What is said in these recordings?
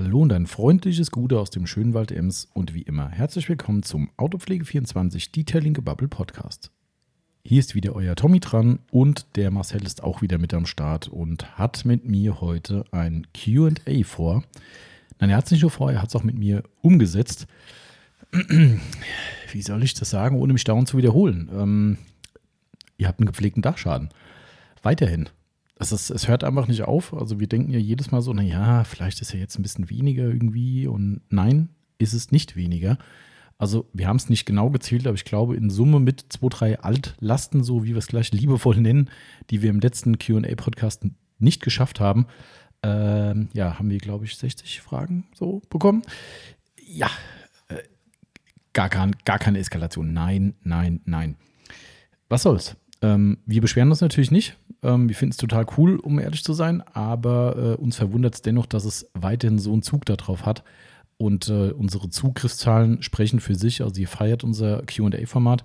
Hallo und ein freundliches Gute aus dem Schönwald Ems und wie immer herzlich willkommen zum Autopflege24 Detailing Bubble Podcast. Hier ist wieder euer Tommy dran und der Marcel ist auch wieder mit am Start und hat mit mir heute ein QA vor. Nein, er hat es nicht nur vor, er hat es auch mit mir umgesetzt. Wie soll ich das sagen, ohne mich dauernd zu wiederholen? Ähm, ihr habt einen gepflegten Dachschaden. Weiterhin. Es, ist, es hört einfach nicht auf. Also wir denken ja jedes Mal so, naja, vielleicht ist ja jetzt ein bisschen weniger irgendwie. Und nein, ist es nicht weniger. Also wir haben es nicht genau gezählt, aber ich glaube in Summe mit zwei, drei Altlasten, so wie wir es gleich liebevoll nennen, die wir im letzten QA-Podcast nicht geschafft haben, ähm, ja, haben wir, glaube ich, 60 Fragen so bekommen. Ja, äh, gar, kein, gar keine Eskalation. Nein, nein, nein. Was soll's? Ähm, wir beschweren uns natürlich nicht. Ähm, wir finden es total cool, um ehrlich zu sein, aber äh, uns verwundert es dennoch, dass es weiterhin so einen Zug darauf hat. Und äh, unsere Zugriffszahlen sprechen für sich. Also ihr feiert unser QA-Format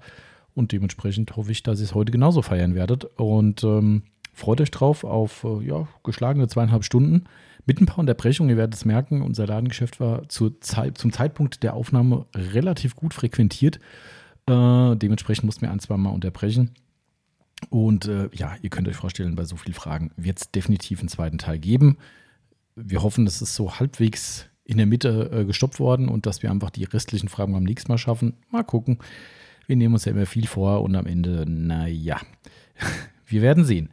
und dementsprechend hoffe ich, dass ihr es heute genauso feiern werdet. Und ähm, freut euch drauf auf äh, ja, geschlagene zweieinhalb Stunden mit ein paar Unterbrechungen. Ihr werdet es merken, unser Ladengeschäft war Zeit, zum Zeitpunkt der Aufnahme relativ gut frequentiert. Äh, dementsprechend mussten wir ein, zwei Mal unterbrechen. Und äh, ja, ihr könnt euch vorstellen, bei so vielen Fragen wird es definitiv einen zweiten Teil geben. Wir hoffen, das ist so halbwegs in der Mitte äh, gestoppt worden und dass wir einfach die restlichen Fragen beim nächsten Mal schaffen. Mal gucken. Wir nehmen uns ja immer viel vor und am Ende, naja, wir werden sehen.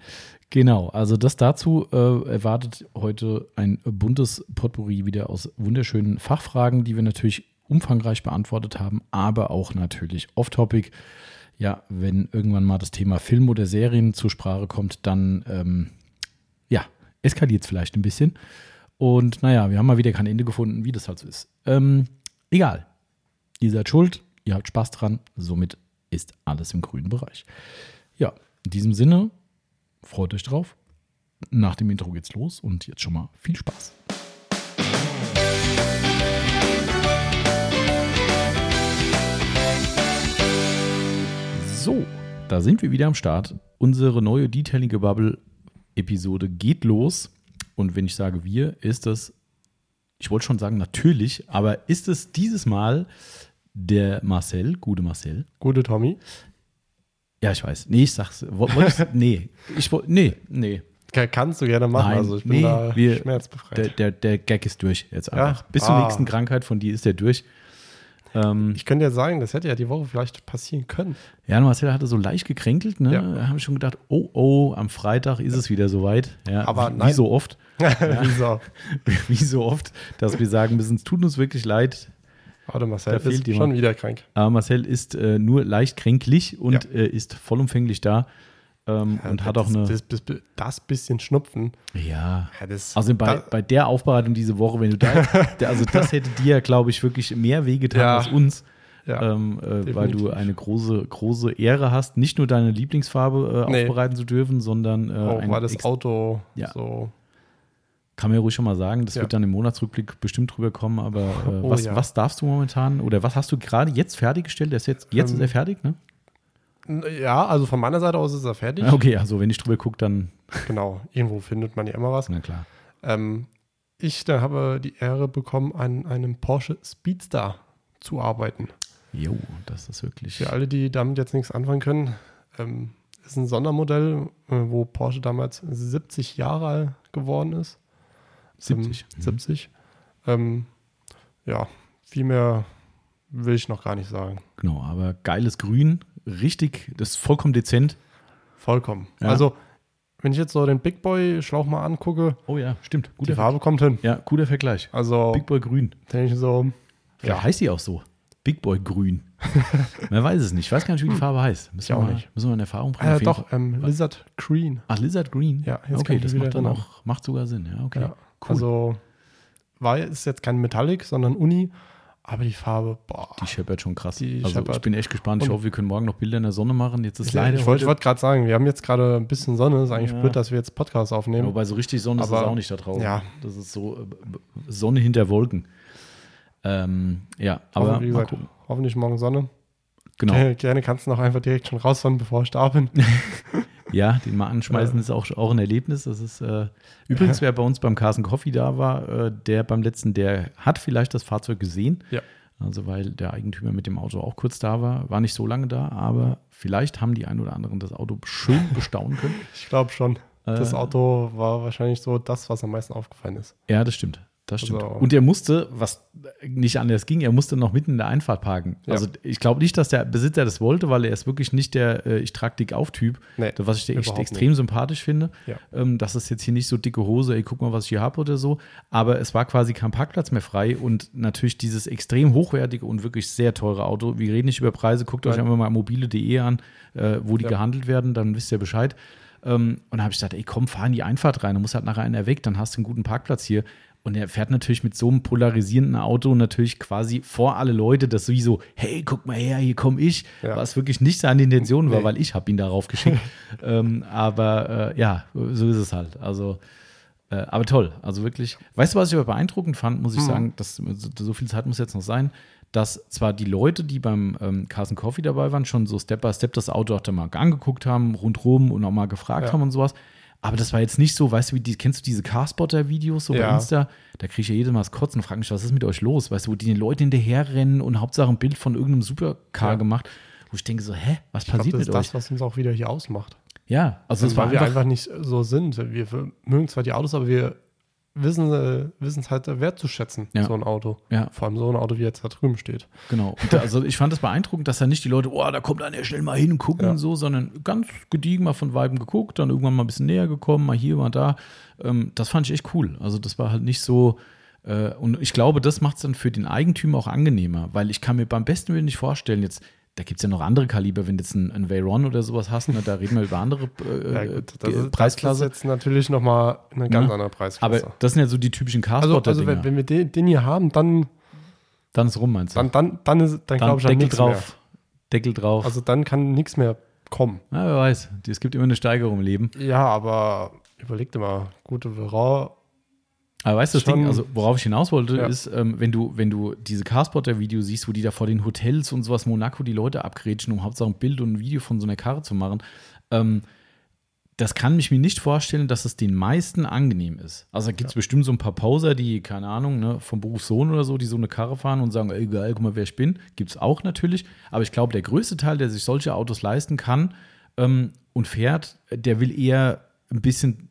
Genau, also das dazu äh, erwartet heute ein buntes Potpourri wieder aus wunderschönen Fachfragen, die wir natürlich umfangreich beantwortet haben, aber auch natürlich off-topic ja, wenn irgendwann mal das Thema Film oder Serien zur Sprache kommt, dann ähm, ja, eskaliert es vielleicht ein bisschen. Und naja, wir haben mal wieder kein Ende gefunden, wie das halt so ist. Ähm, egal. Ihr seid schuld, ihr habt Spaß dran, somit ist alles im grünen Bereich. Ja, in diesem Sinne, freut euch drauf. Nach dem Intro geht's los und jetzt schon mal viel Spaß. So, da sind wir wieder am Start. Unsere neue Detailing Bubble Episode geht los. Und wenn ich sage wir, ist das, ich wollte schon sagen natürlich, aber ist es dieses Mal der Marcel, gute Marcel. Gute Tommy. Ja, ich weiß. Nee, ich sag's. Wollt's, nee, ich wollte, nee, nee. Kannst du gerne machen. Nein, also ich bin nee, da wir, schmerzbefreit. Der, der, der Gag ist durch jetzt einfach. Ja? Bis zur Ah. nächsten Krankheit von dir ist der durch. Ähm, ich könnte ja sagen, das hätte ja die Woche vielleicht passieren können. Ja, Marcel hatte so leicht gekränkelt, ne? Ja. Da habe ich schon gedacht, oh, oh, am Freitag ist es wieder soweit. Ja, Aber wie, nein. wie so oft, Wieso? wie so oft, dass wir sagen müssen, es tut uns wirklich leid. Warte, Marcel Da ist schon wieder krank. Aber Marcel ist äh, nur leicht kränklich und Ja. äh, ist vollumfänglich da ähm, und hat auch das, eine. Das, das, das bisschen Schnupfen. ja. Ja, Also bei, bei der Aufbereitung diese Woche, wenn du da, also das hätte dir, glaube ich, wirklich mehr wehgetan Ja. als uns. ja. ähm, äh, weil du eine große, große Ehre hast, nicht nur deine Lieblingsfarbe äh, Nee. aufbereiten zu dürfen, sondern äh, auch weil das ex- Auto Ja. so. kann man ja ruhig schon mal sagen, das Ja. wird dann im Monatsrückblick bestimmt drüber kommen, aber äh, Oh was, ja. was darfst du momentan oder was hast du gerade jetzt fertiggestellt? Der ist jetzt, jetzt Ähm, ist er fertig, ne? Ja, also von meiner Seite aus ist er fertig. Okay, also wenn ich drüber gucke, dann, Genau, irgendwo findet man ja immer was. na klar. Ähm, ich da habe die Ehre bekommen, an einem Porsche Speedstar zu arbeiten. Jo, das ist wirklich. Für alle, die damit jetzt nichts anfangen können, ähm, ist ein Sondermodell, äh, wo Porsche damals 70 Jahre alt geworden ist. 70. Ähm, 70. Ähm, ja, viel mehr will ich noch gar nicht sagen. Genau, aber geiles Grün, richtig, das ist vollkommen dezent. Vollkommen. Ja. Also, wenn ich jetzt so den Big Boy Schlauch mal angucke, Oh ja, stimmt. die Guter, Farbe kommt hin. ja, guter Vergleich. Also, Big Boy Grün. denke ich so, Ja, Ja. heißt die auch so. Big Boy Grün. Man weiß es nicht. Ich weiß gar nicht, wie die Farbe heißt. Müssen Ich auch wir mal, nicht. Müssen wir in Erfahrung bringen. äh, doch, ähm, Lizard Green. Ach, Lizard Green? Ja, jetzt okay, das macht dann erinnern. auch, macht sogar Sinn. Ja, okay. Ja, cool. Also, war ist jetzt kein Metallic, sondern Uni, aber die Farbe, boah. die scheppert schon krass. Die also ich scheppert. bin echt gespannt. Ich Und- hoffe, wir können morgen noch Bilder in der Sonne machen. Jetzt ist Ja, leider ich wollte wollt gerade sagen, wir haben jetzt gerade ein bisschen Sonne. Ist eigentlich Ja. blöd, dass wir jetzt Podcast ja, aufnehmen. wobei so richtig Sonne ist es Aber- auch nicht da draußen. ja. Das ist so äh, Sonne hinter Wolken. Ähm, ja, aber Hoffen- wie mal gesagt, hoffentlich morgen Sonne. Genau. Gerne, gerne kannst du noch einfach direkt schon rausfahren, bevor ich da bin. Ja, den mal anschmeißen Ja. ist auch, auch ein Erlebnis. Das ist äh, übrigens, wer bei uns beim Carson Coffee da war, äh, der beim letzten, der hat vielleicht das Fahrzeug gesehen. Ja. Also weil der Eigentümer mit dem Auto auch kurz da war, war nicht so lange da, aber vielleicht haben die ein oder anderen das Auto schön bestaunen können. Ich glaube schon. Das Äh. Auto war wahrscheinlich so das, was am meisten aufgefallen ist. Ja, das stimmt. Das stimmt. Also- Und er musste, was nicht anders ging, er musste noch mitten in der Einfahrt parken. Ja. Also ich glaube nicht, dass der Besitzer das wollte, weil er ist wirklich nicht der äh, ich trag dick auf Typ, Nee, was ich echt extrem sympathisch finde. Ja. Ähm, das ist jetzt hier nicht so dicke Hose, ey, guck mal, was ich hier habe oder so. Aber es war quasi kein Parkplatz mehr frei und natürlich dieses extrem hochwertige und wirklich sehr teure Auto. Wir reden nicht über Preise, guckt euch Nein. einfach mal mobile.de an, äh, wo die Ja. gehandelt werden, dann wisst ihr Bescheid. Ähm, und da habe ich gesagt, ey, komm, fahr in die Einfahrt rein, dann muss halt nachher einer weg, dann hast du einen guten Parkplatz hier. Und er fährt natürlich mit so einem polarisierenden Auto natürlich quasi vor alle Leute, das wie so, hey, guck mal her, hier komme ich, Ja. was wirklich nicht seine Intention war, Nee. weil ich habe ihn darauf geschickt. ähm, aber äh, ja, so ist es halt. Also, äh, aber toll, also wirklich. Weißt du, was ich aber beeindruckend fand, muss ich Mhm. sagen, dass so, so viel Zeit muss jetzt noch sein, dass zwar die Leute, die beim ähm, Carson Coffee dabei waren, schon so Step by Step das Auto auch dann mal angeguckt haben, rundrum und auch mal gefragt Ja. haben und sowas. Aber das war jetzt nicht so, weißt du, wie die, kennst du diese Carspotter-Videos so bei Ja. Insta? Da kriege ich ja jedes Mal das Kotzen und frage mich, was ist mit euch los? Weißt du, wo die den Leuten hinterherrennen und Hauptsache ein Bild von irgendeinem Supercar Ja. gemacht, wo ich denke so, hä, was Ich passiert das ist mit euch? das, was uns auch wieder hier ausmacht. Ja, also es weil war wir einfach, einfach nicht so sind. Wir mögen zwar die Autos, aber wir wissen äh, wissen es halt wertzuschätzen, Ja. so ein Auto. Ja. Vor allem so ein Auto, wie jetzt da drüben steht. Genau. Und also ich fand das beeindruckend, dass da nicht die Leute, oh, da kommt einer schnell mal hin und gucken Ja. und so, sondern ganz gediegen mal von Weiben geguckt, dann irgendwann mal ein bisschen näher gekommen, mal hier, mal da. Ähm, das fand ich echt cool. Also das war halt nicht so. Äh, und ich glaube, das macht es dann für den Eigentümer auch angenehmer, weil ich kann mir beim besten Willen nicht vorstellen, jetzt, da gibt es ja noch andere Kaliber, wenn du jetzt ein, ein Veyron oder sowas hast, ne, da reden wir über andere äh, Ja, gut, das, ist, das Preisklasse. ist jetzt natürlich nochmal eine ganz Ja. andere Preisklasse. aber das sind ja so die typischen also, also Carspotter-Dinger. wenn, wenn wir den, den hier haben, dann, dann ist rum, meinst du? dann, dann, dann, ist, dann, Dann glaube ich Deckel drauf. Deckel drauf. mehr. Also dann kann nichts mehr kommen. ja, wer weiß. Es gibt immer eine Steigerung im Leben. Ja, aber überleg dir mal, gute Veron, Aber weißt du, das Schon- Ding, also worauf ich hinaus wollte, Ja. ist, ähm, wenn du, wenn du diese Carspotter-Videos siehst, wo die da vor den Hotels und sowas Monaco die Leute abgrätschen, um Hauptsache ein Bild und ein Video von so einer Karre zu machen, ähm, das kann ich mir nicht vorstellen, dass es den meisten angenehm ist. Also da gibt es bestimmt so ein paar Poser, die, keine Ahnung, ne, vom Berufssohn oder so, die so eine Karre fahren und sagen, ey, geil, guck mal, wer ich bin. Gibt es auch natürlich. Aber ich glaube, der größte Teil, der sich solche Autos leisten kann ähm, und fährt, der will eher ein bisschen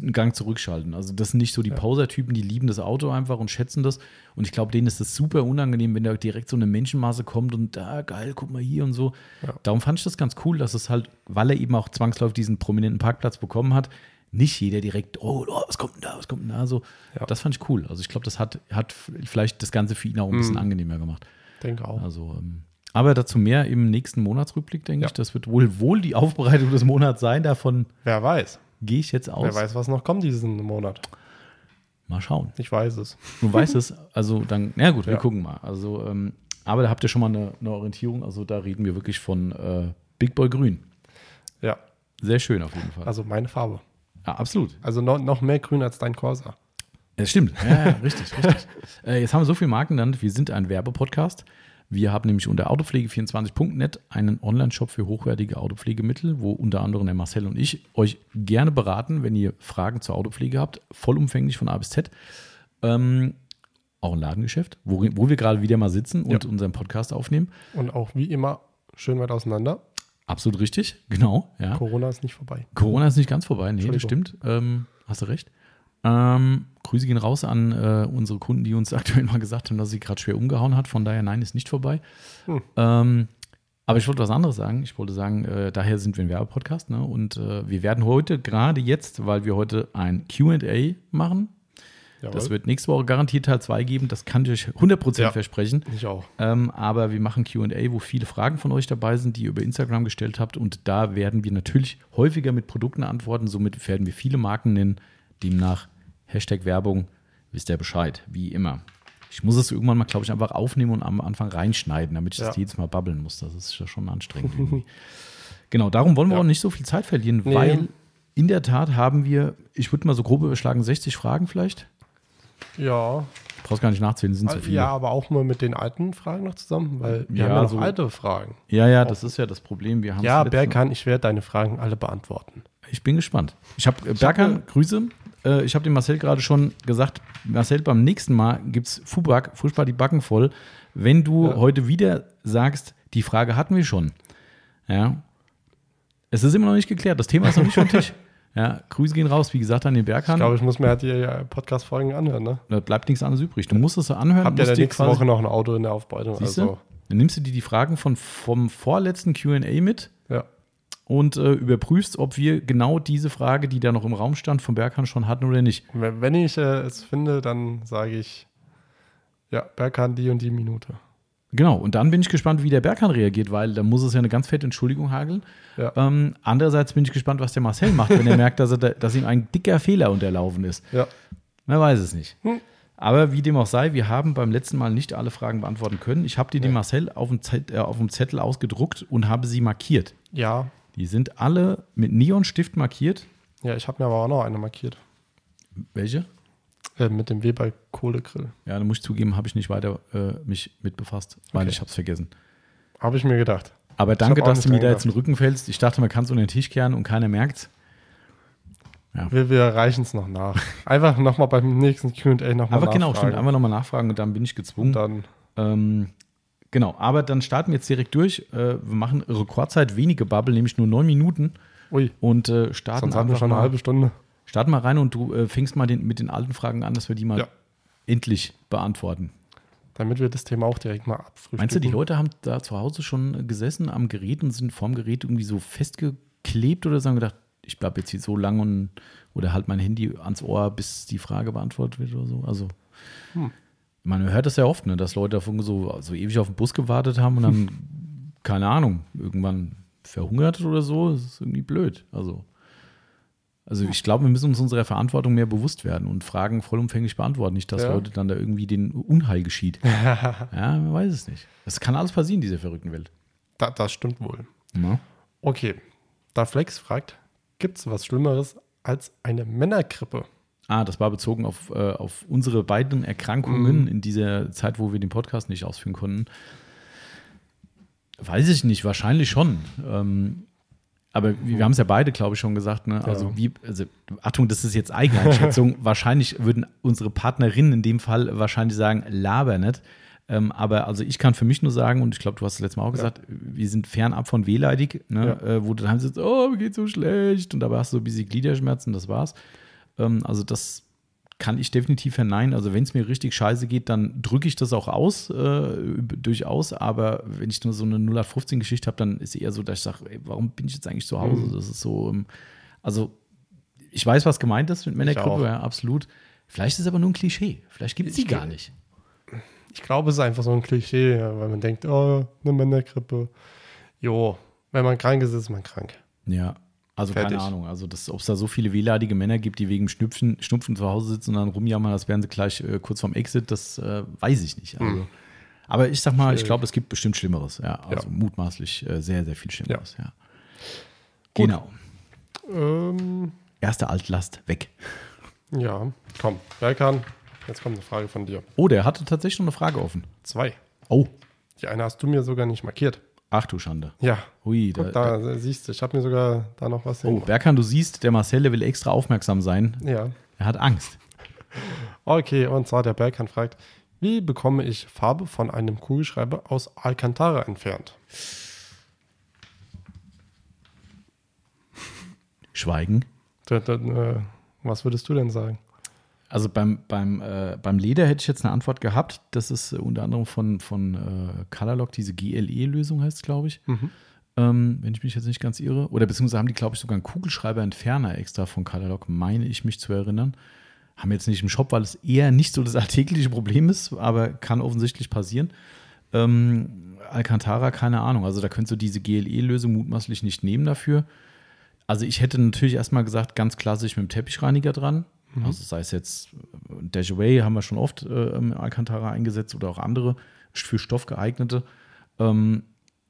einen Gang zurückschalten. Also das sind nicht so die Poser-Typen, die lieben das Auto einfach und schätzen das. Und ich glaube, denen ist das super unangenehm, wenn da direkt so eine Menschenmasse kommt und da, geil, guck mal hier und so. Ja. Darum fand ich das ganz cool, dass es halt, weil er eben auch zwangsläufig diesen prominenten Parkplatz bekommen hat, nicht jeder direkt, oh, oh was kommt denn da, was kommt denn da, so. Ja. Das fand ich cool. Also ich glaube, das hat, hat vielleicht das Ganze für ihn auch ein bisschen Mhm. angenehmer gemacht. denke auch. Also, ähm, aber dazu mehr im nächsten Monatsrückblick, denke Ja. ich. Das wird wohl, wohl die Aufbereitung des Monats sein. Davon Wer weiß. Gehe ich jetzt aus. Wer weiß, was noch kommt diesen Monat. Mal schauen. Ich weiß es. Du weißt es, also dann, na gut, wir Ja. gucken mal. Also, ähm, aber da habt ihr schon mal eine, eine Orientierung. Also da reden wir wirklich von äh, Big Boy Grün. Ja, Sehr schön auf jeden Fall. also meine Farbe. ja, absolut. Also noch, noch mehr grün als dein Corsa. Es stimmt. Ja, ja richtig, richtig. Äh, jetzt haben wir so viele Marken genannt. Wir sind ein Werbepodcast. Wir haben nämlich unter autopflege24.net einen Online-Shop für hochwertige Autopflegemittel, wo unter anderem der Marcel und ich euch gerne beraten, wenn ihr Fragen zur Autopflege habt. Vollumfänglich von A bis Z. Ähm, auch ein Ladengeschäft, wo, wo wir gerade wieder mal sitzen und Ja. unseren Podcast aufnehmen. Und auch wie immer schön weit auseinander. Absolut richtig, genau. Ja. Corona ist nicht vorbei. Corona ist nicht ganz vorbei, nee, das stimmt. Ähm, hast du recht. Ähm, Grüße gehen raus an äh, unsere Kunden, die uns aktuell mal gesagt haben, dass sie gerade schwer umgehauen hat. Von daher, nein, ist nicht vorbei. Hm. Ähm, aber ich wollte was anderes sagen. Ich wollte sagen, äh, daher sind wir ein Werbepodcast. Ne? Und äh, wir werden heute, gerade jetzt, weil wir heute ein QA machen, Jawohl. das wird nächste Woche garantiert Teil 2 geben, das kann ich euch 100% Ja. versprechen. ich auch. Ähm, aber wir machen QA, wo viele Fragen von euch dabei sind, die ihr über Instagram gestellt habt. Und da werden wir natürlich häufiger mit Produkten antworten. Somit werden wir viele Marken nennen. Demnach Hashtag Werbung, wisst ihr Bescheid, wie immer. Ich muss es irgendwann mal, glaube ich, einfach aufnehmen und am Anfang reinschneiden, damit ich das Ja. jedes Mal babbeln muss. Das ist ja schon anstrengend. irgendwie. genau, darum wollen wir Ja. auch nicht so viel Zeit verlieren, Nee. weil in der Tat haben wir, ich würde mal so grob überschlagen, 60 Fragen vielleicht. Ja, brauchst gar nicht nachzählen, sind zu Also, viele. ja, aber auch mal mit den alten Fragen noch zusammen, weil wir Ja, haben ja noch so- alte Fragen. Ja, ja, das ist ja das Problem. Wir haben Ja, Berkan, ich werde deine Fragen alle beantworten. Ich bin gespannt. Ich habe äh, Berkan, Grüße. Äh, ich habe dem Marcel gerade schon gesagt, Marcel, beim nächsten Mal gibt es Fubak, furchtbar die Backen voll. Wenn du Ja. heute wieder sagst, die Frage hatten wir schon. Ja. Es ist immer noch nicht geklärt. Das Thema ist noch nicht vom Tisch. Ja, Grüße gehen raus, wie gesagt, an den Ich Berkan. glaube, ich muss mir halt die äh, Podcast-Folgen anhören, ne? Da bleibt nichts anderes übrig. Du musst es so anhören. Habt ihr dir nächste Woche noch ein Auto in der Aufbereitung? Siehst Also? Dann nimmst du dir die Fragen von, vom vorletzten QA mit ja. Und äh, überprüfst, ob wir genau diese Frage, die da noch im Raum stand, vom Berkan schon hatten oder nicht. Wenn ich äh, es finde, dann sage ich, ja, Berkan die und die Minute. Genau, und dann bin ich gespannt, wie der Berkan reagiert, weil da muss es ja eine ganz fette Entschuldigung hageln. Ja. Ähm, andererseits bin ich gespannt, was der Marcel macht, wenn er merkt, dass, er da, dass ihm ein dicker Fehler unterlaufen ist. Ja. Man weiß es nicht. Hm. Aber wie dem auch sei, wir haben beim letzten Mal nicht alle Fragen beantworten können. Ich habe die dem Marcel auf dem, Zettel, äh, auf dem Zettel ausgedruckt und habe sie markiert. Ja. Die sind alle mit Neonstift markiert. Ja, ich habe mir aber auch noch eine markiert. Welche? Äh, mit dem Weber Kohlegrill. Ja, da muss ich zugeben, habe ich nicht weiter äh, mich mit befasst, weil Okay. ich habe es vergessen. Habe ich mir gedacht. Aber danke, dass du mir da jetzt den Rücken fällst. Ich dachte, man kann es unter den Tisch kehren und keiner merkt Wir, wir reichen es noch nach. Einfach nochmal beim nächsten QA nochmal Einfach genau, stimmt. nachfragen. Einfach nochmal nachfragen und dann bin ich gezwungen. Dann, Ähm, genau, aber dann starten wir jetzt direkt durch. Äh, wir machen Rekordzeit wenige Bubble, nämlich nur neun Minuten ui, und äh, starten sonst haben wir schon eine mal, halbe Stunde. starten mal rein und du äh, fängst mal den, mit den alten Fragen an, dass wir die mal Ja. endlich beantworten. Damit wir das Thema auch direkt mal abfrühstücken. Meinst du, die Leute haben da zu Hause schon gesessen am Gerät und sind vorm Gerät irgendwie so festgeklebt oder so haben gedacht, ich bleibe jetzt hier so lang und oder halt mein Handy ans Ohr, bis die Frage beantwortet wird oder so? Also, Hm. Man hört das ja oft, ne, dass Leute davon so, so ewig auf den Bus gewartet haben und dann, keine Ahnung, irgendwann verhungert oder so. Das ist irgendwie blöd. Also, also ich glaube, wir müssen uns unserer Verantwortung mehr bewusst werden und Fragen vollumfänglich beantworten. Nicht, dass Ja. Leute dann da irgendwie den Unheil geschieht. ja, man weiß es nicht. Das kann alles passieren in dieser verrückten Welt. Da, das stimmt wohl. Ja. Okay, da Flex fragt, gibt es was Schlimmeres als eine Männergrippe? Ah, das war bezogen auf, äh, auf unsere beiden Erkrankungen in dieser Zeit, wo wir den Podcast nicht ausführen konnten. Weiß ich nicht, wahrscheinlich schon. Ähm, aber wir, wir haben es ja beide, glaube ich, schon gesagt. Ne? Also, Ja. wie, also, Achtung, das ist jetzt Eigeneinschätzung. wahrscheinlich würden unsere Partnerinnen in dem Fall wahrscheinlich sagen, laber nicht. Ähm, aber also ich kann für mich nur sagen, und ich glaube, du hast es letztes Mal auch gesagt, wir sind fernab von wehleidig, ne? äh, wo du dann sitzt, oh, mir geht so schlecht, und dabei hast du so ein bisschen Gliederschmerzen, das war's. Ähm, also das kann ich definitiv verneinen. Also wenn es mir richtig scheiße geht, dann drücke ich das auch aus, äh, durchaus. Aber wenn ich nur so eine 0815-Geschichte habe, dann ist eher so, dass ich sage, warum bin ich jetzt eigentlich zu Hause? Das ist so, ähm, also ich weiß, was gemeint ist mit auch. Männergrippe, ja, absolut. Vielleicht ist es aber nur ein Klischee. Vielleicht gibt es die gar nicht. Ich glaube, es ist einfach so ein Klischee, ja, weil man denkt, oh, eine Männergrippe. Jo, wenn man krank ist, ist man krank. Ja. Also Fertig. keine Ahnung. Also ob es da so viele wehleidige Männer gibt, die wegen Schnupfen, Schnupfen zu Hause sitzen und dann rumjammern, als wären sie gleich äh, kurz vorm Exit, das äh, weiß ich nicht. Also, Hm. Aber ich sag mal, ich glaube, es gibt bestimmt Schlimmeres. Ja, also Ja. mutmaßlich äh, sehr, sehr viel Schlimmeres. Ja. Gut. Genau. Ähm, Erste Altlast weg. ja, komm, Berkan, jetzt kommt eine Frage von dir. Oh, der hatte tatsächlich noch eine Frage offen. Zwei. Oh, Die eine hast du mir sogar nicht markiert. Ach du Schande. Ja, Hui, da, guck, da, da, siehst du, ich habe mir sogar da noch was Oh. Berkan, du siehst, der Marcel der will extra aufmerksam sein. Ja, Er hat Angst. okay, und zwar der Berkan fragt, wie bekomme ich Farbe von einem Kugelschreiber aus Alcantara entfernt? Schweigen. Äh, was würdest du denn sagen? Also beim, beim, äh, beim Leder hätte ich jetzt eine Antwort gehabt. Das ist äh, unter anderem von, von äh, Colorlock, diese GLE-Lösung heißt es, glaube ich. Mhm. Ähm, wenn ich mich jetzt nicht ganz irre. Oder beziehungsweise haben die, glaube ich, sogar einen Kugelschreiber-Entferner extra von Colorlock, meine ich mich zu erinnern. Haben jetzt nicht im Shop, weil es eher nicht so das alltägliche Problem ist, aber kann offensichtlich passieren. Ähm, Alcantara, keine Ahnung. Also da könntest du diese GLE-Lösung mutmaßlich nicht nehmen dafür. Also ich hätte natürlich erstmal gesagt, ganz klassisch mit dem Teppichreiniger dran. Also sei es jetzt äh, Dash Away haben wir schon oft äh, Alcantara eingesetzt oder auch andere für Stoff geeignete. Ähm,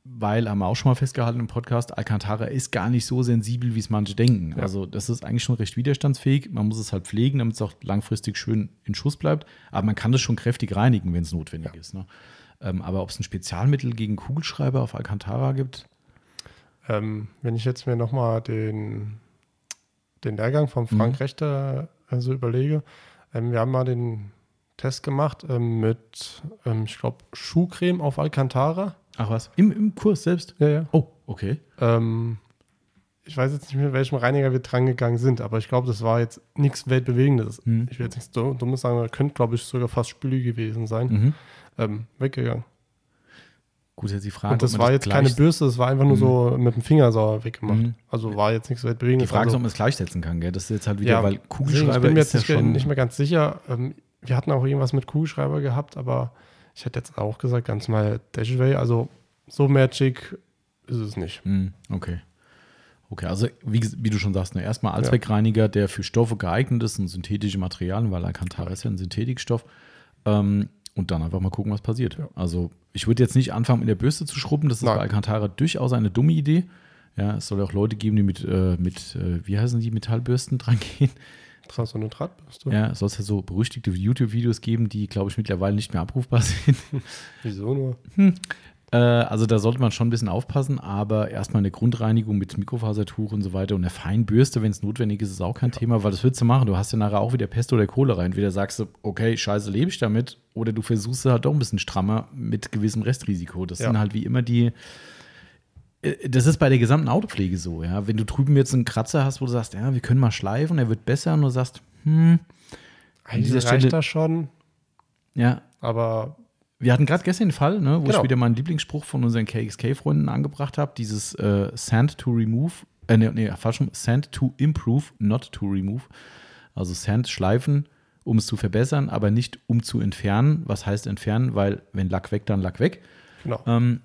weil, haben wir auch schon mal festgehalten im Podcast, Alcantara ist gar nicht so sensibel, wie es manche denken. Ja. Also das ist eigentlich schon recht widerstandsfähig. Man muss es halt pflegen, damit es auch langfristig schön in Schuss bleibt. Aber man kann es schon kräftig reinigen, wenn es notwendig ist. Ne? Ähm, aber ob es ein Spezialmittel gegen Kugelschreiber auf Alcantara gibt, Ähm, wenn ich jetzt mir nochmal den, den Lehrgang von Frank Mhm. Rechter so überlege, ähm, wir haben mal den Test gemacht ähm, mit, ähm, ich glaube, Schuhcreme auf Alcantara. ach was, im, im Kurs selbst? Ja, ja. Oh, okay. Ähm, ich weiß jetzt nicht mehr, welchem Reiniger wir dran gegangen sind, aber ich glaube, das war jetzt nichts Weltbewegendes. Hm. Ich will jetzt nichts Du- Dummes sagen, aber könnte, glaube ich, sogar fast Spüli gewesen sein. Mhm. Ähm, weggegangen. Gut, jetzt die Frage. Und das war jetzt keine Bürste, das war einfach nur Mhm. so mit dem Finger sauer weggemacht. Mhm. Also war jetzt nichts Die Weltbewegendes. Frage ist, also, ob man es gleichsetzen kann, gell? Das ist jetzt halt wieder, Ja, weil Kugelschreiber ich bin mir ist jetzt ja nicht, schon. nicht mehr ganz sicher. Ähm, wir hatten auch irgendwas mit Kugelschreiber gehabt, aber ich hätte jetzt auch gesagt, ganz mal Dashway. Also so magic ist es nicht. Hm, okay. Okay, also wie, wie du schon sagst, ne, erstmal Allzweckreiniger, der für Stoffe geeignet ist und synthetische Materialien, weil Alcantara ist ja ein Synthetikstoff. Ähm, und dann einfach mal gucken, was passiert. Ja. Also ich würde jetzt nicht anfangen, mit der Bürste zu schrubben. Das ist Nein. bei Alcantara durchaus eine dumme Idee. Ja, es soll auch Leute geben, die mit, äh, mit äh, wie heißen die, Metallbürsten dran gehen. Transonitratbürste. Ja, es soll ja so berüchtigte YouTube-Videos geben, die, glaube ich, mittlerweile nicht mehr abrufbar sind. Wieso nur? Äh, also da sollte man schon ein bisschen aufpassen, aber erstmal eine Grundreinigung mit Mikrofasertuch und so weiter und eine Feinbürste, wenn es notwendig ist, ist auch kein Thema, weil das willst du machen. Du hast ja nachher auch wieder Pest oder Kohle rein. Entweder sagst du, okay, scheiße, lebe ich damit, oder du versuchst es halt doch ein bisschen strammer mit gewissem Restrisiko. Das Ja. sind halt wie immer die. äh, Das ist bei der gesamten Autopflege so, ja. Wenn du drüben jetzt einen Kratzer hast, wo du sagst, ja, wir können mal schleifen, er wird besser, und du sagst, hm, Eigentlich dieser reicht Stelle- das schon, ja, aber Wir hatten gerade gestern den Fall, ne, wo Genau. ich wieder meinen Lieblingsspruch von unseren KXK-Freunden angebracht habe: dieses äh, Sand to remove, äh, nee, nee, falsch Sand to improve, not to remove. Also Sand schleifen, um es zu verbessern, aber nicht um zu entfernen. Was heißt entfernen? Weil, wenn Lack weg, dann Lack weg. genau. Ähm,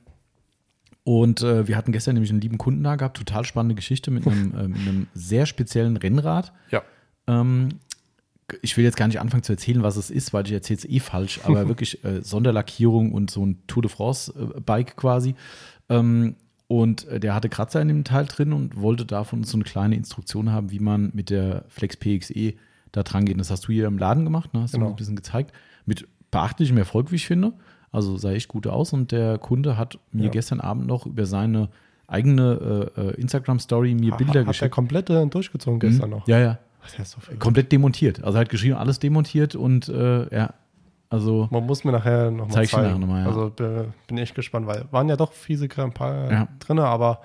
und äh, wir hatten gestern nämlich einen lieben Kunden da gehabt, total spannende Geschichte mit einem, äh, mit einem sehr speziellen Rennrad. Ja. Ähm, ich will jetzt gar nicht anfangen zu erzählen, was es ist, weil ich erzähle es eh falsch, aber wirklich äh, Sonderlackierung und so ein Tour de France-Bike quasi. Ähm, und äh, der hatte Kratzer in dem Teil drin und wollte davon so eine kleine Instruktion haben, wie man mit der Flex PXE da dran geht. Das hast du hier im Laden gemacht, ne? hast du Genau. mir ein bisschen gezeigt. Mit beachtlichem Erfolg, wie ich finde. Also sah echt gut aus und der Kunde hat mir Ja. gestern Abend noch über seine eigene äh, äh, Instagram-Story mir Bilder hat der geschickt. komplette durchgezogen gestern Mhm. noch. Ja, ja. Komplett demontiert. Also er hat geschrieben, alles demontiert und äh, ja, also Man muss mir nachher nochmal Zeig ich zeigen. nachher noch mal, ja. Also bin echt gespannt, weil waren ja doch fiese ein paar Ja. drin, aber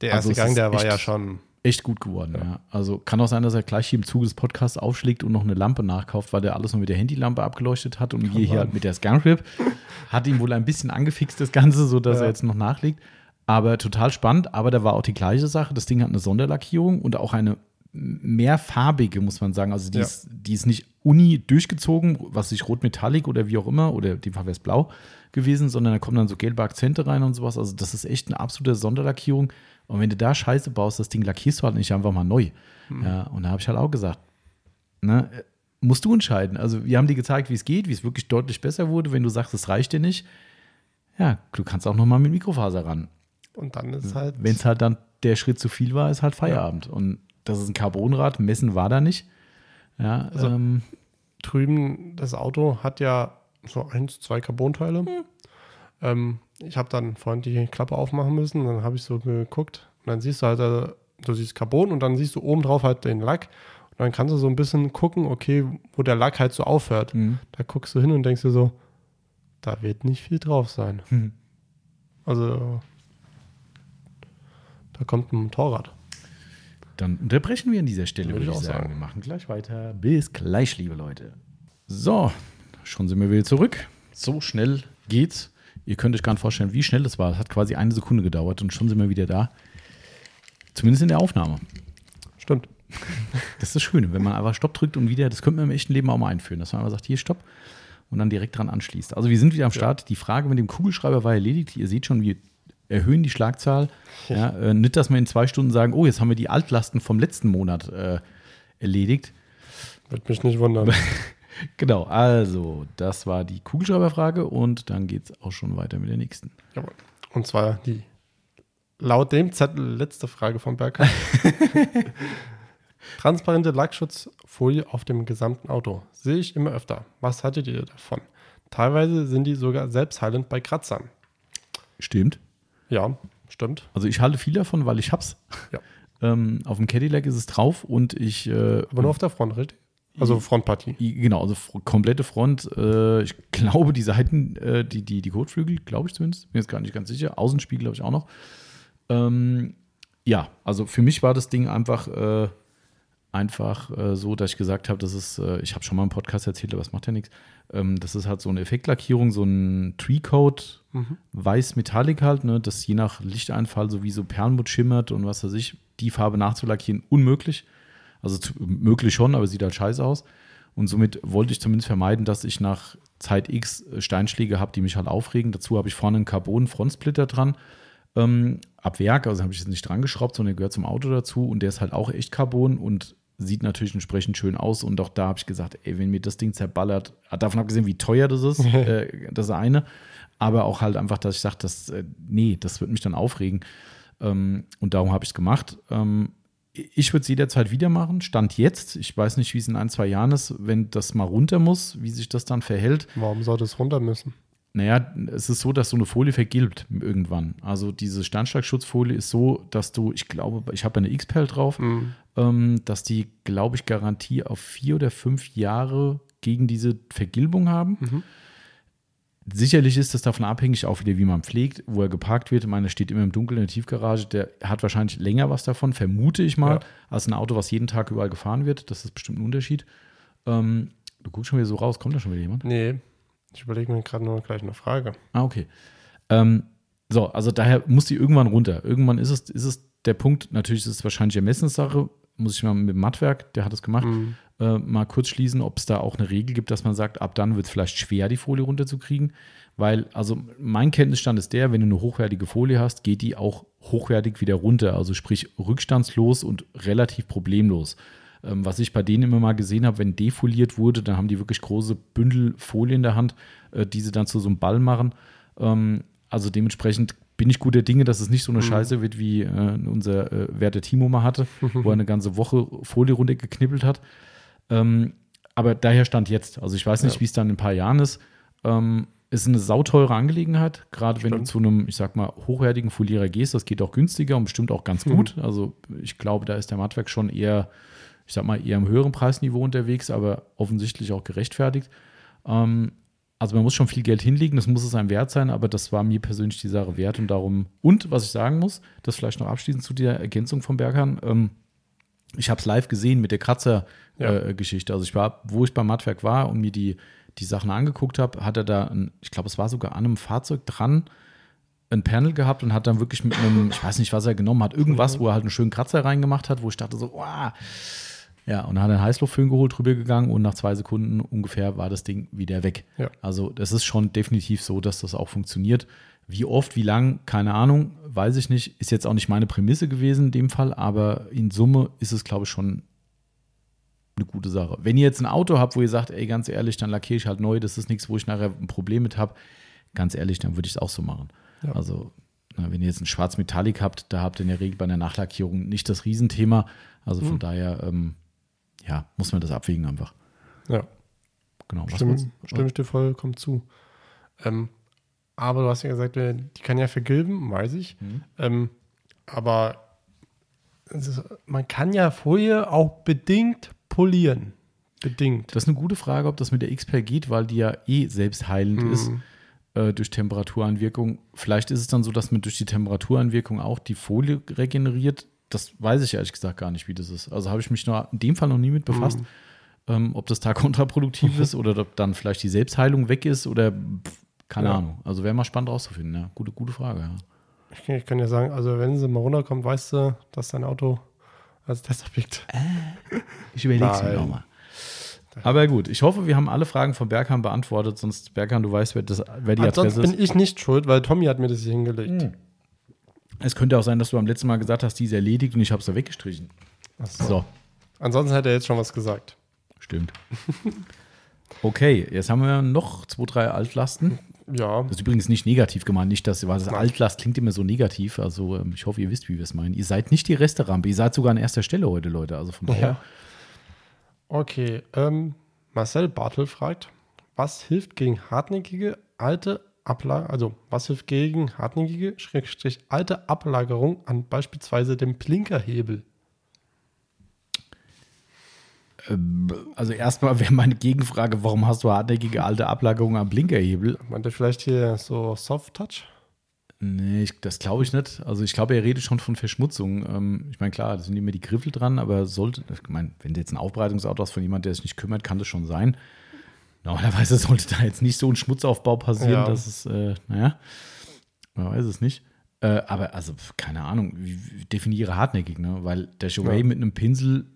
der Also erste es Gang, der war echt- ja schon. echt gut geworden. Ja. Also kann auch sein, dass er gleich hier im Zuge des Podcasts aufschlägt und noch eine Lampe nachkauft, weil der alles nur mit der Handylampe abgeleuchtet hat und wir hier sein. halt mit der Scanrip. Hat ihm wohl ein bisschen angefixt, das Ganze, sodass Ja. er jetzt noch nachlegt. Aber total spannend. Aber da war auch die gleiche Sache. Das Ding hat eine Sonderlackierung und auch eine mehrfarbige, muss man sagen. Also die, Ja. ist, die ist nicht uni durchgezogen, was sich rot-metallic oder wie auch immer, oder Fall wäre es blau gewesen, sondern da kommen dann so gelbe Akzente rein und sowas. Also das ist echt eine absolute Sonderlackierung. Und wenn du da Scheiße baust, das Ding lackierst du halt nicht einfach mal neu. Ja, und da habe ich halt auch gesagt, ne, musst du entscheiden. Also wir haben dir gezeigt, wie es geht, wie es wirklich deutlich besser wurde. Wenn du sagst, es reicht dir nicht, ja, du kannst auch noch mal mit Mikrofaser ran. Und dann ist halt. Wenn es halt dann der Schritt zu viel war, ist halt Feierabend. Und das ist ein Carbonrad, messen war da nicht. Ja, Also- ähm, drüben, das Auto hat ja so eins, zwei Carbonteile. Hm. Ähm, ich habe dann vorhin die Klappe aufmachen müssen, dann habe ich so geguckt und dann siehst du halt, äh, du siehst Carbon und dann siehst du oben drauf halt den Lack und dann kannst du so ein bisschen gucken, okay, wo der Lack halt so aufhört. mh. Da guckst du hin und denkst dir so, da wird nicht viel drauf sein. Hm. Also da kommt ein Motorrad. Dann unterbrechen wir an dieser Stelle, Würde ich ich auch sagen. sagen. Wir machen gleich weiter. Bis gleich, liebe Leute. So, schon sind wir wieder zurück. So schnell geht's. Ihr könnt euch gar nicht vorstellen, wie schnell das war. Es hat quasi eine Sekunde gedauert und schon sind wir wieder da. Zumindest in der Aufnahme. Stimmt. Das ist das Schöne, wenn man einfach Stopp drückt und wieder, das könnte man im echten Leben auch mal einführen, dass man einfach sagt, hier Stopp und dann direkt dran anschließt. Also wir sind wieder am Start. Die Frage mit dem Kugelschreiber war erledigt. Ihr seht schon, wir erhöhen die Schlagzahl. Ja, äh, nicht, dass wir in zwei Stunden sagen, oh, jetzt haben wir die Altlasten vom letzten Monat äh, erledigt. Würde mich nicht wundern. Genau, also das war die Kugelschreiberfrage und dann geht es auch schon weiter mit der nächsten. Jawohl. Und zwar die laut dem Zettel letzte Frage von Berghahn. Transparente Lackschutzfolie auf dem gesamten Auto. Sehe ich immer öfter. Was hattet ihr davon? Teilweise sind die sogar selbstheilend bei Kratzern. Stimmt. Ja, stimmt. Also ich halte viel davon, weil ich hab's. Ja. Ähm, auf dem Cadillac ist es drauf und ich. Äh, Aber nur auf der Front, richtig? Also Frontpartie. genau, also komplette Front. Äh, ich glaube, die Seiten, äh, die, die, die Kotflügel, glaube ich zumindest, bin jetzt gar nicht ganz sicher. Außenspiegel glaube ich auch noch. Ähm, ja, also für mich war das Ding einfach, äh, einfach äh, so, dass ich gesagt habe, das ist, äh, ich habe schon mal im Podcast erzählt, aber das macht ja nichts. Ähm, das ist halt so eine Effektlackierung, so ein Tree-Coat, weiß Metallic halt, ne, das je nach Lichteinfall sowieso Perlmutt schimmert und was weiß ich, die Farbe nachzulackieren, unmöglich. Also zu, möglich schon, aber sieht halt scheiße aus. Und somit wollte ich zumindest vermeiden, dass ich nach Zeit X äh, Steinschläge habe, die mich halt aufregen. Dazu habe ich vorne einen Carbon-Frontsplitter dran. Ähm, ab Werk, also habe ich jetzt nicht dran geschraubt, sondern der gehört zum Auto dazu und der ist halt auch echt Carbon und sieht natürlich entsprechend schön aus. Und auch da habe ich gesagt, ey, wenn mir das Ding zerballert, davon abgesehen, wie teuer das ist, äh, das eine, aber auch halt einfach, dass ich sage, das, äh, nee, das wird mich dann aufregen. Ähm, und darum habe ich es gemacht. Ähm, ich würde es jederzeit wieder machen. Stand jetzt. Ich weiß nicht, wie es in ein, zwei Jahren ist, wenn das mal runter muss, wie sich das dann verhält. Warum sollte es runter müssen? Naja, es ist so, dass so eine Folie vergilbt irgendwann. Also diese Steinschlagschutzfolie ist so, dass du, ich glaube, ich habe eine X-Perl drauf, ähm, dass die, glaube ich, Garantie auf vier oder fünf Jahre gegen diese Vergilbung haben. Sicherlich ist das davon abhängig, auch wieder, wie man pflegt, wo er geparkt wird. Ich meine, er steht immer im Dunkeln in der Tiefgarage. Der hat wahrscheinlich länger was davon, vermute ich mal, Ja. als ein Auto, was jeden Tag überall gefahren wird. Das ist bestimmt ein Unterschied. Ähm, du guckst schon wieder so raus. Kommt da schon wieder jemand? Nee, ich überlege mir gerade nur gleich eine Frage. Ah, okay. Ähm, so, also daher muss die irgendwann runter. Irgendwann ist es, ist es der Punkt, natürlich ist es wahrscheinlich Ermessenssache, muss ich mal mit dem Mattwerk, der hat es gemacht, äh, mal kurz schließen, ob es da auch eine Regel gibt, dass man sagt, ab dann wird es vielleicht schwer, die Folie runterzukriegen. Weil, also mein Kenntnisstand ist der, wenn du eine hochwertige Folie hast, geht die auch hochwertig wieder runter. Also sprich rückstandslos und relativ problemlos. Ähm, was ich bei denen immer mal gesehen habe, wenn defoliert wurde, dann haben die wirklich große Bündel Folie in der Hand, äh, die sie dann zu so einem Ball machen. Ähm, also dementsprechend bin ich guter Dinge, dass es nicht so eine Scheiße wird, wie äh, unser äh, Werte Timo mal hatte, wo er eine ganze Woche Folie runtergeknippelt hat. Ähm, aber daher stand jetzt. Also ich weiß nicht, Ja. wie es dann in ein paar Jahren ist. Ähm, ist eine sauteure Angelegenheit, gerade wenn du zu einem, ich sag mal, hochwertigen Folierer gehst. Das geht auch günstiger und bestimmt auch ganz gut. Also ich glaube, da ist der Mattwerk schon eher, ich sag mal, eher im höheren Preisniveau unterwegs, aber offensichtlich auch gerechtfertigt. Ähm, also man muss schon viel Geld hinlegen, das muss es einem wert sein, aber das war mir persönlich die Sache wert und darum, und was ich sagen muss, das vielleicht noch abschließend zu der Ergänzung von Berghahn, ähm, ich habe es live gesehen mit der Kratzer-Geschichte. Ja. also ich war, wo ich beim Mattwerk war und mir die, die Sachen angeguckt habe, hat er da, ein, ich glaube, es war sogar an einem Fahrzeug dran, ein Panel gehabt und hat dann wirklich mit einem, ich weiß nicht, was er genommen hat, irgendwas, wo er halt einen schönen Kratzer reingemacht hat, wo ich dachte so, wow. Ja, und dann hat er einen Heißluftföhn geholt, drüber gegangen und nach zwei Sekunden ungefähr war das Ding wieder weg. Ja. Also das ist schon definitiv so, dass das auch funktioniert. Wie oft, wie lang, keine Ahnung, weiß ich nicht. Ist jetzt auch nicht meine Prämisse gewesen in dem Fall, aber in Summe ist es, glaube ich, schon eine gute Sache. Wenn ihr jetzt ein Auto habt, wo ihr sagt, ey, ganz ehrlich, dann lackiere ich halt neu, das ist nichts, wo ich nachher ein Problem mit habe, ganz ehrlich, dann würde ich es auch so machen. Ja. Also, na, wenn ihr jetzt ein schwarz Metallic habt, da habt ihr in der Regel bei einer Nachlackierung nicht das Riesenthema. Also von daher, ähm, ja, muss man das abwägen einfach. Ja, Genau. Was stimme, stimme ich dir vollkommen zu. Ähm, aber du hast ja gesagt, die kann ja vergilben, weiß ich. Mhm. Ähm, aber ist, man kann ja Folie auch bedingt polieren. Bedingt. Das ist eine gute Frage, ob das mit der XPEL geht, weil die ja eh selbstheilend Mhm. ist äh, durch Temperaturanwirkung. Vielleicht ist es dann so, dass man durch die Temperaturanwirkung auch die Folie regeneriert. Das weiß ich ehrlich gesagt gar nicht, wie das ist. Also habe ich mich noch in dem Fall noch nie mit befasst, Mhm. ähm, ob das da kontraproduktiv ist oder ob dann vielleicht die Selbstheilung weg ist oder pff, keine Ja. Ahnung. Also wäre mal spannend rauszufinden. Ja. Gute, gute Frage. Ja. Ich, kann- ich kann ja sagen, also wenn sie mal runterkommt, weißt du, dass dein Auto als Testobjekt. Ich überlege es mir nochmal. Aber gut, ich hoffe, wir haben alle Fragen von Berghahn beantwortet. Sonst, Berghahn, du weißt, wer, das, wer die Ansonsten Adresse ist. bin ich nicht schuld, weil Tommy hat mir das hier hingelegt. Hm. Es könnte auch sein, dass du beim letzten Mal gesagt hast, die ist erledigt und ich habe es da weggestrichen. So. So, Ansonsten hätte er jetzt schon was gesagt. stimmt. Okay, jetzt haben wir noch zwei, drei Altlasten. Ja, Das ist übrigens nicht negativ gemeint, nicht, dass weil das Nein. Altlast klingt immer so negativ. Also ähm, ich hoffe, ihr wisst, wie wir es meinen. Ihr seid nicht die Resterampe, ihr seid sogar an erster Stelle heute, Leute. Also von daher. Ja. Okay, ähm, Marcel Bartel fragt, was hilft gegen hartnäckige alte Ablagerung, also was hilft gegen hartnäckige, schrägstrich alte Ablagerung an beispielsweise dem Blinkerhebel? Ähm, Also erstmal wäre meine Gegenfrage, warum hast du hartnäckige alte Ablagerungen am Blinkerhebel? Meint ihr vielleicht hier so Soft Touch? Nee, ich, das glaube ich nicht. Also ich glaube, er redet schon von Verschmutzung. Ähm, ich meine, klar, da sind immer die Griffel dran, aber sollte, ich meine, wenn du jetzt ein Aufbereitungsauto hast von jemandem, der sich nicht kümmert, kann das schon sein. Normalerweise sollte da jetzt nicht so ein Schmutzaufbau passieren, Ja. dass es, äh, naja, man weiß es nicht. Äh, aber also, keine Ahnung, wie definiere hartnäckig, ne? Weil der Jouet Ja. mit einem Pinsel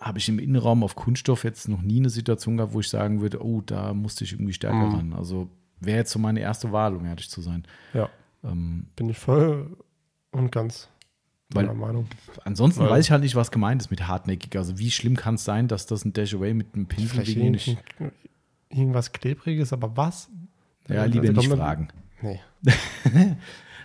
habe ich im Innenraum auf Kunststoff jetzt noch nie eine Situation gehabt, wo ich sagen würde, oh, da musste ich irgendwie stärker Mhm. ran. Also wäre jetzt so meine erste Wahl, um ehrlich zu sein. Ja, Ähm, bin ich voll und ganz Weil- meiner Meinung. ansonsten Weil- weiß ich halt nicht, was gemeint ist mit hartnäckig. Also wie schlimm kann es sein, dass das ein Dash Away mit einem Pinsel nicht. irgend- irgendwas Klebriges, aber was? Ja, Also lieber nicht kommt man- fragen. Nee.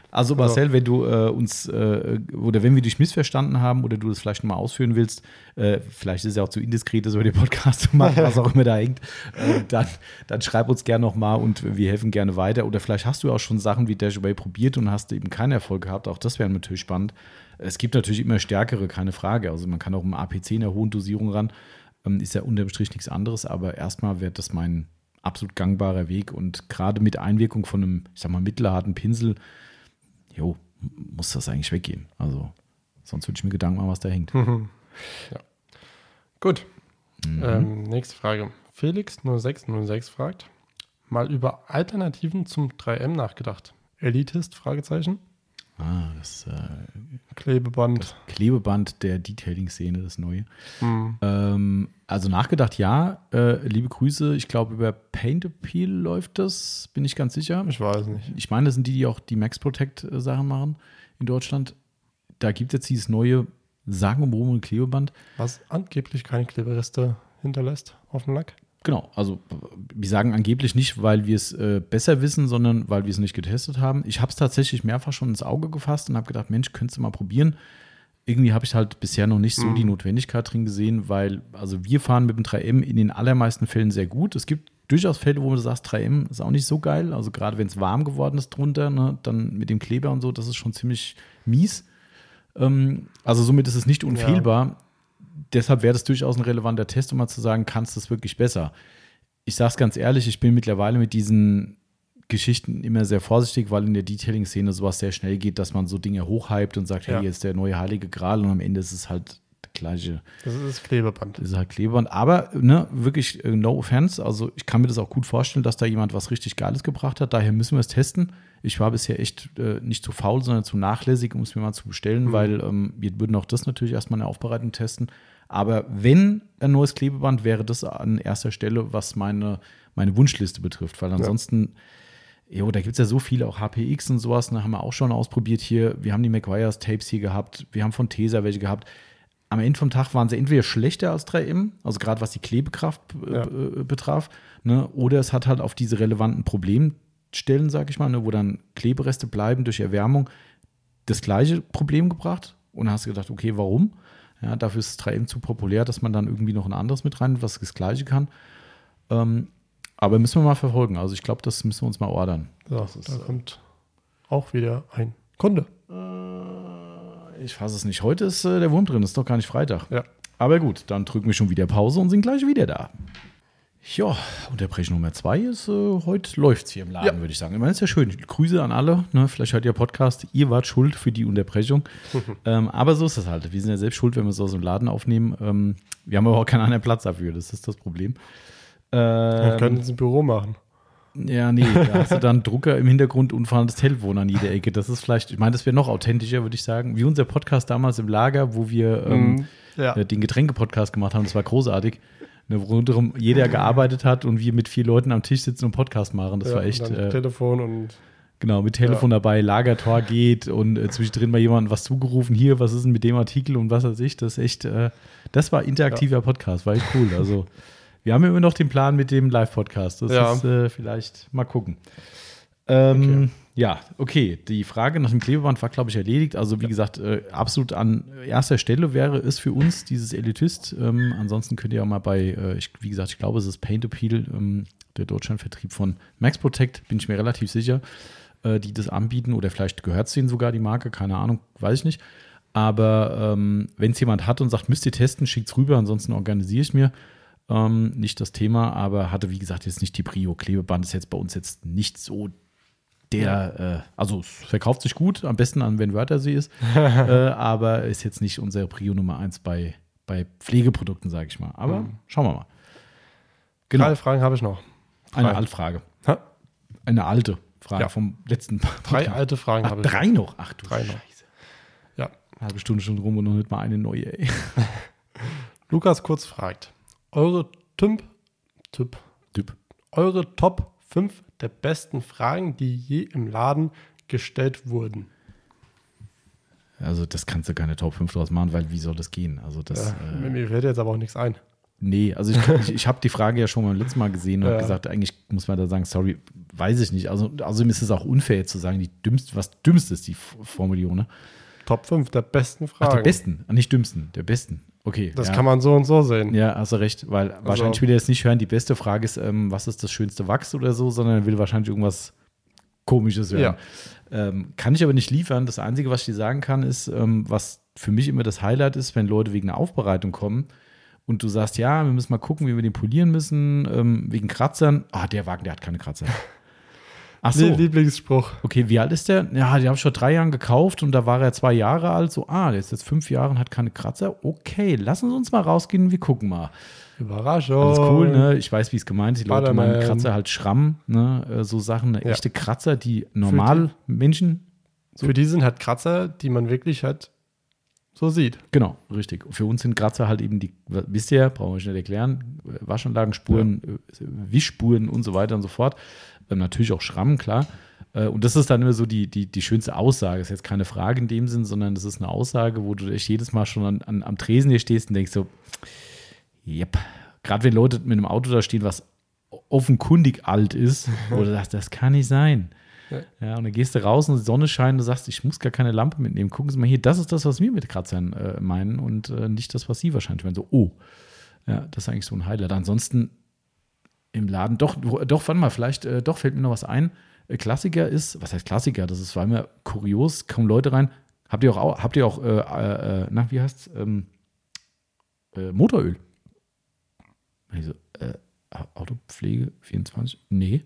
Also Marcel, wenn du äh, uns äh, oder wenn wir dich missverstanden haben oder du das vielleicht nochmal ausführen willst, äh, vielleicht ist es ja auch zu indiskret, das über den Podcast zu machen, was auch immer da hängt, äh, dann, dann schreib uns gerne nochmal und wir helfen gerne weiter. Oder vielleicht hast du auch schon Sachen wie Dash Away probiert und hast eben keinen Erfolg gehabt. Auch das wäre natürlich spannend. Es gibt natürlich immer stärkere, keine Frage. Also man kann auch im APC in einer hohen Dosierung ran. Ähm, ist ja unterm Strich nichts anderes, aber erstmal wäre das mein absolut gangbarer Weg und gerade mit Einwirkung von einem, ich sag mal, mittelharten Pinsel, jo, muss das eigentlich weggehen. Also, sonst würde ich mir Gedanken machen, was da hängt. Mhm. ja. Gut. Mhm. Ähm, nächste Frage. Felix0606 fragt, mal über Alternativen zum 3M nachgedacht. Elitist? Fragezeichen. Ah, das äh, Klebeband. Klebeband der Detailing-Szene, das neue. Hm. Ähm, also nachgedacht, ja. Äh, liebe Grüße, ich glaube, über Paint Appeal läuft das, bin ich ganz sicher. Ich weiß nicht. Ich meine, das sind die, die auch die Max Protect-Sachen machen in Deutschland. Da gibt es jetzt dieses neue sagenumwobene Klebeband. Was angeblich keine Klebereste hinterlässt auf dem Lack. Genau, also wir sagen angeblich nicht, weil wir es äh, besser wissen, sondern weil wir es nicht getestet haben. Ich habe es tatsächlich mehrfach schon ins Auge gefasst und habe gedacht, Mensch, könntest du mal probieren. Irgendwie habe ich halt bisher noch nicht so Mhm. die Notwendigkeit drin gesehen, weil also wir fahren mit dem 3M in den allermeisten Fällen sehr gut. Es gibt durchaus Fälle, wo du sagst, 3M ist auch nicht so geil. Also gerade wenn es warm geworden ist drunter, ne, dann mit dem Kleber und so, das ist schon ziemlich mies. Ähm, also somit ist es nicht unfehlbar deshalb wäre das durchaus ein relevanter Test, um mal zu sagen, kannst du es wirklich besser? Ich sage es ganz ehrlich, ich bin mittlerweile mit diesen Geschichten immer sehr vorsichtig, weil in der Detailing-Szene sowas sehr schnell geht, dass man so Dinge hochhypt und sagt, Ja. hey, jetzt der neue heilige Gral und am Ende ist es halt der gleiche, Das ist das Klebeband. das ist halt Klebeband. Aber ne, wirklich, äh, no offense, also ich kann mir das auch gut vorstellen, dass da jemand was richtig Geiles gebracht hat. Daher müssen wir es testen. Ich war bisher echt äh, nicht zu faul, sondern zu nachlässig, um es mir mal zu bestellen, Mhm. weil ähm, wir würden auch das natürlich erstmal in der Aufbereitung testen. Aber wenn ein neues Klebeband, wäre das an erster Stelle, was meine, meine Wunschliste betrifft. Weil ansonsten, jo, da gibt es ja so viele, auch HPX und sowas, ne, haben wir auch schon ausprobiert hier. Wir haben die McGuire's Tapes hier gehabt, wir haben von Tesa welche gehabt. Am Ende vom Tag waren sie entweder schlechter als 3M, also gerade was die Klebekraft äh, Ja. äh, betraf, ne, oder es hat halt auf diese relevanten Problemstellen, sag ich mal, ne, wo dann Klebereste bleiben durch Erwärmung, das gleiche Problem gebracht. Und dann hast du gedacht, okay, warum? Ja, dafür ist das 3M zu populär, dass man dann irgendwie noch ein anderes mit rein, was das gleiche kann. Ähm, aber müssen wir mal verfolgen. Also ich glaube, das müssen wir uns mal ordern. So, ist, da äh, kommt auch wieder ein Kunde. Ich fasse es nicht. Heute ist äh, der Wurm drin, ist doch gar nicht Freitag. Ja. Aber gut, dann drücken wir schon wieder Pause und sind gleich wieder da. Ja, Unterbrechung Nummer zwei ist, äh, heute läuft es hier im Laden, Ja. würde ich sagen. Ich meine, ist ja schön. Grüße an alle. Ne? Vielleicht hört ihr Podcast, ihr wart schuld für die Unterbrechung. ähm, aber so ist es halt. Wir sind ja selbst schuld, wenn wir es aus dem Laden aufnehmen. Ähm, wir haben aber auch keinen anderen Platz dafür. Das ist das Problem. Wir Ähm, können es im Büro machen. ja, nee, da hast du dann Drucker im Hintergrund und fahrendes Telefon an jeder Ecke. Das ist vielleicht, ich meine, das wäre noch authentischer, würde ich sagen. Wie unser Podcast damals im Lager, wo wir ähm, Mhm. Ja. äh, den Getränke-Podcast gemacht haben. Das war großartig. Ne, wo rundherum jeder gearbeitet hat und wir mit vier Leuten am Tisch sitzen und Podcast machen. Das ja, war echt, äh, Telefon und genau, mit Telefon dabei, Lagertor geht und äh, zwischendrin mal jemand was zugerufen. Hier, was ist denn mit dem Artikel und was weiß ich. Das ist echt, äh, das war interaktiver Podcast, war echt cool. Also, Wir haben ja immer noch den Plan mit dem Live-Podcast. Das Ja. ist äh, vielleicht mal gucken. Ähm, Okay. Ja, okay. Die Frage nach dem Klebeband war, glaube ich, erledigt. Also, wie gesagt, äh, absolut an erster Stelle wäre es für uns dieses Elitist. Ähm, ansonsten könnt ihr auch mal bei, äh, ich, wie gesagt, ich glaube, es ist Paint Appeal, ähm, der Deutschlandvertrieb von Max Protect, bin ich mir relativ sicher, äh, die das anbieten. Oder vielleicht gehört es denen sogar die Marke, keine Ahnung, weiß ich nicht. Aber ähm, wenn es jemand hat und sagt, müsst ihr testen, schickt es rüber, ansonsten organisiere ich mir. Ähm, nicht das Thema, aber hatte, wie gesagt, jetzt nicht die Prio. Klebeband ist jetzt bei uns jetzt nicht so der, äh, also es verkauft sich gut, am besten an wenn Wörthersee ist, äh, aber ist jetzt nicht unsere Prio Nummer eins bei, bei Pflegeprodukten, sage ich mal. Aber schauen wir mal. Genau, Drei Fragen habe ich noch. eine drei. Altfrage. Ha? Eine alte Frage Ja. vom letzten Drei Podcast. alte Fragen Ach, habe ich. drei noch? Ach du Drei noch. Scheiße. Ja. Halbe Stunde schon rum und noch nicht mal eine neue, ey. Lukas Kurz fragt: Eure Tümp, Typ, Typ. eure Top 5 der besten Fragen, die je im Laden gestellt wurden. Also das kannst du keine Top 5 draus machen, weil wie soll das gehen? Also das, Ja, äh, mir fällt jetzt aber auch nichts ein. nee, also ich, ich, ich habe die Frage ja schon beim letzten Mal gesehen und Ja. gesagt, eigentlich muss man da sagen, sorry, weiß ich nicht. Also außerdem ist es auch unfair jetzt zu sagen, die dümmste, was dümmste ist die Formulierung, ne? Top 5 der besten Ach, Fragen. der besten, nicht dümmsten, der besten. Okay. Das ja. kann man so und so sehen. Ja, hast du recht, weil wahrscheinlich will er jetzt nicht hören, die beste Frage ist, ähm, was ist das schönste Wachs oder so, sondern er will wahrscheinlich irgendwas Komisches hören. Ähm, kann ich aber nicht liefern. Das Einzige, was ich dir sagen kann, ist, ähm, was für mich immer das Highlight ist, wenn Leute wegen einer Aufbereitung kommen und du sagst, ja, wir müssen mal gucken, wie wir den polieren müssen, ähm, wegen Kratzern. Ah, der Wagen, der hat keine Kratzer. Ach so. Lie- Lieblingsspruch. Okay, wie alt ist der? Ja, die habe ich vor drei Jahren gekauft und da war er zwei Jahre alt. So, ah, der ist jetzt fünf Jahre und hat keine Kratzer. Okay, lassen Sie uns mal rausgehen, wir gucken mal. Überraschung. Alles cool, ne? Ich weiß, wie es gemeint ist. Die Leute meinen. Kratzer halt Schramm, ne? Äh, So Sachen, ne? Ja. echte Kratzer, die normal Menschen, Für die sind halt Kratzer, die man wirklich halt so sieht. genau, richtig. Für uns sind Kratzer halt eben die, wisst ihr, brauchen wir euch nicht erklären, Waschanlagenspuren, äh, Wischspuren und so weiter und so fort. Ähm, natürlich auch Schramm, klar. Äh, Und das ist dann immer so die, die, die schönste Aussage. Das ist jetzt keine Frage in dem Sinn, sondern das ist eine Aussage, wo du echt jedes Mal schon an, an, am Tresen hier stehst und denkst so, Yep. Gerade wenn Leute mit einem Auto da stehen, was offenkundig alt ist, du sagst, das kann nicht sein. Ja. Ja. und dann gehst du raus und die Sonne scheint und du sagst, ich muss gar keine Lampe mitnehmen. Gucken Sie mal hier, das ist das, was wir mit Kratzern äh, meinen und äh, nicht das, was Sie wahrscheinlich meinen. So, oh, ja, das ist eigentlich so ein Highlight. Ansonsten im Laden, doch, doch, warte mal, vielleicht, äh, doch fällt mir noch was ein. Äh, Klassiker ist, was heißt Klassiker? Das ist war immer kurios, kommen Leute rein. Habt ihr auch, au- habt ihr auch, äh, äh, äh, na, wie heißt's? Ähm, äh, Motoröl. Also, Autopflege 24? Nee.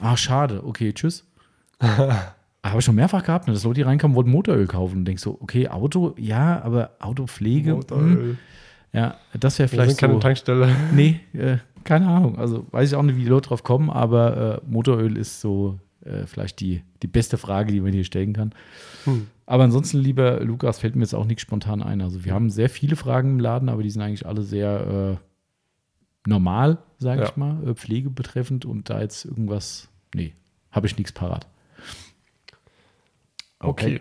Ach, schade. Okay, tschüss. Habe ich schon mehrfach gehabt, ne, dass Leute hier reinkommen, wollten Motoröl kaufen und denkst so, okay, Auto, ja, aber Autopflege, hm, Motoröl. ja, das wäre Wir vielleicht sind keine so. Tankstelle. Nee, äh, keine Ahnung. Also weiß ich auch nicht, wie die Leute drauf kommen, aber äh, Motoröl ist so äh, vielleicht die, die beste Frage, die man hier stellen kann. Hm. Aber ansonsten, lieber Lukas, fällt mir jetzt auch nichts spontan ein. Also wir haben sehr viele Fragen im Laden, aber die sind eigentlich alle sehr äh, normal, sage Ja. ich mal, äh, Pflege betreffend und da jetzt irgendwas, nee, habe ich nichts parat. Okay.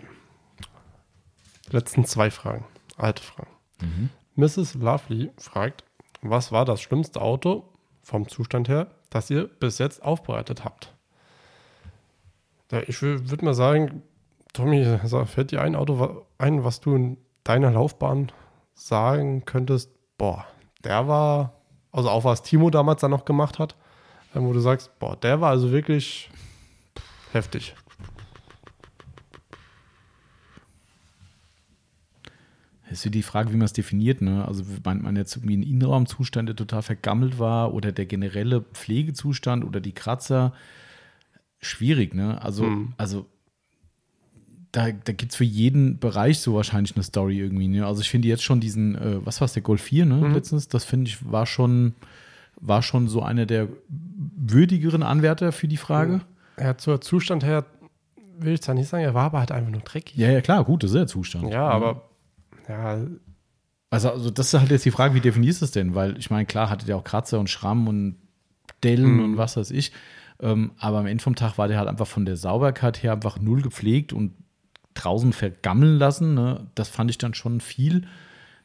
Letzten zwei Fragen. Alte Fragen. Mhm. Mrs. Lovely fragt, was war das schlimmste Auto vom Zustand her, das ihr bis jetzt aufbereitet habt? Ja, ich würde mal sagen, Tommy, sag, fällt dir ein Auto ein, was du in deiner Laufbahn sagen könntest, boah, der war, also auch was Timo damals dann noch gemacht hat, ähm, wo du sagst, boah, der war also wirklich heftig. Ist die Frage, wie man es definiert. Ne? Also meint man jetzt irgendwie einen Innenraumzustand, der total vergammelt war oder der generelle Pflegezustand oder die Kratzer. Schwierig, ne? Also, Hm. also da, da gibt es für jeden Bereich so wahrscheinlich eine Story irgendwie. Ne? Also ich finde jetzt schon diesen, äh, was war es, der Golf 4, ne? Mhm. Letztens, das finde ich, war schon, war schon so einer der würdigeren Anwärter für die Frage. Ja, zur Zustand her will ich zwar nicht sagen, er war aber halt einfach nur dreckig. Ja, ja, klar, gut, das ist der Zustand. Ja, aber ja, Also, also das ist halt jetzt die Frage, wie definierst du es denn? Weil ich meine, klar hatte der auch Kratzer und Schramm und Dellen Mhm. und was weiß ich. Ähm, aber am Ende vom Tag war der halt einfach von der Sauberkeit her einfach null gepflegt und draußen vergammeln lassen. Ne? Das fand ich dann schon viel.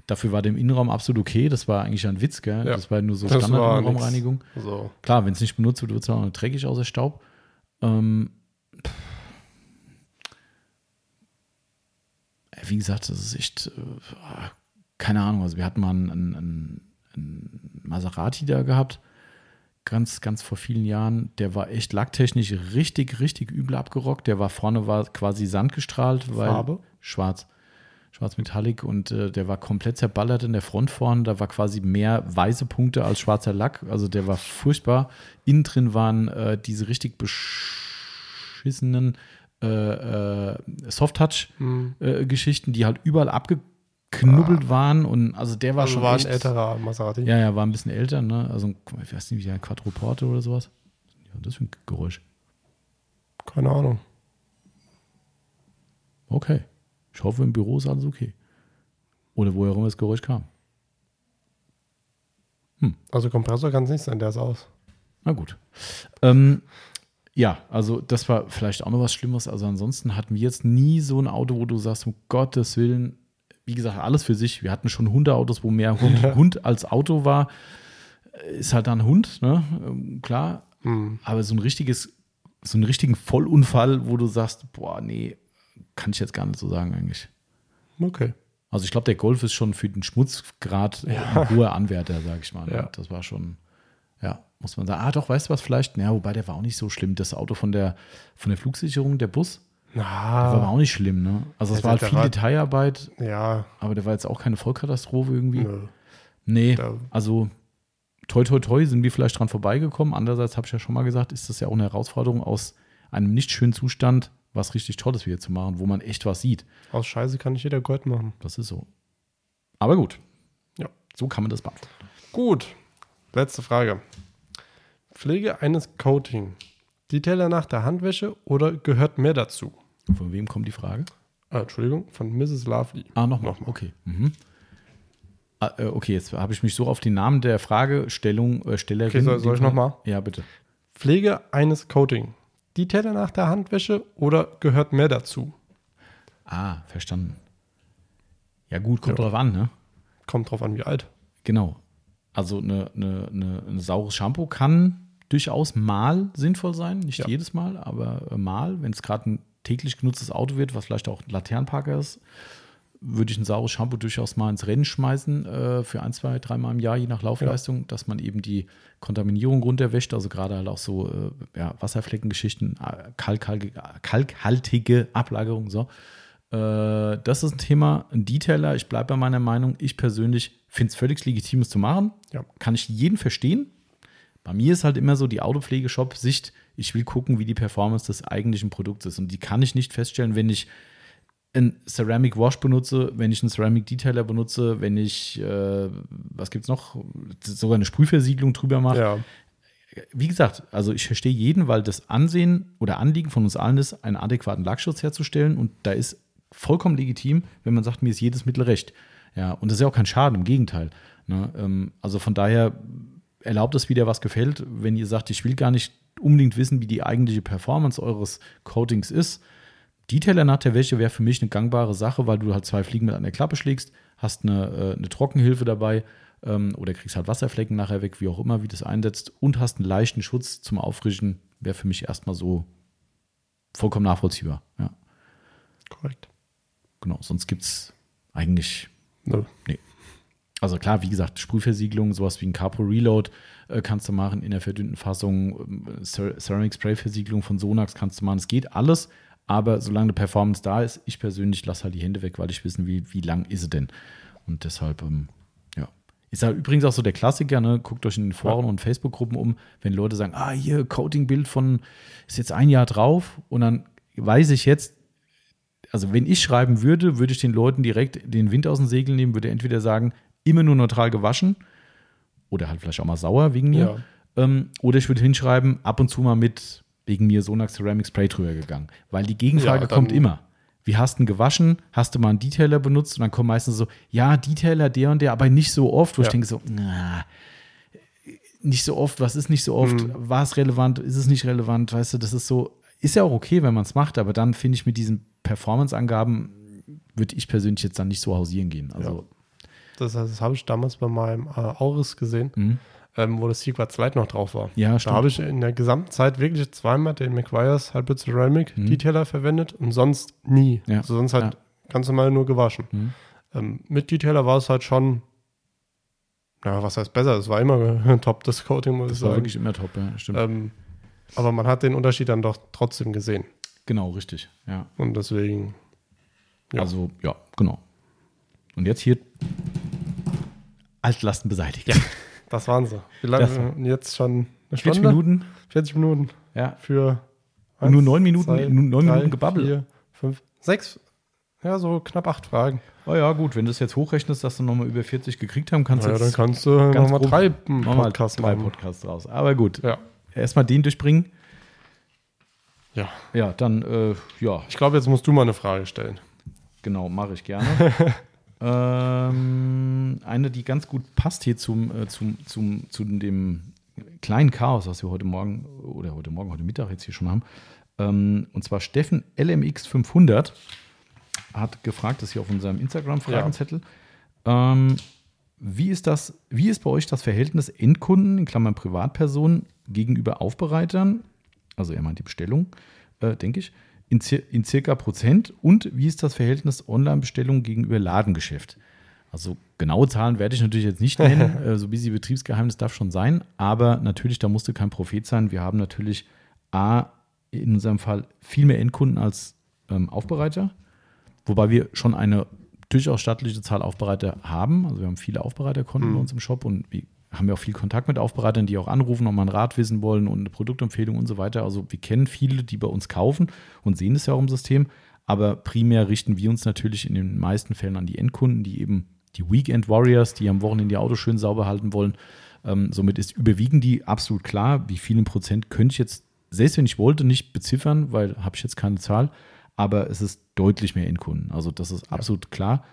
Dafür war der im Innenraum absolut okay. Das war eigentlich ein Witz, gell? Ja. Das war nur so Standard-Innenraumreinigung. So. Klar, wenn es nicht benutzt wird, wird es auch noch dreckig aus der Staub. Ähm, wie gesagt, das ist echt, äh, keine Ahnung. Also wir hatten mal einen, einen, einen Maserati da gehabt, ganz, ganz vor vielen Jahren. Der war echt lacktechnisch richtig, richtig übel abgerockt. Der war vorne war quasi sandgestrahlt, weil Farbe? schwarz. Schwarz Metallic und äh, der war komplett zerballert in der Front vorne. Da war quasi mehr weiße Punkte als schwarzer Lack. Also der war furchtbar. Innen drin waren äh, diese richtig beschissenen äh, äh, Soft-Touch-Geschichten, die halt überall abgeknubbelt waren. Und also der war Also schon war ein echt, älterer Maserati. Ja, ja, war ein bisschen älter. Ne? Also ein- ich weiß nicht, wie ein Quattroporte oder sowas. Ja, das ist ein Geräusch. Keine Ahnung. Okay. Ich hoffe, im Büro ist alles okay. Oder woher immer das Geräusch kam. Also Kompressor kann es nicht sein, der ist aus. Na gut. Ähm, ja, also das war vielleicht auch noch was Schlimmes. Also ansonsten hatten wir jetzt nie so ein Auto, wo du sagst, um Gottes Willen, wie gesagt, alles für sich. Wir hatten schon Hundeautos, wo mehr Hund, Hund als Auto war. Ist halt dann Hund, ne? Ähm, Klar. Hm. Aber so ein richtiges, so einen richtigen Vollunfall, wo du sagst, boah, nee, kann ich jetzt gar nicht so sagen eigentlich. Okay. Also ich glaube, der Golf ist schon für den Schmutzgrad ein hoher Anwärter, sage ich mal. ne? Ja. Das war schon, ja, muss man sagen. Ah, doch, weißt du was vielleicht? Ja, wobei der war auch nicht so schlimm. Das Auto von der, von der Flugsicherung, der Bus, der war Na, auch nicht schlimm, ne? Also es war halt viel war- Detailarbeit, ja, aber der war jetzt auch keine Vollkatastrophe irgendwie. nö. Nee, Da- also toi toi toi sind wir vielleicht dran vorbeigekommen. Andererseits habe ich ja schon mal gesagt, ist das ja auch eine Herausforderung aus einem nicht schönen Zustand was richtig Tolles wieder zu machen, wo man echt was sieht. Aus Scheiße kann nicht jeder Gold machen. Das ist so. Aber gut. Ja. So kann man das beantworten. Gut. Letzte Frage. Pflege eines Coating. Detailer nach der Handwäsche oder gehört mehr dazu? Von wem kommt die Frage? Ah, Entschuldigung, von Mrs. Lovely. Ah, nochmal. Nochmal. Okay. Mhm. Ah, äh, okay, jetzt habe ich mich so auf den Namen der Fragestellung äh, Stellerin. Okay, soll- soll ich in dem noch Fall- mal? Ja, bitte. Pflege eines Coating. Detailer nach der Handwäsche oder gehört mehr dazu? Ah, verstanden. Ja, gut, kommt Ja. drauf an, ne? Kommt drauf an, wie alt. Genau. Also eine, eine, eine, ein saures Shampoo kann durchaus mal sinnvoll sein, nicht Ja. jedes Mal, aber äh, mal, wenn es gerade ein täglich genutztes Auto wird, was vielleicht auch ein Laternenparker ist, würde ich ein saures Shampoo durchaus mal ins Rennen schmeißen äh, für ein, zwei, dreimal im Jahr, je nach Laufleistung, dass man eben die Kontaminierung runterwäscht, also gerade halt auch so äh, ja, Wasserfleckengeschichten, äh, kalkhaltige, kalkhaltige Ablagerung, so. Äh, das ist ein Thema, ein Detailer. Ich bleibe bei meiner Meinung. Ich persönlich finde es völlig legitim, es zu machen. Ja. Kann ich jeden verstehen. Bei mir ist halt immer so die Autopflegeshop-Sicht. Ich will gucken, wie die Performance des eigentlichen Produkts ist. Und die kann ich nicht feststellen, wenn ich ein Ceramic Wash benutze, wenn ich einen Ceramic Detailer benutze, wenn ich, äh, was gibt's noch, sogar eine Sprühversiegelung drüber mache Ja, wie gesagt, also ich verstehe jeden, weil das Ansehen oder Anliegen von uns allen ist, einen adäquaten Lackschutz herzustellen. Und da ist vollkommen legitim, wenn man sagt, mir ist jedes Mittel recht. Ja, und das ist ja auch kein Schaden, im Gegenteil. Ne? Ähm, also von daher erlaubt es wieder, was gefällt. Wenn ihr sagt, ich will gar nicht unbedingt wissen, wie die eigentliche Performance eures Coatings ist. Detailer nach der Wäsche wäre für mich eine gangbare Sache, weil du halt zwei Fliegen mit einer Klappe schlägst, hast eine, äh, eine Trockenhilfe dabei ähm, oder kriegst halt Wasserflecken nachher weg, wie auch immer, wie das einsetzt und hast einen leichten Schutz zum Auffrischen, wäre für mich erstmal so vollkommen nachvollziehbar. Ja, korrekt. Genau. Sonst gibt es eigentlich Nö. also klar, wie gesagt, Sprühversiegelung, sowas wie ein Capo Reload äh, kannst du machen in der verdünnten Fassung, Cer- Ceramic Spray Versiegelung von Sonax kannst du machen. Es geht alles, aber solange eine Performance da ist, ich persönlich lasse halt die Hände weg, weil ich wissen will, wie lang ist sie denn. Und deshalb, ähm, ja. Ist ja übrigens auch so der Klassiker, ne? Guckt euch in den Foren und Facebook-Gruppen um, wenn Leute sagen, ah, hier, Coating-Bild von, ist jetzt ein Jahr drauf und dann weiß ich jetzt, also wenn ich schreiben würde, würde ich den Leuten direkt den Wind aus den Segeln nehmen, würde entweder sagen, immer nur neutral gewaschen oder halt vielleicht auch mal sauer wegen mir. Ähm, oder ich würde hinschreiben, ab und zu mal mit wegen mir Sonax Ceramic Spray drüber gegangen. Weil die Gegenfrage Ja, kommt immer. Wie hast du ihn gewaschen? Hast du mal einen Detailer benutzt? Und dann kommt meistens so, ja, Detailer, der und der, aber nicht so oft. Wo ich Ja. denke so, na, nicht so oft, was ist nicht so oft? Mhm. War es relevant? Ist es nicht relevant? Weißt du, das ist so, ist ja auch okay, wenn man es macht, aber dann finde ich mit diesen Performance-Angaben würde ich persönlich jetzt dann nicht so hausieren gehen. Also Das, das habe ich damals bei meinem äh, Auris gesehen, Mhm. ähm, wo das Sequats Light noch drauf war. Ja, Da stimmt. habe ich in der gesamten Zeit wirklich zweimal den McGuire's Halbwitz Ceramic Mhm. Detailer verwendet und sonst nie. Ja. Also sonst halt ganz normal nur gewaschen. Mhm. Ähm, mit Detailer war es halt schon, ja, was heißt besser? Es war immer top, das Coating, muss ich Das war sagen. wirklich immer top, ja, stimmt. Ähm, aber man hat den Unterschied dann doch trotzdem gesehen. Genau, richtig. Ja. Und deswegen, Ja. Also, ja, genau. Und jetzt hier Altlasten beseitigt. Ja. das waren sie. Wie lange? Das- Und jetzt schon eine 40 Stunde? Minuten. 40 Minuten Ja. für Und nur neun Minuten- nur neun Minuten Gebabbel. Vier, fünf, sechs, ja, so knapp acht Fragen. Oh ja, gut, wenn du es jetzt hochrechnest, dass du nochmal über 40 gekriegt haben, kannst du Ja, dann jetzt kannst du nochmal drei drei. Podcasts raus. Aber gut, Ja. erstmal den durchbringen. Ja. Ja, dann, äh, ja, Ich glaube, jetzt musst du mal eine Frage stellen. Genau, mache ich gerne. ähm, eine, die ganz gut passt hier zum, äh, zum, zum, zu dem kleinen Chaos, was wir heute Morgen oder heute Morgen, heute Mittag jetzt hier schon haben. Ähm, und zwar Steffen LMX500 hat gefragt, das hier auf unserem Instagram-Fragenzettel. Ähm, wie ist das, wie ist bei euch das Verhältnis Endkunden, in Klammern Privatpersonen, gegenüber Aufbereitern? Also er meint die Bestellung, äh, denke ich, in, in circa Prozent. Und wie ist das Verhältnis Online-Bestellung gegenüber Ladengeschäft? Also genaue Zahlen werde ich natürlich jetzt nicht nennen, äh, so busy Betriebsgeheimnis darf schon sein, aber natürlich, da musste kein Prophet sein. Wir haben natürlich A, in unserem Fall viel mehr Endkunden als ähm, Aufbereiter, wobei wir schon eine durchaus stattliche Zahl Aufbereiter haben. Also wir haben viele Aufbereiterkonten bei uns im Shop und wir haben ja auch viel Kontakt mit Aufbereitern, die auch anrufen mal einen Rat wissen wollen und eine Produktempfehlung und so weiter. Also wir kennen viele, die bei uns kaufen und sehen es ja auch im System. Aber primär richten wir uns natürlich in den meisten Fällen an die Endkunden, die eben die Weekend Warriors, die am Wochenende die Autos schön sauber halten wollen. Ähm, somit ist überwiegen die absolut klar. Wie viel in Prozent könnte ich jetzt, selbst wenn ich wollte, nicht beziffern, weil habe ich jetzt keine Zahl. Aber es ist deutlich mehr Endkunden. Also das ist absolut klar.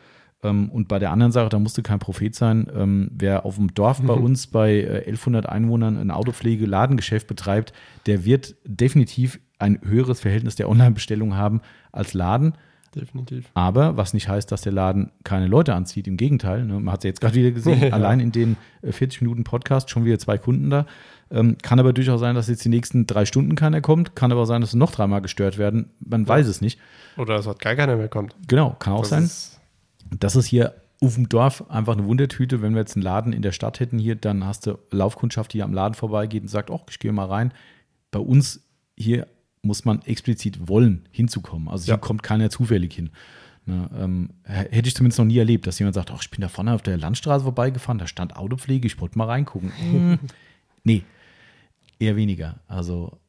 Ähm, und bei der anderen Sache, da musste kein Prophet sein, ähm, wer auf dem Dorf bei uns bei äh, 1100 Einwohnern ein Autopflege-Ladengeschäft betreibt, der wird definitiv ein höheres Verhältnis der Online-Bestellung haben als Laden. Definitiv. Aber was nicht heißt, dass der Laden keine Leute anzieht. Im Gegenteil, ne? man hat es ja jetzt gerade wieder gesehen, Ja. allein in den äh, 40 Minuten Podcast schon wieder zwei Kunden da. Ähm, kann aber durchaus sein, dass jetzt die nächsten drei Stunden keiner kommt. Kann aber sein, dass sie noch dreimal gestört werden. Man weiß es nicht. Oder es hat gar keiner mehr kommt. Genau, kann auch Das sein. Das ist hier auf dem Dorf einfach eine Wundertüte. Wenn wir jetzt einen Laden in der Stadt hätten hier, dann hast du Laufkundschaft, die am Laden vorbeigeht und sagt, oh, ich gehe mal rein. Bei uns hier muss man explizit wollen, hinzukommen. Also hier Ja. kommt keiner zufällig hin. Ne, ähm, hätte ich zumindest noch nie erlebt, dass jemand sagt, ach, ich bin da vorne auf der Landstraße vorbeigefahren, da stand Autopflege, ich wollte mal reingucken. Hm, nee, eher weniger. Also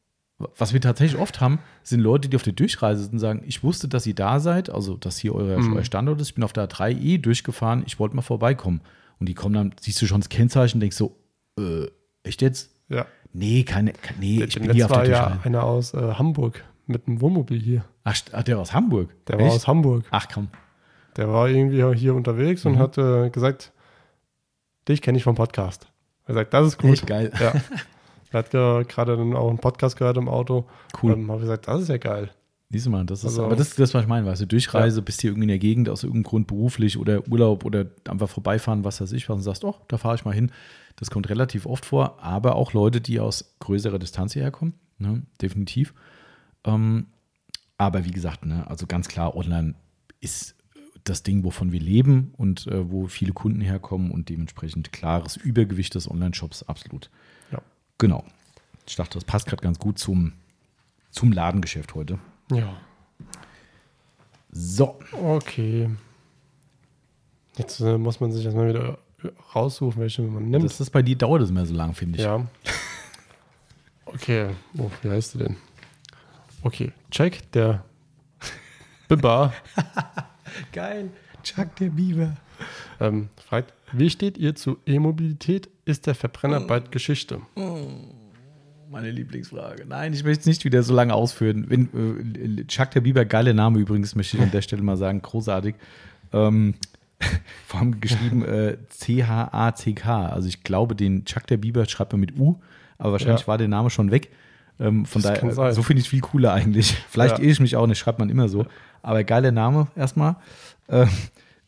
was wir tatsächlich oft haben, sind Leute, die auf der Durchreise sind und sagen, ich wusste, dass ihr da seid, also dass hier euer, Mhm. euer Standort ist. Ich bin auf der 3E durchgefahren, ich wollte mal vorbeikommen. Und die kommen dann, siehst du schon das Kennzeichen, denkst so, äh, echt jetzt? Ja. Nee, keine, keine nee, ich bin hier auf der war ja einer aus äh, Hamburg mit einem Wohnmobil hier. Ach, der war aus Hamburg. Der war Echt? aus Hamburg. Ach komm. Der war irgendwie hier unterwegs Mhm. und hat äh, gesagt, dich kenne ich vom Podcast. Er sagt, das ist gut. Echt geil. Ja. Er hat ge- gerade dann auch einen Podcast gehört im Auto. Cool. Ähm, habe gesagt, das ist ja geil. Siehst du mal, das ist, Also- aber das ist das, was ich meine, weißt du, Durchreise, bist hier irgendwie in der Gegend aus irgendeinem Grund beruflich oder Urlaub oder einfach vorbeifahren, was weiß ich, was und sagst, oh, da fahre ich mal hin. Das kommt relativ oft vor, aber auch Leute, die aus größerer Distanz hierher kommen, ne, definitiv. Ähm, aber wie gesagt, ne, also ganz klar, online ist das Ding, wovon wir leben und äh, wo viele Kunden herkommen und dementsprechend klares Übergewicht des Online-Shops, absolut. Genau. Ich dachte, das passt gerade ganz gut zum, zum Ladengeschäft heute. Ja. So, Okay. Jetzt äh, muss man sich erstmal wieder raussuchen, welche man nimmt. das ist bei dir dauert es immer so lang, finde ich. ja. Okay. Oh, wie heißt du denn? Okay. Check, der Bibba Geil. Chuck der Biber. ähm, fragt, wie steht ihr zu E-Mobilität? Ist der Verbrenner bald Geschichte? Meine Lieblingsfrage. Nein, ich möchte es nicht wieder so lange ausführen. Wenn, äh, Chuck der Biber, geiler Name übrigens, möchte ich an der Stelle mal sagen, großartig. Ähm, vor allem geschrieben äh, C-H-A-C-K. Also ich glaube, den Chuck der Biber schreibt man mit U, aber wahrscheinlich Ja. war der Name schon weg. Ähm, von Das kann daher, sein. so finde ich es viel cooler eigentlich. Vielleicht Ja. irre ich mich auch nicht, schreibt man immer so. Aber geiler Name erstmal. Ähm,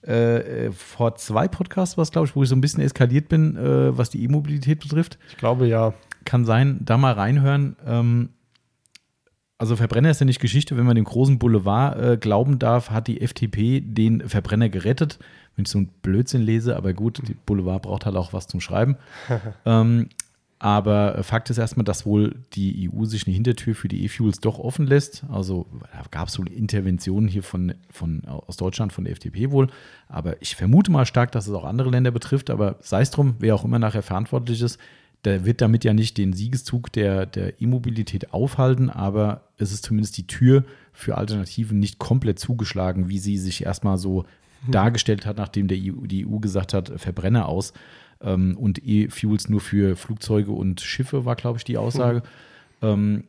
äh, vor zwei Podcasts war es, glaube ich, wo ich so ein bisschen eskaliert bin, äh, was die E-Mobilität betrifft. Ich glaube ja. Kann sein, da mal reinhören. Ähm, also Verbrenner ist ja nicht Geschichte, wenn man dem großen Boulevard äh, glauben darf, hat die FDP den Verbrenner gerettet. Wenn ich so einen Blödsinn lese, aber gut, die Boulevard braucht halt auch was zum Schreiben. ähm, aber Fakt ist erstmal, dass wohl die EU sich eine Hintertür für die E-Fuels doch offen lässt. Also da gab es wohl Interventionen hier von, von, aus Deutschland, von der FDP wohl. Aber ich vermute mal stark, dass es auch andere Länder betrifft. Aber sei es drum, wer auch immer nachher verantwortlich ist, der wird damit ja nicht den Siegeszug der, der E-Mobilität aufhalten, aber es ist zumindest die Tür für Alternativen nicht komplett zugeschlagen, wie sie sich erstmal so hm. dargestellt hat, nachdem der EU, die EU gesagt hat, Verbrenner aus. Ähm, und E-Fuels nur für Flugzeuge und Schiffe, war, glaube ich, die Aussage. Hm. Ähm,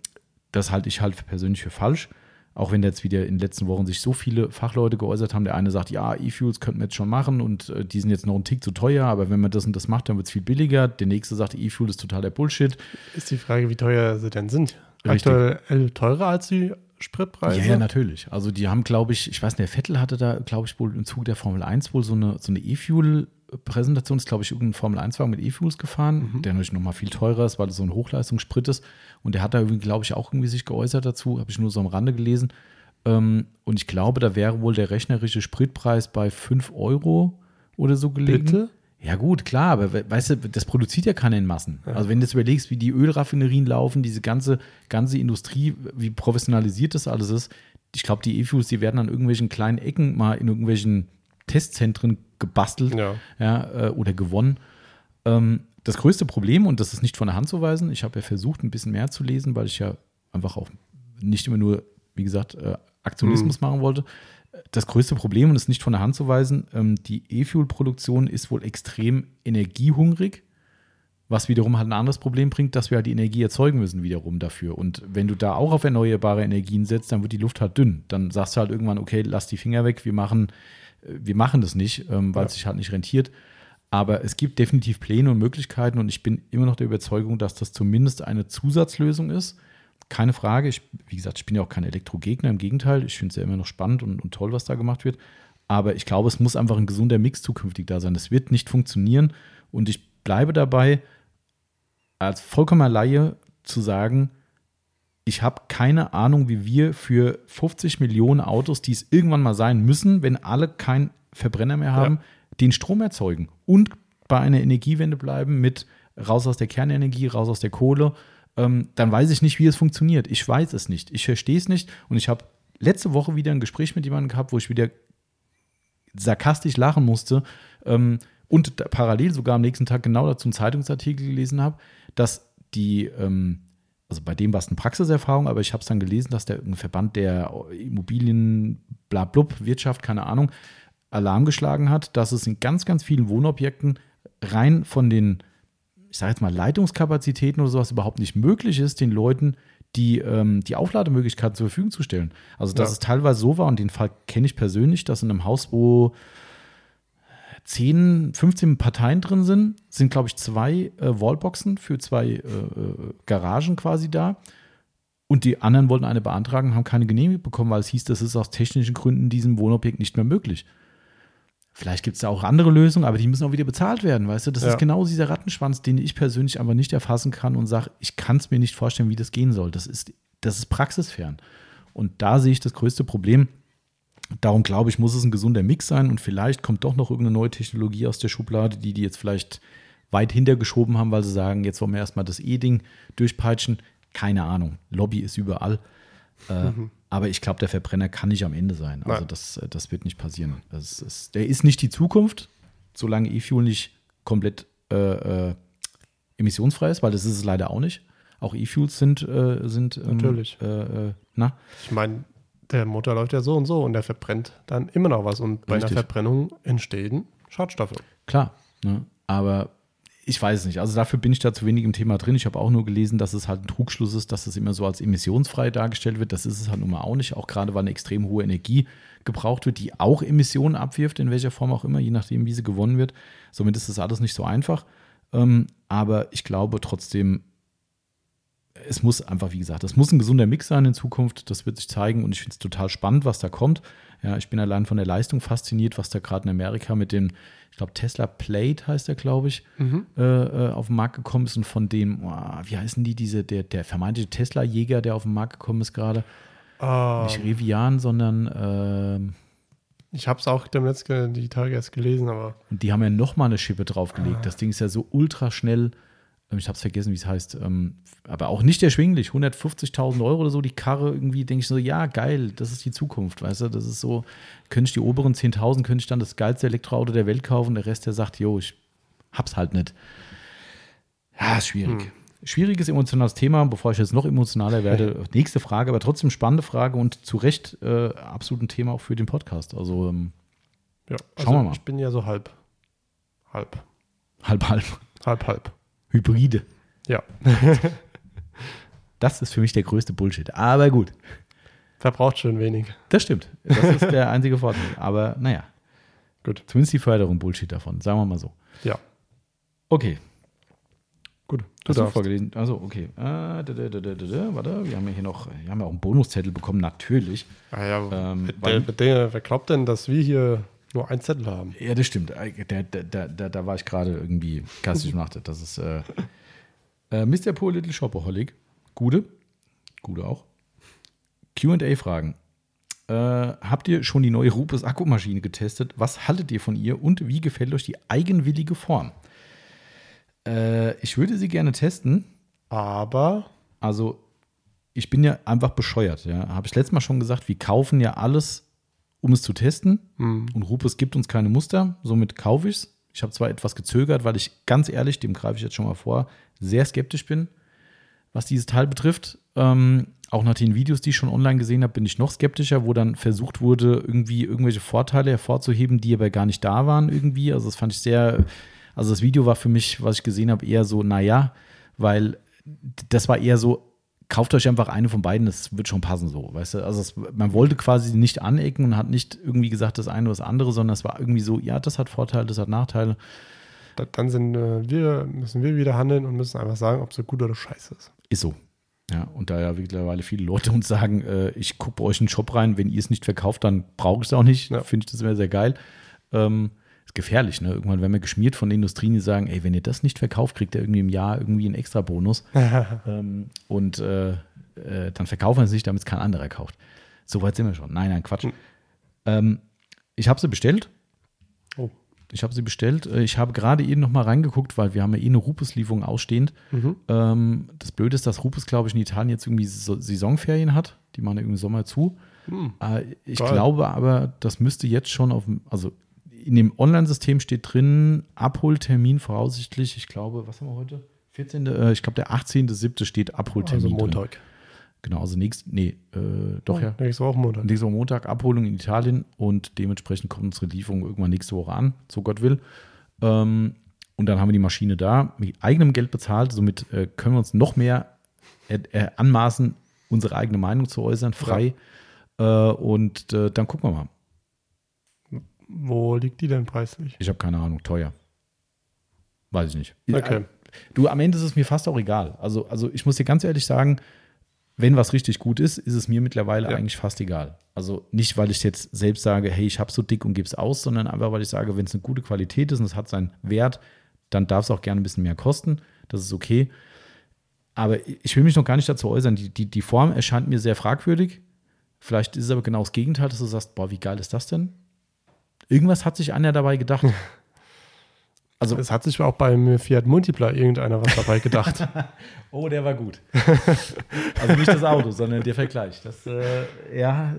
das halte ich halt persönlich für falsch. Auch wenn jetzt wieder in den letzten Wochen sich so viele Fachleute geäußert haben. Der eine sagt, ja, E-Fuels könnten wir jetzt schon machen und äh, die sind jetzt noch ein Tick zu teuer, aber wenn man das und das macht, dann wird es viel billiger. Der nächste sagt, E-Fuel ist totaler Bullshit. Ist die Frage, wie teuer sie denn sind. Richtig. Aktuell teurer als die Spritpreise? Ja, ja, natürlich. Also die haben, glaube ich, ich weiß nicht, der Vettel hatte da, glaube ich, wohl im Zuge der Formel 1 wohl so eine, so eine E-Fuel- Präsentation ist, glaube ich, irgendein Formel-1-Wagen mit E-Fuels gefahren, mhm. der natürlich nochmal viel teurer ist, weil das so ein Hochleistungssprit ist. Und der hat da glaube ich, auch irgendwie sich geäußert dazu, habe ich nur so am Rande gelesen. Ähm, und ich glaube, da wäre wohl der rechnerische Spritpreis bei 5 Euro oder so gelegen. Bitte? Ja, gut, klar, aber weißt du, das produziert ja keiner in Massen. Also, wenn du jetzt überlegst, wie die Ölraffinerien laufen, diese ganze, ganze Industrie, wie professionalisiert das alles ist, ich glaube, die E-Fuels, die werden an irgendwelchen kleinen Ecken mal in irgendwelchen Testzentren gebastelt ja. ja äh, oder gewonnen. Ähm, das größte Problem, und das ist nicht von der Hand zu weisen, ich habe ja versucht, ein bisschen mehr zu lesen, weil ich ja einfach auch nicht immer nur, wie gesagt, äh, Aktionismus mhm. machen wollte. Das größte Problem, und das ist nicht von der Hand zu weisen, ähm, die E-Fuel-Produktion ist wohl extrem energiehungrig, was wiederum halt ein anderes Problem bringt, dass wir halt die Energie erzeugen müssen wiederum dafür. Und wenn du da auch auf erneuerbare Energien setzt, dann wird die Luft halt dünn. Dann sagst du halt irgendwann, okay, lass die Finger weg, wir machen, äh, wir machen das nicht, ähm, weil ja. es sich halt nicht rentiert. Aber es gibt definitiv Pläne und Möglichkeiten und ich bin immer noch der Überzeugung, dass das zumindest eine Zusatzlösung ist, keine Frage. Ich, wie gesagt, ich bin ja auch kein Elektrogegner, im Gegenteil. Ich finde es ja immer noch spannend und, und toll, was da gemacht wird. Aber ich glaube, es muss einfach ein gesunder Mix zukünftig da sein. Es wird nicht funktionieren. Und ich bleibe dabei, als vollkommener Laie zu sagen, ich habe keine Ahnung, wie wir für 50 Millionen Autos, die es irgendwann mal sein müssen, wenn alle keinen Verbrenner mehr haben, ja. den Strom erzeugen und bei einer Energiewende bleiben mit raus aus der Kernenergie, raus aus der Kohle ähm, dann weiß ich nicht, wie es funktioniert. Ich weiß es nicht. Ich verstehe es nicht. Und ich habe letzte Woche wieder ein Gespräch mit jemandem gehabt, wo ich wieder sarkastisch lachen musste ähm, und parallel sogar am nächsten Tag genau dazu einen Zeitungsartikel gelesen habe, dass die, ähm, also bei dem war es eine Praxiserfahrung, aber ich habe es dann gelesen, dass der Verband der Immobilien, blablub, Wirtschaft, keine Ahnung, Alarm geschlagen hat, dass es in ganz, ganz vielen Wohnobjekten rein von den ich sage jetzt mal, Leitungskapazitäten oder sowas überhaupt nicht möglich ist, den Leuten die, ähm, die Auflademöglichkeit zur Verfügung zu stellen. Also, dass ja. es teilweise so war, und den Fall kenne ich persönlich, dass in einem Haus, wo 10, 15 Parteien drin sind, sind, glaube ich, zwei äh, Wallboxen für zwei äh, äh, Garagen quasi da. Und die anderen wollten eine beantragen, haben keine Genehmigung bekommen, weil es hieß, das ist aus technischen Gründen diesem Wohnobjekt nicht mehr möglich. Vielleicht gibt es da auch andere Lösungen, aber die müssen auch wieder bezahlt werden, weißt du? Das ja. ist genau dieser Rattenschwanz, den ich persönlich einfach nicht erfassen kann und sage, ich kann es mir nicht vorstellen, wie das gehen soll. Das ist, das ist praxisfern. Und da sehe ich das größte Problem. Darum glaube ich, muss es ein gesunder Mix sein und vielleicht kommt doch noch irgendeine neue Technologie aus der Schublade, die die jetzt vielleicht weit hintergeschoben haben, weil sie sagen, jetzt wollen wir erstmal das E-Ding durchpeitschen. Keine Ahnung. Lobby ist überall. Äh, mhm. Aber ich glaube, der Verbrenner kann nicht am Ende sein. Also das, äh, das wird nicht passieren. Das ist, der ist nicht die Zukunft, solange E-Fuel nicht komplett äh, äh, emissionsfrei ist, weil das ist es leider auch nicht. Auch E-Fuels sind, äh, sind ähm, natürlich. Ähm, na? Ich meine, der Motor läuft ja so und so und der verbrennt dann immer noch was. Und bei Richtig. einer Verbrennung entstehen Schadstoffe. Klar, ne? aber ich weiß es nicht. Also dafür bin ich da zu wenig im Thema drin. Ich habe auch nur gelesen, dass es halt ein Trugschluss ist, dass es immer so als emissionsfrei dargestellt wird. Das ist es halt nun mal auch nicht. Auch gerade, weil eine extrem hohe Energie gebraucht wird, die auch Emissionen abwirft, in welcher Form auch immer, je nachdem, wie sie gewonnen wird. Somit ist das alles nicht so einfach. Ähm, aber ich glaube trotzdem, es muss einfach, wie gesagt, das muss ein gesunder Mix sein in Zukunft. Das wird sich zeigen und ich finde es total spannend, was da kommt. Ja, ich bin allein von der Leistung fasziniert, was da gerade in Amerika mit dem, ich glaube, Tesla Plate heißt der, glaube ich, Mhm. äh, äh, auf den Markt gekommen ist und von dem, oh, wie heißen die, diese, der, der vermeintliche Tesla-Jäger, der auf den Markt gekommen ist gerade. Ah, Nicht Rivian, sondern ähm, ich habe es auch dem letzten die Tage erst gelesen, aber Und die haben ja noch mal eine Schippe draufgelegt. Das Ding ist ja so ultra schnell. Ähm, Ich habe es vergessen, wie es heißt. ähm, Aber auch nicht erschwinglich. 150.000 Euro oder so die Karre. Irgendwie denke ich so, ja, geil, das ist die Zukunft. Weißt du, das ist so, könnte ich die oberen 10.000, könnte ich dann das geilste Elektroauto der Welt kaufen. Der Rest, der sagt, jo, ich hab's halt nicht. Ja, ist schwierig. Schwieriges emotionales Thema, bevor ich jetzt noch emotionaler werde. Nächste Frage, aber trotzdem spannende Frage und zu Recht äh, absolut ein Thema auch für den Podcast. Also ähm, ja. Schauen wir mal. Ich bin ja so halb. Halb. halb, halb. Halb, halb. Hybride. Ja. Das ist für mich der größte Bullshit. Aber gut, Verbraucht schön wenig. das stimmt. Das ist der einzige Vorteil. Aber naja, Gut. zumindest die Förderung Bullshit davon, sagen wir mal so. Ja. Okay, Gut. Du hast du darfst. vorgelesen? Also, okay. Äh, da, da, da, warte, wir haben ja hier noch, wir haben ja auch einen Bonuszettel bekommen, natürlich. Ah ja, Ähm, wer, wer, wer glaubt denn, dass wir hier nur ein Zettel haben? Ja, das stimmt. Da, da, da, da, war ich gerade irgendwie gastisch gemacht. Das ist äh, äh, Mr. Poor Little Shopaholic. Gute. Gute auch. QA-Fragen. Äh, habt ihr schon die neue Rupes Akkumaschine getestet? Was haltet ihr von ihr und wie gefällt euch die eigenwillige Form? Äh, ich würde sie gerne testen. Aber Also, ich bin ja einfach bescheuert. Ja? Habe ich letztes Mal schon gesagt, wir kaufen ja alles, um es zu testen. hm, Und Rupes gibt uns keine Muster, somit kaufe ich es. Ich habe zwar etwas gezögert, weil ich ganz ehrlich, dem greife ich jetzt schon mal vor, sehr skeptisch bin, was dieses Teil betrifft. Ähm, auch nach den Videos, die ich schon online gesehen habe, bin ich noch skeptischer, wo dann versucht wurde, irgendwie irgendwelche Vorteile hervorzuheben, die aber gar nicht da waren irgendwie. Also das fand ich sehr, also das Video war für mich, was ich gesehen habe, eher so, naja, weil das war eher so, kauft euch einfach eine von beiden, das wird schon passen so, weißt du? Also es, man wollte quasi nicht anecken und hat nicht irgendwie gesagt, das eine oder das andere, sondern es war irgendwie so, ja, das hat Vorteile, das hat Nachteile. da, dann sind äh, wir, müssen wir wieder handeln und müssen einfach sagen, ob es so gut oder scheiße ist. Ist so. Ja, und da ja mittlerweile viele Leute uns sagen, äh, ich gucke bei euch in den Shop rein, wenn ihr es nicht verkauft, dann brauche ich es auch nicht. Ja. Finde ich das immer sehr geil. Ähm, gefährlich, ne? Irgendwann werden wir geschmiert von Industrien, die sagen, ey, wenn ihr das nicht verkauft, kriegt ihr irgendwie im Jahr irgendwie einen extra Bonus. ähm, und äh, äh, dann verkaufen wir es nicht, damit es kein anderer kauft. So weit sind wir schon. Nein, nein, Quatsch. Hm. Ähm, ich habe sie bestellt. Oh. Ich habe sie bestellt. Äh, Ich habe gerade eben noch mal reingeguckt, weil wir haben ja eh eine Rupes-Lieferung ausstehend. Mhm. Ähm, das Blöde ist, dass Rupes, glaube ich, in Italien jetzt irgendwie so Saisonferien hat. Die machen ja irgendwie im Sommer zu. Hm. Äh, ich Geil. glaube aber, das müsste jetzt schon auf dem, also in dem Online-System steht drin, Abholtermin voraussichtlich, ich glaube, was haben wir heute? 14. Äh, ich glaube, der 18.07. steht Abholtermin. Also Drin. Montag. Genau, also nächst, nee, äh, doch ja. Nächste Woche Montag. Nächste Woche Montag Abholung in Italien und dementsprechend kommt unsere Lieferung irgendwann nächste Woche an, so Gott will. Ähm, und dann haben wir die Maschine da, mit eigenem Geld bezahlt, somit äh, können wir uns noch mehr äh, äh, anmaßen, unsere eigene Meinung zu äußern, frei. Äh, und dann gucken wir mal. Wo liegt die denn preislich? Ich habe keine Ahnung, teuer. Weiß ich nicht. Okay. Du, am Ende ist es mir fast auch egal. Also, also ich muss dir ganz ehrlich sagen, wenn was richtig gut ist, ist es mir mittlerweile Ja. eigentlich fast egal. Also nicht, weil ich jetzt selbst sage, hey, ich habe so dick und gebe es aus, sondern einfach, weil ich sage, wenn es eine gute Qualität ist und es hat seinen Wert, dann darf es auch gerne ein bisschen mehr kosten. Das ist okay. Aber ich will mich noch gar nicht dazu äußern. Die, die, die Form erscheint mir sehr fragwürdig. Vielleicht ist es aber genau das Gegenteil, dass du sagst, boah, wie geil ist das denn? Irgendwas hat sich Anja dabei gedacht. Also, Es hat sich auch beim Fiat Multipla irgendeiner was dabei gedacht. Oh, der war gut. also nicht das Auto, sondern der Vergleich. Das, äh, ja,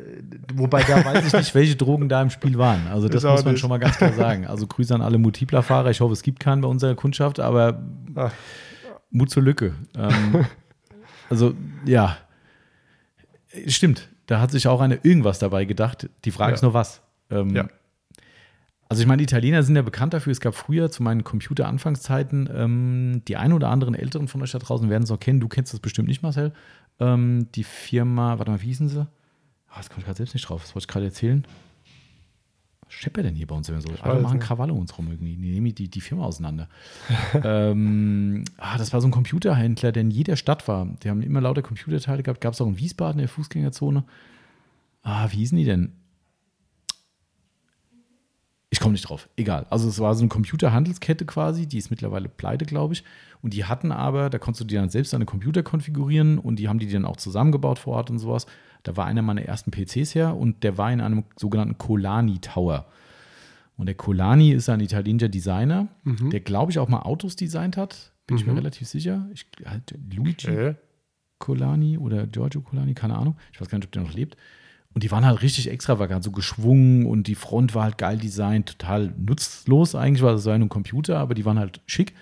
wobei da weiß ich nicht, welche Drogen da im Spiel waren. Also das auch muss man nicht. schon mal ganz klar sagen. Also Grüße an alle Multipler-Fahrer. Ich hoffe, es gibt keinen bei unserer Kundschaft, aber Ach. Mut zur Lücke. Ähm, also ja, stimmt. Da hat sich auch eine irgendwas dabei gedacht. Die Frage Ja. ist nur was. Ähm, Ja. Also ich meine, die Italiener sind ja bekannt dafür. Es gab früher zu meinen Computer-Anfangszeiten, ähm, die ein oder anderen Älteren von euch da draußen werden es auch kennen. Du kennst das bestimmt nicht, Marcel. Ähm, die Firma, warte mal, wie hießen sie? Ah, das komme ich gerade selbst nicht drauf. Das wollte ich gerade erzählen. Was scheppert denn hier bei uns immer so? Alle machen. Krawalle uns rum irgendwie. Die nehmen die, die Firma auseinander. ähm, ah, das war so ein Computerhändler, der in jeder Stadt war. Die haben immer lauter Computerteile gehabt. Gab es auch in Wiesbaden in der Fußgängerzone. Ah, wie hießen die denn? Ich komme nicht drauf. Egal. Also es war so eine Computerhandelskette quasi, die ist mittlerweile pleite, glaube ich. Und die hatten aber, da konntest du dir dann selbst deine Computer konfigurieren und die haben die dann auch zusammengebaut vor Ort und sowas. Da war einer meiner ersten PCs her und der war in einem sogenannten Colani Tower. Und der Colani ist ein italienischer Designer, der, glaube ich, auch mal Autos designt hat. Bin ich mir Mhm. relativ sicher. Ich, halt, Luigi Okay. Colani oder Giorgio Colani, keine Ahnung. Ich weiß gar nicht, ob der noch lebt. Und die waren halt richtig extravagant, so geschwungen und die Front war halt geil designt, total nutzlos eigentlich, weil das war ja nur ein Computer, aber die waren halt schick.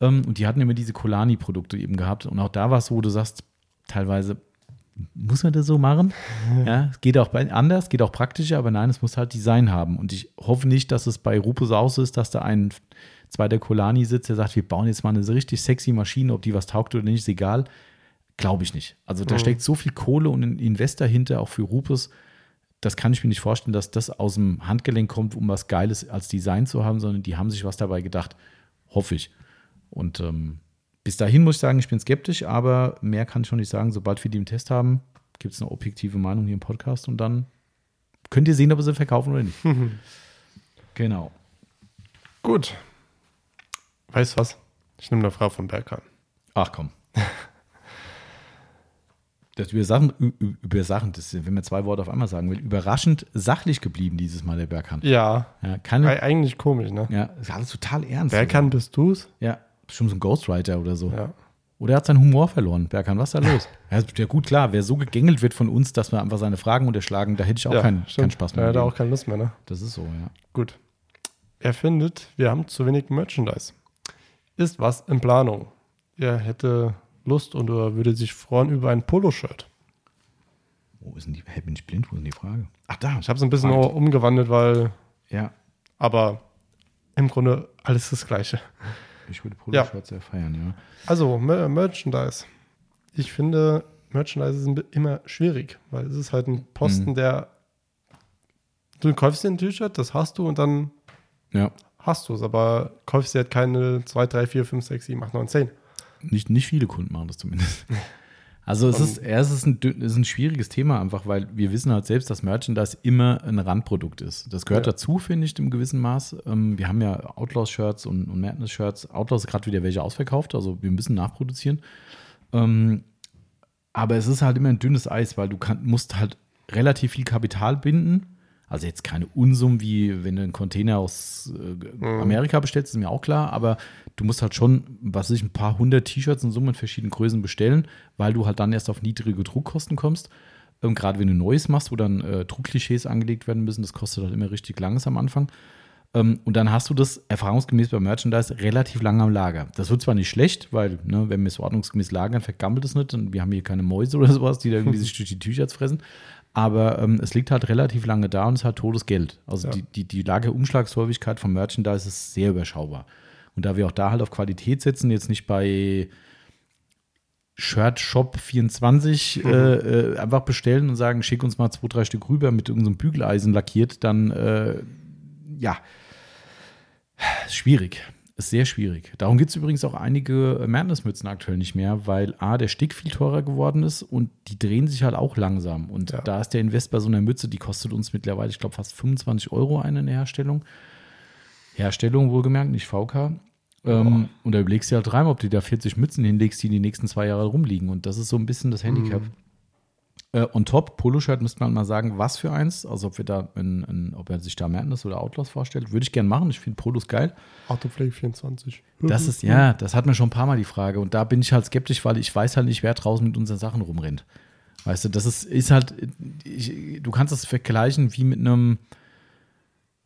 Ähm, und die hatten immer diese Colani-Produkte eben gehabt. Und auch da war es so, wo du sagst, teilweise muss man das so machen. Ja, es geht auch anders, geht auch praktischer, aber nein, es muss halt Design haben. Und ich hoffe nicht, dass es bei Rupus auch so ist, dass da ein zweiter Colani sitzt, der sagt, wir bauen jetzt mal eine richtig sexy Maschine, ob die was taugt oder nicht, ist egal. Glaube ich nicht. Also da Mhm. steckt so viel Kohle und ein Invest dahinter, auch für Rupus. Das kann ich mir nicht vorstellen, dass das aus dem Handgelenk kommt, um was Geiles als Design zu haben, sondern die haben sich was dabei gedacht. Hoffe ich. Und ähm, bis dahin muss ich sagen, ich bin skeptisch, aber mehr kann ich schon nicht sagen. Sobald wir die im Test haben, gibt es eine objektive Meinung hier im Podcast und dann könnt ihr sehen, ob wir sie verkaufen oder nicht. genau. Gut. Weißt du was? Ich nehme eine Frage von Berkan. Ach komm. Das über Sachen, über Sachen, das, wenn man zwei Worte auf einmal sagen will, überraschend sachlich geblieben dieses Mal der Berghahn. Ja. Ja, Ei- Eigentlich komisch, ne? ja, ist alles total ernst. Berkan bist du's? Ja, bestimmt so ein Ghostwriter oder so. Ja. Oder er hat seinen Humor verloren. Berghahn, was ist da los? ja, gut, klar, wer so gegängelt wird von uns, dass wir einfach seine Fragen unterschlagen, da hätte ich auch ja, keinen, keinen. Spaß mehr. er mit auch keine Lust mehr, ne? Das ist so, ja. Gut. Er findet, wir haben zu wenig Merchandise. Ist was in Planung. Er hätte Lust und oder würde sich freuen über ein Poloshirt. Wo ist denn die, hey, bin ich blind? Wo ist denn die Frage? Ach, da. Ich habe es ein bisschen Frage. umgewandelt, weil, Ja, aber im Grunde alles das Gleiche. ich würde Poloshirts sehr feiern, ja. Also, Mer Merchandise. Ich finde, Merchandise bi- immer schwierig, weil es ist halt ein Posten, Mhm. der. Du kaufst dir ein T-Shirt, das hast du und dann Ja, hast du es, aber kaufst dir halt keine 2, 3, 4, 5, 6, 7, 8, 9, 10. Nicht, nicht viele Kunden machen das zumindest. Also es ist, ja, es ist ein, es ist ein schwieriges Thema einfach, weil wir wissen halt selbst, dass Merchandise immer ein Randprodukt ist. Das gehört Ja. dazu, finde ich, im gewissen Maß. Ähm, wir haben ja Outlaws-Shirts und, und Madness-Shirts. Outlaws ist gerade wieder welche ausverkauft, also wir müssen nachproduzieren. Ähm, aber es ist halt immer ein dünnes Eis, weil du kann, musst halt relativ viel Kapital binden. Also jetzt keine Unsummen, wie wenn du einen Container aus äh, Amerika bestellst, ist mir auch klar, aber du musst halt schon, was weiß ich, ein paar hundert T-Shirts in Summe in verschiedenen Größen bestellen, weil du halt dann erst auf niedrige Druckkosten kommst. Ähm, Gerade wenn du Neues machst, wo dann äh, Druckklischees angelegt werden müssen, das kostet halt immer richtig langes am Anfang. Ähm, und dann hast du das erfahrungsgemäß bei Merchandise relativ lange am Lager. Das wird zwar nicht schlecht, weil, ne, wenn wir es ordnungsgemäß lagern, vergammelt es nicht. Und wir haben hier keine Mäuse oder sowas, die da irgendwie sich durch die T-Shirts fressen. Aber ähm, es liegt halt relativ lange da und es hat totes Geld. Also Ja. die, die, die Lagerumschlagshäufigkeit von Merchandise ist sehr überschaubar. Und da wir auch da halt auf Qualität setzen, jetzt nicht bei Shirt Shop 24 äh, äh, einfach bestellen und sagen, schick uns mal zwei, drei Stück rüber mit irgendeinem Bügeleisen lackiert, dann äh, ja, schwierig. Ist sehr schwierig. Darum gibt es übrigens auch einige Madness-Mützen aktuell nicht mehr, weil A, der Stick viel teurer geworden ist und die drehen sich halt auch langsam. Und Ja. da ist der Invest bei so einer Mütze, die kostet uns mittlerweile, ich glaube, fast 25 Euro eine in der Herstellung. Herstellung wohlgemerkt, nicht VK. Ähm, und da überlegst du halt dreimal, ob du da 40 Mützen hinlegst, die die nächsten zwei Jahre rumliegen. Und das ist so ein bisschen das Handicap. Äh, on top, Poloshirt müsste man mal sagen, was für eins. Also ob wir da ein, ein, ob er sich da Madness oder Outlaws vorstellt. Würde ich gerne machen. Ich finde Polos geil. Autopflege 24. Das ist, ja, das hat mir schon ein paar Mal die Frage. Und da bin ich halt skeptisch, weil ich weiß halt nicht, wer draußen mit unseren Sachen rumrennt. Weißt du, das ist, ist halt, ich, du kannst das vergleichen wie mit einem,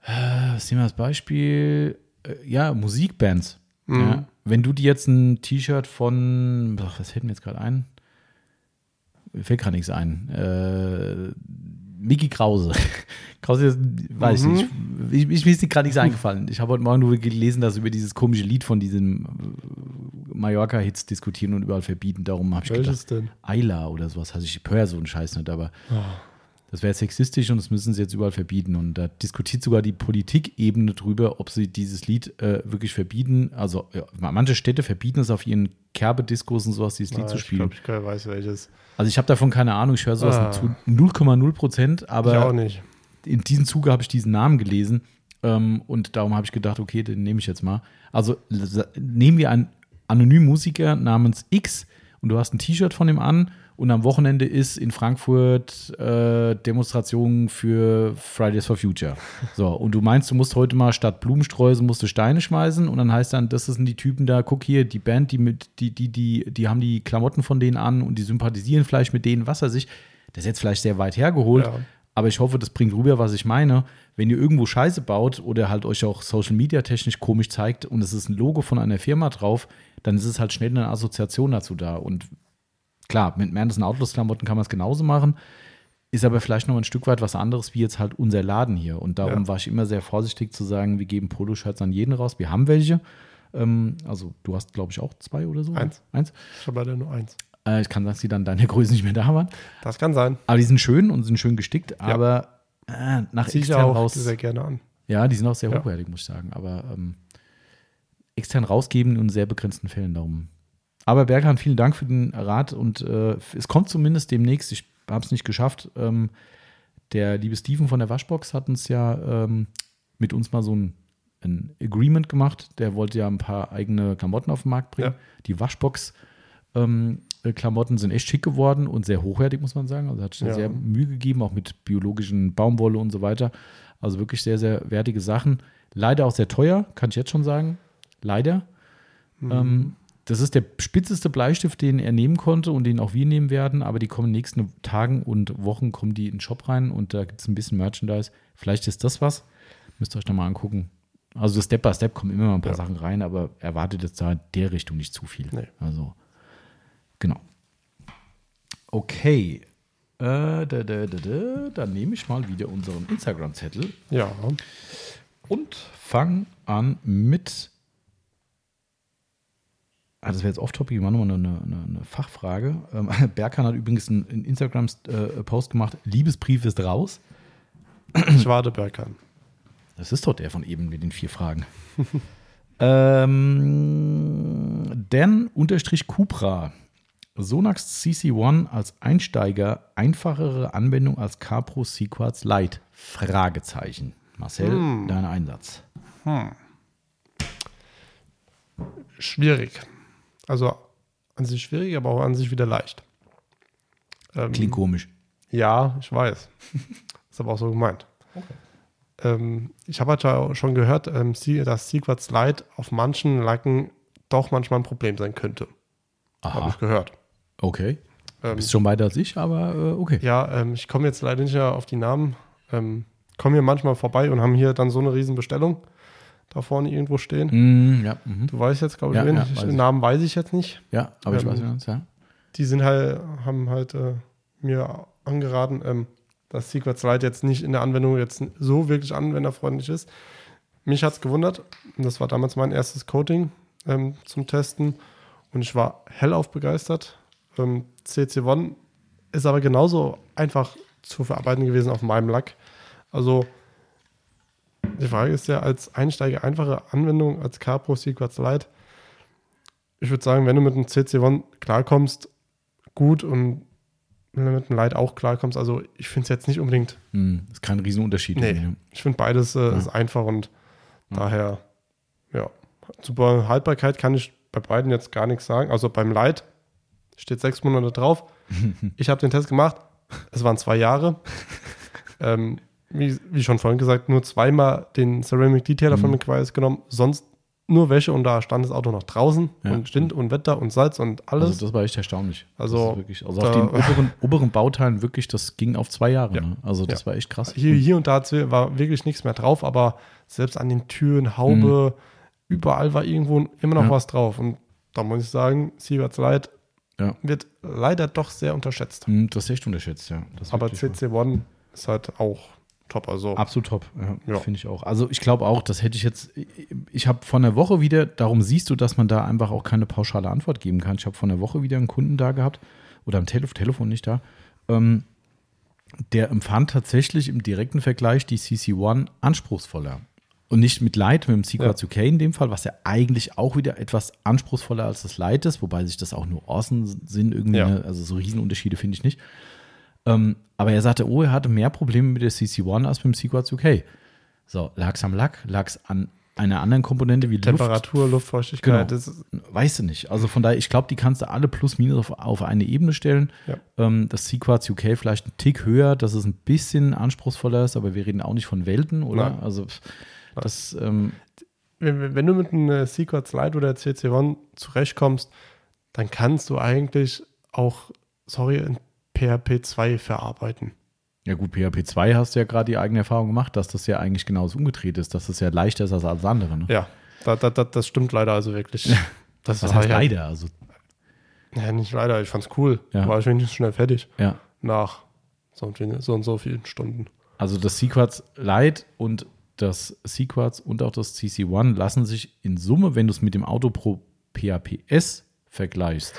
äh, was nehmen wir als Beispiel, äh, ja, Musikbands. Ja. Wenn du dir jetzt ein T-Shirt von, ach, was fällt mir jetzt gerade ein? Mir fällt gerade nichts ein. Äh, Mickey Krause. Krause, weiß ich nicht. Ich, ich, mir ist gerade nichts eingefallen. Ich habe heute Morgen nur gelesen, dass über dieses komische Lied von diesem äh, Mallorca-Hits diskutieren und überall verbieten. Darum habe ich gedacht, Welches denn? Ayla oder sowas. Also ich höre so einen Scheiß nicht, aber das wäre sexistisch und das müssen sie jetzt überall verbieten. Und da diskutiert sogar die Politikebene drüber, ob sie dieses Lied äh, wirklich verbieten. Also ja, manche Städte verbieten es auf ihren Kerbediskos und sowas, dieses Lied Ah, zu ich spielen. glaube, ich weiß welches. Also ich habe davon keine Ahnung, ich höre sowas Ah. zu 0,0 Prozent, ich auch aber nicht. in diesem Zuge habe ich diesen Namen gelesen ähm, und darum habe ich gedacht, okay, den nehme ich jetzt mal. Also nehmen wir einen anonymen Musiker namens X und du hast ein T-Shirt von ihm an und am Wochenende ist in Frankfurt äh, Demonstration für Fridays for Future. So, und du meinst, du musst heute mal statt Blumensträuße musst du Steine schmeißen und dann heißt dann, das sind die Typen da, guck hier, die Band, die mit, die, die, die, die haben die Klamotten von denen an und die sympathisieren vielleicht mit denen, was er sich. Das ist jetzt vielleicht sehr weit hergeholt, Ja. aber ich hoffe, das bringt rüber, was ich meine. Wenn ihr irgendwo Scheiße baut oder halt euch auch Social Media technisch komisch zeigt und es ist ein Logo von einer Firma drauf, dann ist es halt schnell eine Assoziation dazu da. Und klar, mit Madison Outlaws Klamotten kann man es genauso machen, ist aber vielleicht noch ein Stück weit was anderes wie jetzt halt unser Laden hier. Und darum Ja. war ich immer sehr vorsichtig zu sagen, wir geben Poloshirts an jeden raus. Wir haben welche. Ähm, also du hast, glaube ich, auch zwei oder so. Eins. Eins. Ich habe leider nur eins. Äh, ich kann sagen, dass die dann deine Größe nicht mehr da waren. Das kann sein. Aber die sind schön und sind schön gestickt, aber äh, nach Ziehe ich extern raus. sehr gerne an. Ja, die sind auch sehr Ja. hochwertig, muss ich sagen. Aber ähm, extern rausgeben in sehr begrenzten Fällen darum. Aber Berghahn, vielen Dank für den Rat und äh, es kommt zumindest demnächst, ich habe es nicht geschafft. Ähm, der liebe Steven von der Waschbox hat uns ja ähm, mit uns mal so ein, ein Agreement gemacht. Der wollte ja ein paar eigene Klamotten auf den Markt bringen. Ja. Die Waschbox ähm, äh, Klamotten sind echt schick geworden und sehr hochwertig, muss man sagen. Also hat Ja. sehr Mühe gegeben, auch mit biologischen Baumwolle und so weiter. Also wirklich sehr, sehr wertige Sachen. Leider auch sehr teuer, kann ich jetzt schon sagen. Leider. Ähm, das ist der spitzeste Bleistift, den er nehmen konnte und den auch wir nehmen werden, aber die kommen in den nächsten Tagen und Wochen kommen die in den Shop rein und da gibt es ein bisschen Merchandise. Vielleicht ist das was. Müsst ihr euch nochmal angucken. Also Step by Step kommen immer mal ein paar Ja. Sachen rein, aber erwartet jetzt da in der Richtung nicht zu viel. Nee. Also, genau. Okay. Äh, da, da, da, da, dann nehme ich mal wieder unseren Instagram-Zettel Ja. und fang an mit. Ah, das wäre jetzt off-topic, machen nochmal eine, eine, eine Fachfrage. Ähm, Berkan hat übrigens einen, einen Instagram-Post gemacht: Liebesbrief ist raus. Ich warte Berkan. Das ist doch der von eben mit den vier Fragen. ähm, Dan unterstrich Cupra. Sonax CC1 als Einsteiger einfachere Anwendung als CarPro Sequats Lite? Fragezeichen. Marcel, Hm. dein Einsatz. Schwierig. Also an sich schwierig, aber auch an sich wieder leicht. Ähm, Klingt komisch. Ja, ich weiß. Ist aber auch so gemeint. Ähm, ich habe halt ja schon gehört, ähm, dass Sequats Lite auf manchen Lacken doch manchmal ein Problem sein könnte. Habe ich gehört. okay. Du Ähm, bist schon weiter als ich, aber äh, okay. ja, ähm, ich komme jetzt leider nicht mehr auf die Namen. Ähm, kommen hier manchmal vorbei und haben hier dann so eine riesen Bestellung da vorne irgendwo stehen. Mm, ja, mhm. Du weißt jetzt, glaube ich, Ja, wen. ja, Ich- den ich. Namen weiß ich jetzt nicht. ja, aber ich Ähm, weiß ja, ja. Die sind halt, haben halt äh, mir angeraten, ähm, dass Secrets Lite jetzt nicht in der Anwendung jetzt so wirklich anwenderfreundlich ist. Mich hat es gewundert. Und Das war damals mein erstes Coating ähm, zum Testen. Und ich war hellauf begeistert. Ähm, CC1 ist aber genauso einfach zu verarbeiten gewesen auf meinem Lack. Also die Frage ist ja, als Einsteiger einfache Anwendung als CarPro Secrets Lite. Ich würde sagen, wenn du mit einem CC1 klarkommst, gut und wenn du mit einem Lite auch klarkommst, also ich finde es jetzt nicht unbedingt, Mm, ist kein Riesenunterschied. Nee. irgendwie, ne? ich finde beides äh, ist einfach und daher, ja, super Haltbarkeit kann ich bei beiden jetzt gar nichts sagen. Also beim Lite steht sechs Monate drauf. ich habe den Test gemacht, es waren zwei Jahre. ähm, wie, wie schon vorhin gesagt, nur zweimal den Ceramic Detailer von McQuarrie genommen, sonst nur Wäsche und da stand das Auto noch draußen Ja. und Wind und Wetter und Salz und alles. Also das war echt erstaunlich. Also, wirklich, also auf den oberen, oberen Bauteilen wirklich, das ging auf zwei Jahre. Ja. Ne? Also das Ja. war echt krass. Hier, hier und da war wirklich nichts mehr drauf, aber selbst an den Türen, Haube, überall war irgendwo immer noch Mhm. Was drauf. Und da muss ich sagen, Sieverts Light Ja. wird leider doch sehr unterschätzt. Hm, Das ist echt unterschätzt, ja. Aber wirklich wahr. CC1 ist halt auch top. Also Absolut top, ja, Ja. finde ich auch. Also ich glaube auch, das hätte ich jetzt, ich habe von der Woche wieder, darum siehst du, dass man da einfach auch keine pauschale Antwort geben kann. Ich habe von der Woche wieder einen Kunden da gehabt oder am Telef Telefon nicht da. Ähm, der empfand tatsächlich im direkten Vergleich die CC1 anspruchsvoller. Und nicht mit Light, mit dem Sequats Ja. UK in dem Fall, was ja eigentlich auch wieder etwas anspruchsvoller als das Light ist, wobei sich das auch nur Außen sind irgendwie, Ja. ne? also so Riesenunterschiede finde ich nicht. Ähm, aber er sagte, oh, er hatte mehr Probleme mit der CC1 als mit dem Sequats UK. So, lag es am Lack, lag es an einer anderen Komponente wie Luft, Temperatur, Luftfeuchtigkeit. Genau. Weißt du nicht. Also von daher, ich glaube, die kannst du alle plus minus auf, auf eine Ebene stellen. Ja. Ähm, das Sequats UK vielleicht ein Tick höher, dass es ein bisschen anspruchsvoller ist, aber wir reden auch nicht von Welten, oder? Nein. Also das, ähm, wenn, wenn du mit einem Sequats Lite oder CC1 zurechtkommst, dann kannst du eigentlich auch, sorry, in PHP 2 verarbeiten. ja gut, PHP 2 hast du ja gerade die eigene Erfahrung gemacht, dass das ja eigentlich genauso umgedreht ist, dass das ja leichter ist als alles andere. Ne? Ja, da, da, da, das stimmt leider also wirklich. Das Was war heißt ja, leider? Also, Ja, nicht leider, ich fand's cool. Ja. War ich wenigstens schnell fertig ja. nach so und, so und so vielen Stunden. Also das Sequats Lite und das Sequats und auch das CC1 lassen sich in Summe, wenn du es mit dem Auto Pro PHPS vergleichst,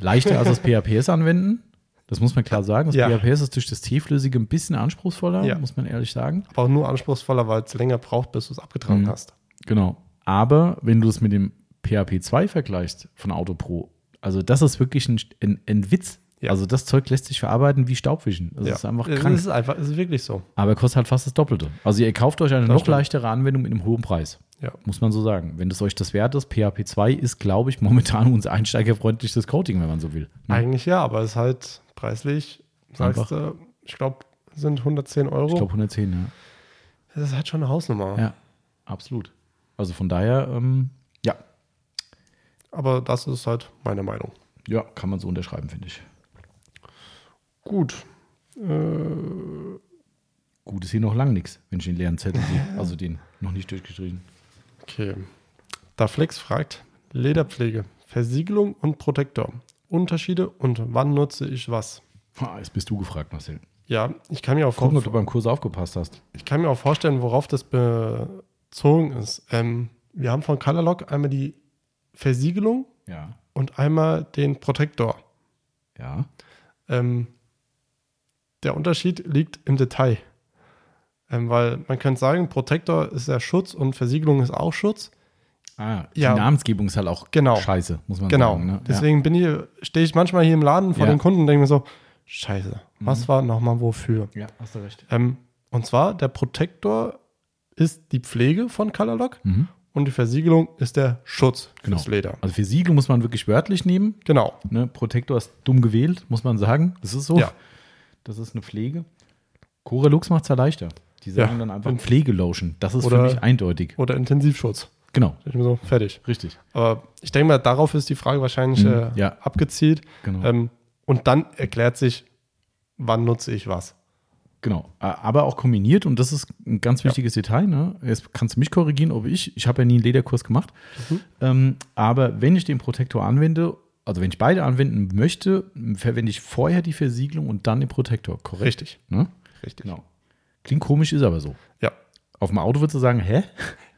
leichter als das PHPS anwenden. Das muss man klar sagen. Das Ja. PHPS ist durch das T-Flüssige ein bisschen anspruchsvoller, Ja. muss man ehrlich sagen. Aber auch nur anspruchsvoller, weil es länger braucht, bis du es abgetragen Mhm. hast. Genau. Aber wenn du es mit dem PHP 2 vergleichst von Auto Pro, also das ist wirklich ein, ein, ein Witz. Ja. Also das Zeug lässt sich verarbeiten wie Staubwischen. Das ja. ist einfach Es krank. ist einfach, es ist wirklich so. Aber kostet halt fast das Doppelte. Also ihr kauft euch eine Das noch stimmt. leichtere Anwendung mit einem hohen Preis. Ja. Muss man so sagen. Wenn das euch das wert ist, PHP 2 ist, glaube ich, momentan unser einsteigerfreundlichstes Coating, wenn man so will. Ne? Eigentlich ja, aber es ist halt preislich, sagst du, ich glaube, sind 110 Euro. Ich glaube 110, ja. das ist halt schon eine Hausnummer. Ja, absolut. Also von daher, ähm, ja. Aber das ist halt meine Meinung. Ja, kann man so unterschreiben, finde ich. Gut. Gut ist hier noch lang nichts, wenn ich den leeren Zettel sehe. Also den noch nicht durchgestrichen. Okay. Da Flex fragt, Lederpflege, Versiegelung und Protektor. Unterschiede und wann nutze ich was? Ah, jetzt bist du gefragt, Marcel. Ja, ich kann mir auch, Gucken, ob du beim Kurs aufgepasst hast. ich kann mir auch vorstellen, worauf das bezogen ist. Ähm, wir haben von Colorlock einmal die Versiegelung Ja. und einmal den Protektor. Ja. Ähm, der Unterschied liegt im Detail. Ähm, weil man könnte sagen, Protektor ist ja Schutz und Versiegelung ist auch Schutz. Ah, die Ja. Namensgebung ist halt auch Genau. scheiße, muss man Genau. sagen. Ne? Deswegen bin ich, stehe ich manchmal hier im Laden vor Ja. den Kunden und denke mir so, scheiße, was war nochmal wofür? ja. hast du recht. Ähm, und zwar, der Protektor ist die Pflege von Colorlock Mhm. und die Versiegelung ist der Schutz Genau. fürs Leder. Also für Siegel muss man wirklich wörtlich nehmen. Genau. Ne? Protektor ist dumm gewählt, muss man sagen. Das ist so. Ja. Das ist eine Pflege. Corelux macht es ja leichter. Die sagen Ja. dann einfach Pflegelotion. Das ist Oder- für mich eindeutig. Oder Intensivschutz. Genau, Ich bin so, fertig. richtig. Aber ich denke mal, darauf ist die Frage wahrscheinlich Mhm, äh, ja. abgezielt. Genau. Ähm, und dann erklärt sich, wann nutze ich was. Genau, aber auch kombiniert und das ist ein ganz wichtiges Detail. Ne? Jetzt kannst du mich korrigieren, ob ich, ich habe ja nie einen Lederkurs gemacht, Mhm. ähm, aber wenn ich den Protektor anwende, also wenn ich beide anwenden möchte, verwende ich vorher die Versiegelung und dann den Protektor, korrekt? Richtig. Ne? Richtig. Genau. Klingt komisch, ist aber so. Ja. Auf dem Auto würdest du sagen, hä?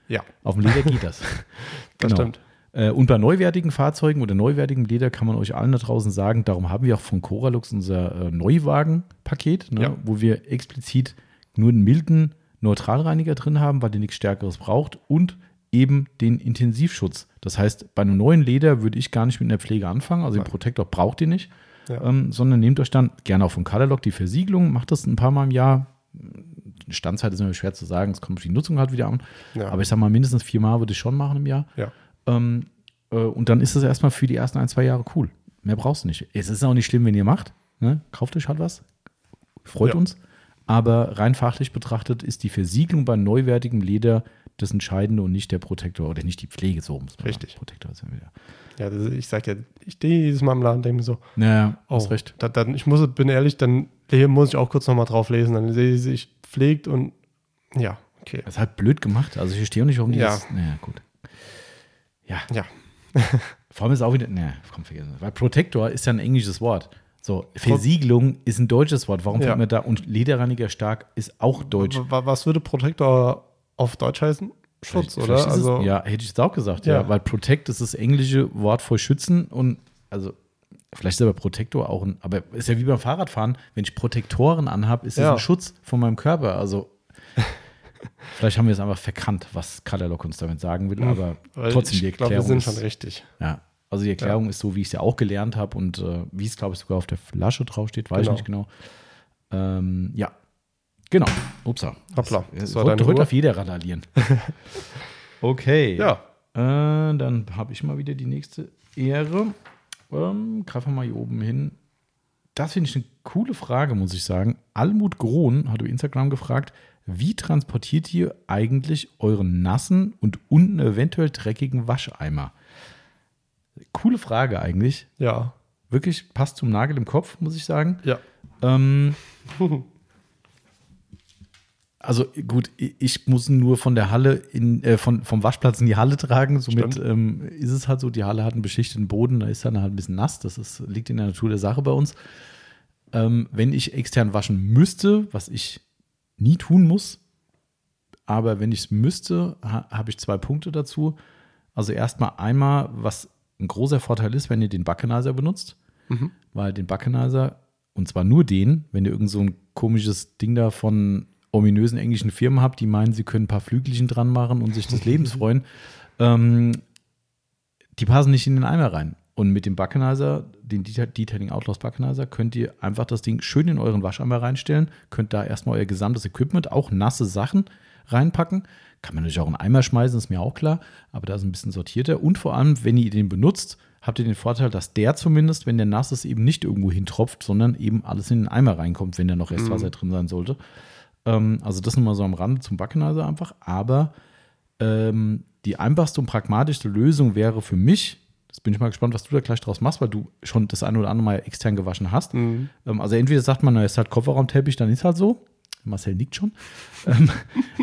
Ja, Auf dem Leder geht das. das Genau. stimmt. Äh, Und bei neuwertigen Fahrzeugen oder neuwertigem Leder kann man euch allen da draußen sagen, darum haben wir auch von Coralux unser äh, Neuwagenpaket, ne, Ja. wo wir explizit nur einen milden Neutralreiniger drin haben, weil der nichts Stärkeres braucht und eben den Intensivschutz. Das heißt, bei einem neuen Leder würde ich gar nicht mit einer Pflege anfangen, also den. Protektor braucht ihr nicht, Ja. ähm, sondern nehmt euch dann gerne auch von Colorlock die Versiegelung, macht das ein paar Mal im Jahr. Die Standzeit ist immer schwer zu sagen, es kommt auf die Nutzung halt wieder an. Ja. Aber ich sag mal, mindestens viermal würde ich schon machen im Jahr. Ja. Ähm, äh, und dann ist es erstmal für die ersten ein, zwei Jahre cool. Mehr brauchst du nicht. Es ist auch nicht schlimm, wenn ihr macht. Ne? Kauft euch halt was. Freut uns. Aber rein fachlich betrachtet ist die Versiegelung bei neuwertigem Leder das Entscheidende und nicht der Protektor oder nicht die Pflege so. Muss man Richtig. Sagen. Protektor ist ja wieder. Ja, das, ich sag ja, ich stehe jedes Mal im Laden und denke mir so, Naja, oh, hast recht. Da, dann, ich muss, bin ehrlich, dann hier muss ich auch kurz nochmal drauf lesen. Dann sehe ich, sich pflegt und ja, okay. Das ist halt blöd gemacht. Also ich verstehe auch nicht, warum die Ja. das. Naja, gut. Ja. Ja. Vor allem ist auch wieder. Naja, komm, vergessen. Weil Protektor ist ja ein englisches Wort. So, Versiegelung ist ein deutsches Wort. Warum Ja. fällt mir da? Und Lederreiniger stark ist auch deutsch. Was würde Protektor auf Deutsch heißen? Schutz, Vielleicht- oder? Also, es, ja, hätte ich es auch gesagt, ja. Ja. Weil Protect ist das englische Wort für schützen und also Vielleicht ist aber Protektor auch ein, aber ist ja wie beim Fahrradfahren, wenn ich Protektoren anhabe, ist das Ja. ein Schutz von meinem Körper. Also vielleicht haben wir es einfach verkannt, was Katalog uns damit sagen will, aber Hm. Weil trotzdem die ich glaube, wir Erklärung sind ist, schon richtig. ja, also die Erklärung ist so, wie ich es ja auch gelernt habe und äh, wie es, glaube ich, sogar auf der Flasche draufsteht, weiß Genau. ich nicht genau. Ähm, ja, genau. Upsa. Hoppla, Das, war Uhr. darf jeder randalieren. okay. Ja, Äh, dann habe ich mal wieder die nächste Ehre. Ähm, greifen wir mal hier oben hin. Das finde ich eine coole Frage, muss ich sagen. Almut Grohn hat über Instagram gefragt, wie transportiert ihr eigentlich euren nassen und unten eventuell dreckigen Wascheimer? Coole Frage eigentlich. ja, Wirklich passt zum Nagel im Kopf, muss ich sagen. ja. Ähm, also gut, ich muss nur von der Halle in, äh, von, vom Waschplatz in die Halle tragen. Somit ähm, ist es halt so, die Halle hat einen beschichteten Boden, da ist dann halt ein bisschen nass. Das ist, liegt in der Natur der Sache bei uns. Ähm, wenn ich extern waschen müsste, was ich nie tun muss, aber wenn ich es müsste, ha, habe ich zwei Punkte dazu. Also erstmal einmal, was ein großer Vorteil ist, wenn ihr den Backenizer benutzt, weil den Backenizer, und zwar nur den, wenn ihr irgend so ein komisches Ding da von ominösen englischen Firmen habt, die meinen, sie können ein paar Flügelchen dran machen und sich des Lebens freuen, ähm, die passen nicht in den Eimer rein. Und mit dem Backenizer, den Deta- Detailing Outlaws Backenizer, könnt ihr einfach das Ding schön in euren Wascheimer reinstellen, könnt da erstmal euer gesamtes Equipment, auch nasse Sachen reinpacken. Kann man natürlich auch in einen Eimer schmeißen, ist mir auch klar, aber da ist ein bisschen sortierter. Und vor allem, wenn ihr den benutzt, habt ihr den Vorteil, dass der zumindest, wenn der nass ist, eben nicht irgendwo hintropft, sondern eben alles in den Eimer reinkommt, wenn da noch Restwasser drin sein sollte. Ähm, also das nochmal so am Rande zum Backenizer einfach. Aber ähm, die einfachste und pragmatischste Lösung wäre für mich, das bin ich mal gespannt, was du da gleich draus machst, weil du schon das eine oder andere Mal extern gewaschen hast. Mhm. Ähm, also entweder sagt man, na, ist halt Kofferraumteppich, dann ist halt so. Marcel nickt schon. ähm,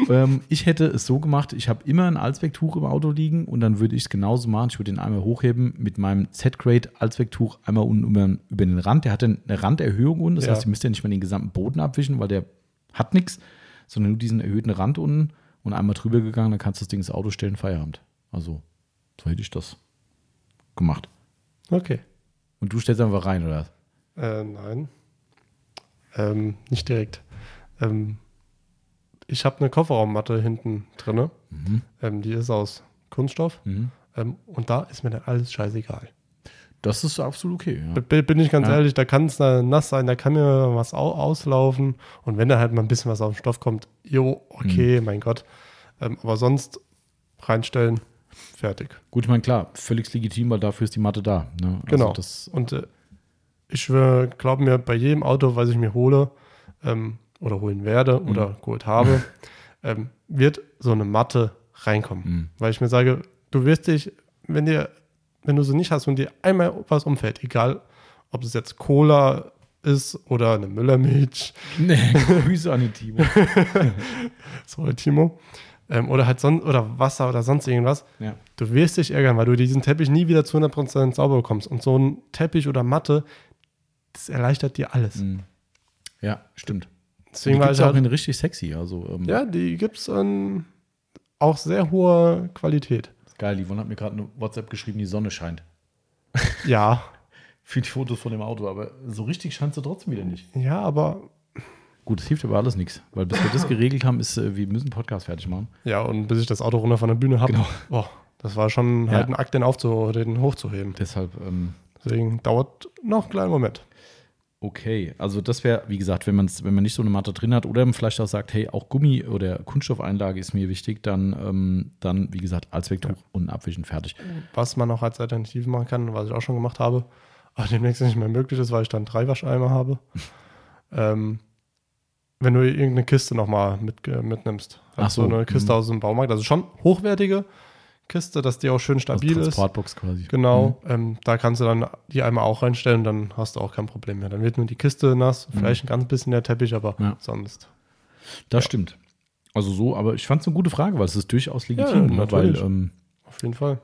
ähm, ich hätte es so gemacht, ich habe immer ein Allzwecktuch im Auto liegen und dann würde ich es genauso machen. Ich würde den einmal hochheben mit meinem Z-Grade Allzwecktuch einmal unten über, über den Rand. Der hat eine Randerhöhung unten, das Ja. heißt, ihr müsst ja nicht mal den gesamten Boden abwischen, weil der hat nichts, sondern nur diesen erhöhten Rand unten und einmal drüber gegangen, dann kannst du das Ding ins Auto stellen, Feierabend. Also, so hätte ich das gemacht. Okay. Und du stellst einfach rein, oder? Äh, nein. Ähm, nicht direkt. Ähm, ich habe eine Kofferraummatte hinten drinne. Ähm, die ist aus Kunststoff. Mhm. Ähm, und da ist mir dann alles scheißegal. Das ist absolut okay. Ja. Bin ich ganz Ja. ehrlich, da kann es nass sein, da kann mir was au auslaufen. Und wenn da halt mal ein bisschen was auf den Stoff kommt, jo, okay, mein Gott. Ähm, aber sonst reinstellen, fertig. Gut, ich meine, klar, völlig legitim, weil dafür ist die Matte da. Ne? Also Genau. Das, Und äh, ich glaube mir, bei jedem Auto, was ich mir hole ähm, oder holen werde Mhm. oder geholt habe, ähm, wird so eine Matte reinkommen. Mhm. Weil ich mir sage, du wirst dich, wenn dir, wenn du sie nicht hast und dir einmal was umfällt, egal ob es jetzt Cola ist oder eine Müllermilch, nee, Grüße an den Timo. sorry Timo, ähm, oder halt sonst oder Wasser oder sonst irgendwas, ja. du wirst dich ärgern, weil du diesen Teppich nie wieder zu 100% sauber bekommst. Und so ein Teppich oder Matte, das erleichtert dir alles. Mhm. ja, stimmt. Die Deswegen gibt war es auch halt, in richtig sexy. Also, ähm, ja, die gibt es in auch sehr hoher Qualität. Geil, die Yvonne hat mir gerade eine WhatsApp geschrieben, die Sonne scheint. Ja, Für die Fotos von dem Auto, aber so richtig scheint sie trotzdem wieder nicht. ja, aber Gut, das hilft aber alles nichts, weil bis wir das geregelt haben, ist, äh, wir müssen Podcast fertig machen. ja, und bis ich das Auto runter von der Bühne habe, Genau. boah, das war schon Ja. halt ein Akt, den, aufzu den hochzuheben. Deshalb, ähm, Deswegen dauert noch einen kleinen Moment. Okay. Also das wäre, wie gesagt, wenn, man's, wenn man nicht so eine Matte drin hat oder vielleicht auch sagt, hey, auch Gummi oder Kunststoffeinlage ist mir wichtig, dann, ähm, dann wie gesagt, Allzwecktuch und Abwischen fertig. Was man auch als Alternative machen kann, was ich auch schon gemacht habe, aber demnächst nicht mehr möglich ist, weil ich dann drei Wascheimer habe. ähm, wenn du irgendeine Kiste nochmal mit, äh, mitnimmst. Ach Also so, eine Kiste mhm. aus dem Baumarkt. Also schon hochwertige Kiste, dass die auch schön stabil also ist. Transportbox quasi. Genau. Ähm, da kannst du dann die einmal auch reinstellen, dann hast du auch kein Problem mehr. Dann wird nur die Kiste nass, vielleicht ein ganz bisschen der Teppich, aber Mhm. Ja. sonst. Das stimmt. Also so, aber ich fand es eine gute Frage, weil es ist durchaus Ja, legitim, ne? weil ähm, Auf jeden Fall.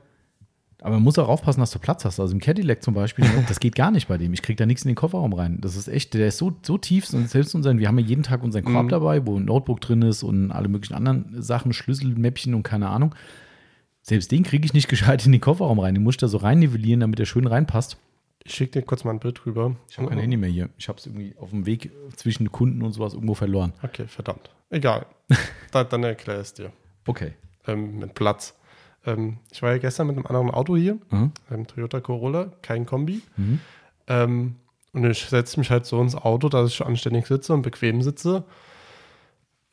Aber man muss auch aufpassen, dass du Platz hast. Also im Cadillac zum Beispiel, ne, das geht gar nicht bei dem. Ich kriege da nichts in den Kofferraum rein. Das ist echt, der ist so, so tief. Und selbst unseren, wir haben ja jeden Tag unseren Korb Mhm. dabei, wo ein Notebook drin ist und alle möglichen anderen Sachen, Schlüsselmäppchen und keine Ahnung. Selbst den kriege ich nicht gescheit in den Kofferraum rein. Den muss ich da so rein nivellieren, damit er schön reinpasst. Ich schicke dir kurz mal ein Bild rüber. Ich habe kein Handy mehr hier. Ich habe es irgendwie auf dem Weg zwischen Kunden und sowas irgendwo verloren. Okay, verdammt. Egal. da, dann erkläre ich es dir. Okay. Ähm, mit Platz. Ähm, ich war ja gestern mit einem anderen Auto hier, Mhm. einem Toyota Corolla, kein Kombi. Mhm. Ähm, und ich setze mich halt so ins Auto, dass ich anständig sitze und bequem sitze.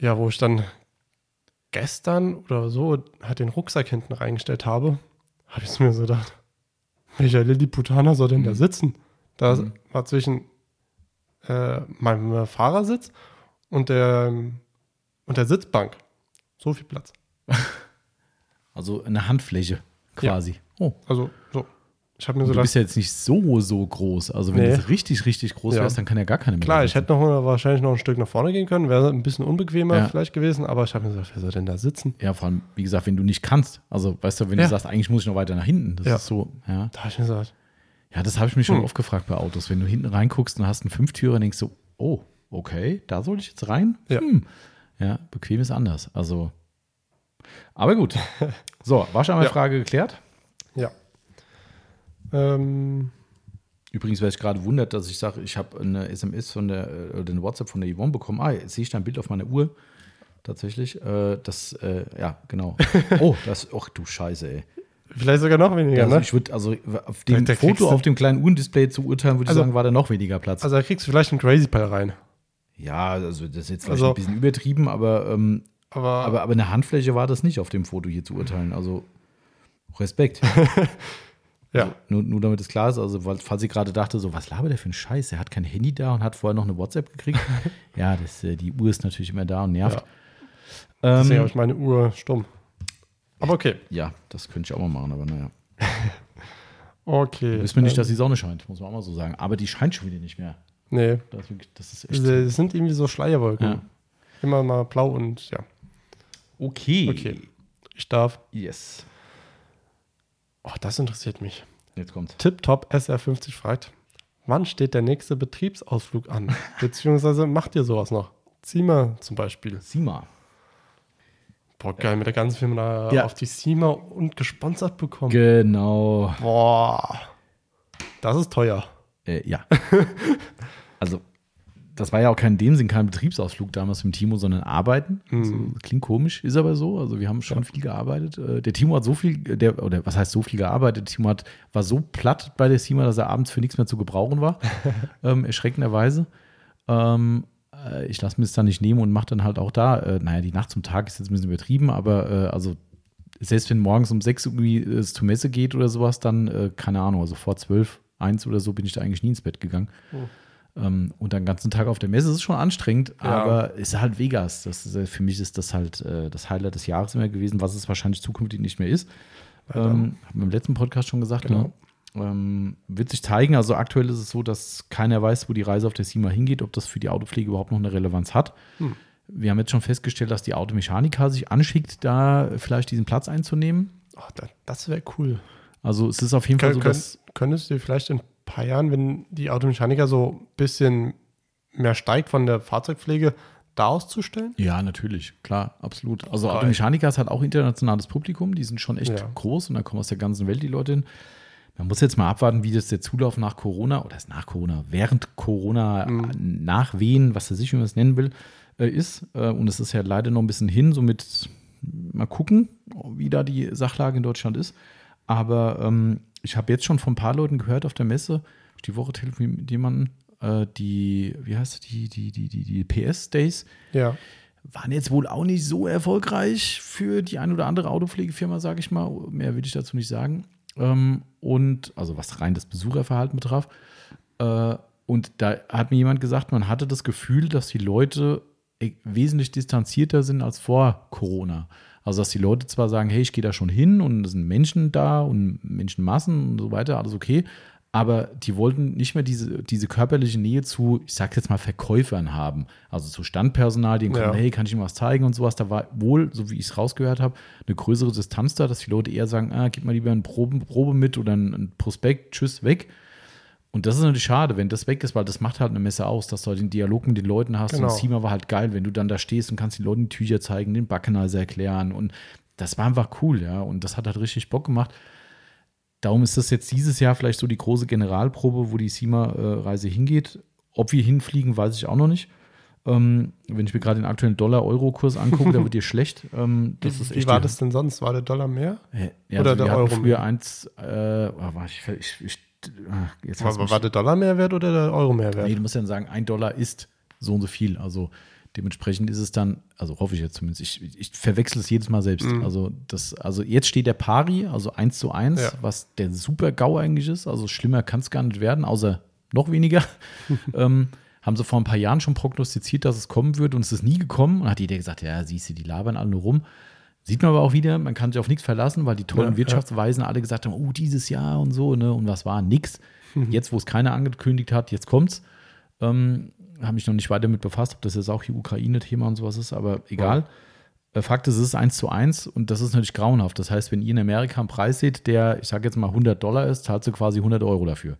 Ja, wo ich dann gestern oder so halt den Rucksack hinten reingestellt habe, habe ich mir so gedacht, welcher Lilliputaner soll denn da Mhm. sitzen? Da Mhm. war zwischen äh, meinem Fahrersitz und der, und der Sitzbank so viel Platz. Also eine Handfläche quasi. Oh. Also so. Ich habe mir so du bist ja jetzt nicht so, so groß. Also wenn Nee. du richtig, richtig groß Ja. wärst, dann kann ja gar keine mehr. Klar, da ich sitzen. hätte noch wahrscheinlich noch ein Stück nach vorne gehen können, wäre ein bisschen unbequemer Ja. vielleicht gewesen, aber ich habe mir gesagt, wer soll denn da sitzen? Ja, vor allem, wie gesagt, wenn du nicht kannst. Also, weißt du, wenn Ja. du sagst, eigentlich muss ich noch weiter nach hinten. Das Ja. ist so, ja. Da habe ich mir gesagt, Ja, das habe ich mich schon Hm. oft gefragt bei Autos. Wenn du hinten reinguckst und hast einen Fünftürer, denkst du, oh, okay, da soll ich jetzt rein? Ja. Hm. Ja, bequem ist anders. Also, aber gut. So, war schon mal Ja. Frage geklärt? Ähm, Übrigens, wer sich gerade wundert, dass ich sage, ich habe eine SMS von der, äh, oder eine WhatsApp von der Yvonne bekommen. Ah, jetzt sehe ich da ein Bild auf meiner Uhr. Tatsächlich. Äh, das, äh, ja, genau. Oh, das, ach du Scheiße, ey. vielleicht sogar noch weniger, also ne? ich würde, also auf dem Da- da Foto auf dem kleinen Uhrendisplay zu urteilen, würde ich Also- sagen, war da noch weniger Platz. Also da kriegst du vielleicht einen Crazy Pal rein. ja, also das ist jetzt vielleicht Also- ein bisschen übertrieben, aber, ähm, Aber, aber, aber eine Handfläche war das nicht auf dem Foto hier zu urteilen. Also Respekt. ja, Nur, nur damit es klar ist, also falls ihr gerade dachte, so, was labert der für ein Scheiß? Er hat kein Handy da und hat vorher noch eine WhatsApp gekriegt. ja, das, äh, die Uhr ist natürlich immer da und nervt. deswegen Ähm, habe ich meine Uhr stumm. Aber okay. ja, das könnte ich auch mal machen, aber naja. Okay. Wissen wir nicht, Ähm, dass die Sonne scheint, muss man auch mal so sagen. Aber die scheint schon wieder nicht mehr. Nee, Das das ist echt. das sind irgendwie so Schleierwolken. Ja. Immer mal blau und ja. Okay. Okay. Ich darf. Yes. Oh, das interessiert mich. Jetzt kommt. TipTop SR50 fragt, wann steht der nächste Betriebsausflug an? Beziehungsweise macht ihr sowas noch? Sima zum Beispiel. Sima. Boah, geil, mit der ganzen Firma Ja. auf die Sima und gesponsert bekommen. Genau. Boah, das ist teuer. Äh, ja. also, das war ja auch kein in dem Sinn kein Betriebsausflug damals mit dem Timo, sondern Arbeiten. Also, klingt komisch, ist aber so. Also, wir haben schon viel gearbeitet. Äh, Der Timo hat so viel, der, oder was heißt so viel gearbeitet? Der Timo hat, war so platt bei der Sima, dass er abends für nichts mehr zu gebrauchen war. ähm, erschreckenderweise. Ähm, äh, ich lasse mir das dann nicht nehmen und mache dann halt auch da, äh, naja, die Nacht zum Tag ist jetzt ein bisschen übertrieben, aber äh, also selbst wenn morgens um sechs irgendwie es zur Messe geht oder sowas, dann, äh, keine Ahnung, also vor zwölf, eins oder so bin ich da eigentlich nie ins Bett gegangen. Ähm, und den ganzen Tag auf der Messe ist schon anstrengend, Ja. aber ist halt Vegas. Das ist, äh, für mich ist das halt äh, das Highlight des Jahres immer gewesen, was es wahrscheinlich zukünftig nicht mehr ist. Ähm, haben wir im letzten Podcast schon gesagt, Genau. ne? Ähm, wird sich zeigen. Also aktuell ist es so, dass keiner weiß, wo die Reise auf der SIMA hingeht, ob das für die Autopflege überhaupt noch eine Relevanz hat. Hm. Wir haben jetzt schon festgestellt, dass die Automechaniker sich anschickt, da vielleicht diesen Platz einzunehmen. Oh, da, das wäre cool. Also es ist auf jeden Fall Kön so, könnt, dass könntest du dir vielleicht ein paar Jahren, wenn die Automechaniker so ein bisschen mehr steigt von der Fahrzeugpflege, da auszustellen? Ja, natürlich, klar, absolut. Also Geil. Automechaniker ist halt auch internationales Publikum, die sind schon echt Ja. groß und da kommen aus der ganzen Welt die Leute hin. Man muss jetzt mal abwarten, wie das der Zulauf nach Corona, oder ist nach Corona, während Corona Mhm. äh, nachwehen, was er sich, es nennen will, äh, ist. Äh, Und es ist ja leider noch ein bisschen hin, somit mal gucken, wie da die Sachlage in Deutschland ist. Aber ähm, ich habe jetzt schon von ein paar Leuten gehört auf der Messe, die Woche telefoniert mit jemandem, äh, die, wie heißt die, die, die, die, die PS-Days, Ja. waren jetzt wohl auch nicht so erfolgreich für die ein oder andere Autopflegefirma, sage ich mal. Mehr will ich dazu nicht sagen. Ähm, und also was rein das Besucherverhalten betraf. Äh, und da hat mir jemand gesagt, man hatte das Gefühl, dass die Leute e- wesentlich distanzierter sind als vor Corona. Also dass die Leute zwar sagen, hey, ich gehe da schon hin und es sind Menschen da und Menschenmassen und so weiter, alles okay. Aber die wollten nicht mehr diese, diese körperliche Nähe zu, ich sag jetzt mal, Verkäufern haben. Also zu Standpersonal, die kommen, Ja. hey, kann ich Ihnen was zeigen und sowas. Da war wohl, so wie ich es rausgehört habe, eine größere Distanz da, dass die Leute eher sagen, ah, gib mal lieber eine Probe, Probe mit oder ein Prospekt, tschüss, weg. Und das ist natürlich schade, wenn das weg ist, weil das macht halt eine Messe aus, dass du halt den Dialog mit den Leuten hast. Genau. Und Sima war halt geil, wenn du dann da stehst und kannst den Leuten die Tücher zeigen, den Backenizer erklären. Und das war einfach cool, ja. Und das hat halt richtig Bock gemacht. darum ist das jetzt dieses Jahr vielleicht so die große Generalprobe, wo die SEMA-Reise hingeht. Ob wir hinfliegen, weiß ich auch noch nicht. Ähm, wenn ich mir gerade den aktuellen Dollar-Euro-Kurs angucke, da wird dir schlecht. Ähm, das ist Wie echt war die- das denn sonst? War der Dollar mehr? Ja, Oder also der Euro früher mehr? eins, äh, oh, war ich, ich, ich, jetzt War, war der Dollar Mehrwert oder der Euro Mehrwert? Nee, du musst ja sagen, ein Dollar ist so und so viel. Also dementsprechend ist es dann, also hoffe ich jetzt zumindest, ich, ich verwechsel es jedes Mal selbst. Also das, also jetzt steht der Pari, also 1 zu 1, Ja. was der super GAU eigentlich ist. Also schlimmer kann es gar nicht werden, außer noch weniger. ähm, haben sie vor ein paar Jahren schon prognostiziert, dass es kommen wird und es ist nie gekommen. Und hat jeder gesagt, ja, siehst du, die labern alle nur rum. Sieht man aber auch wieder, man kann sich auf nichts verlassen, weil die tollen Ja, ja. Wirtschaftsweisen alle gesagt haben, oh, dieses Jahr und so, ne? Und was war? Nix. Jetzt, wo es keiner angekündigt hat, jetzt kommt's. Ähm, habe mich noch nicht weiter mit befasst, ob das jetzt auch hier Ukraine-Thema und sowas ist, aber egal. Äh, Fakt ist, es ist 1 zu 1 und das ist natürlich grauenhaft. Das heißt, wenn ihr in Amerika einen Preis seht, der, ich sage jetzt mal 100 Dollar ist, zahlst du quasi 100 Euro dafür.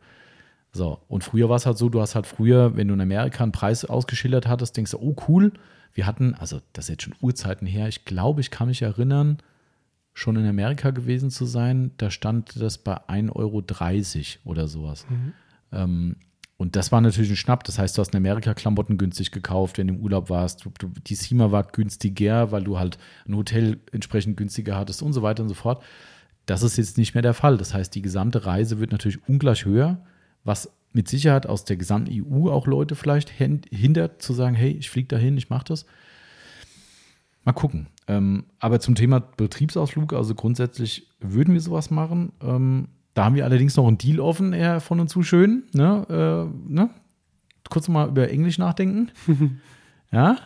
So, und früher war es halt so, du hast halt früher, wenn du in Amerika einen Preis ausgeschildert hattest, denkst du, oh cool, wir hatten, also das ist jetzt schon Urzeiten her, ich glaube, ich kann mich erinnern, schon in Amerika gewesen zu sein, da stand das bei 1,30 Euro oder sowas. Ähm, und das war natürlich ein Schnapp. Das heißt, du hast in Amerika Klamotten günstig gekauft, wenn du im Urlaub warst. Die SEMA war günstiger, weil du halt ein Hotel entsprechend günstiger hattest und so weiter und so fort. Das ist jetzt nicht mehr der Fall. Das heißt, die gesamte Reise wird natürlich ungleich höher, was mit Sicherheit aus der gesamten EU auch Leute vielleicht hin- hindert, zu sagen, hey, ich fliege dahin, ich mache das. Mal gucken. Ähm, aber zum Thema Betriebsausflug, also grundsätzlich würden wir sowas machen. Ähm, da haben wir allerdings noch einen Deal offen, eher von und zu schön. Ne? Äh, ne? Kurz mal über Englisch nachdenken. ja.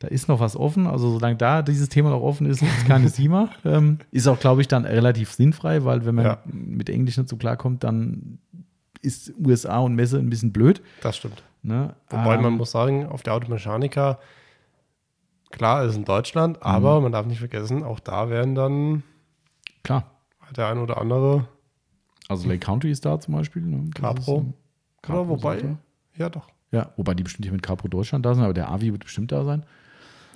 Da ist noch was offen. Also, solange da dieses Thema noch offen ist, gibt es keine SIMA. Ähm, ist auch, glaube ich, dann relativ sinnfrei, weil wenn man Ja. mit Englisch nicht so klarkommt, dann ist USA und Messe ein bisschen blöd. Das stimmt. Ne? Wobei man Ähm, muss sagen, auf der Automechanika, klar, ist in Mhm. Deutschland, aber man darf nicht vergessen, auch da werden dann Klar. der ein oder andere Also Lake County ist da zum Beispiel. Ne? Capro. ist, Capro wobei, ja doch. Ja, wobei die bestimmt hier mit Capro Deutschland da sind, aber der Avi wird bestimmt da sein.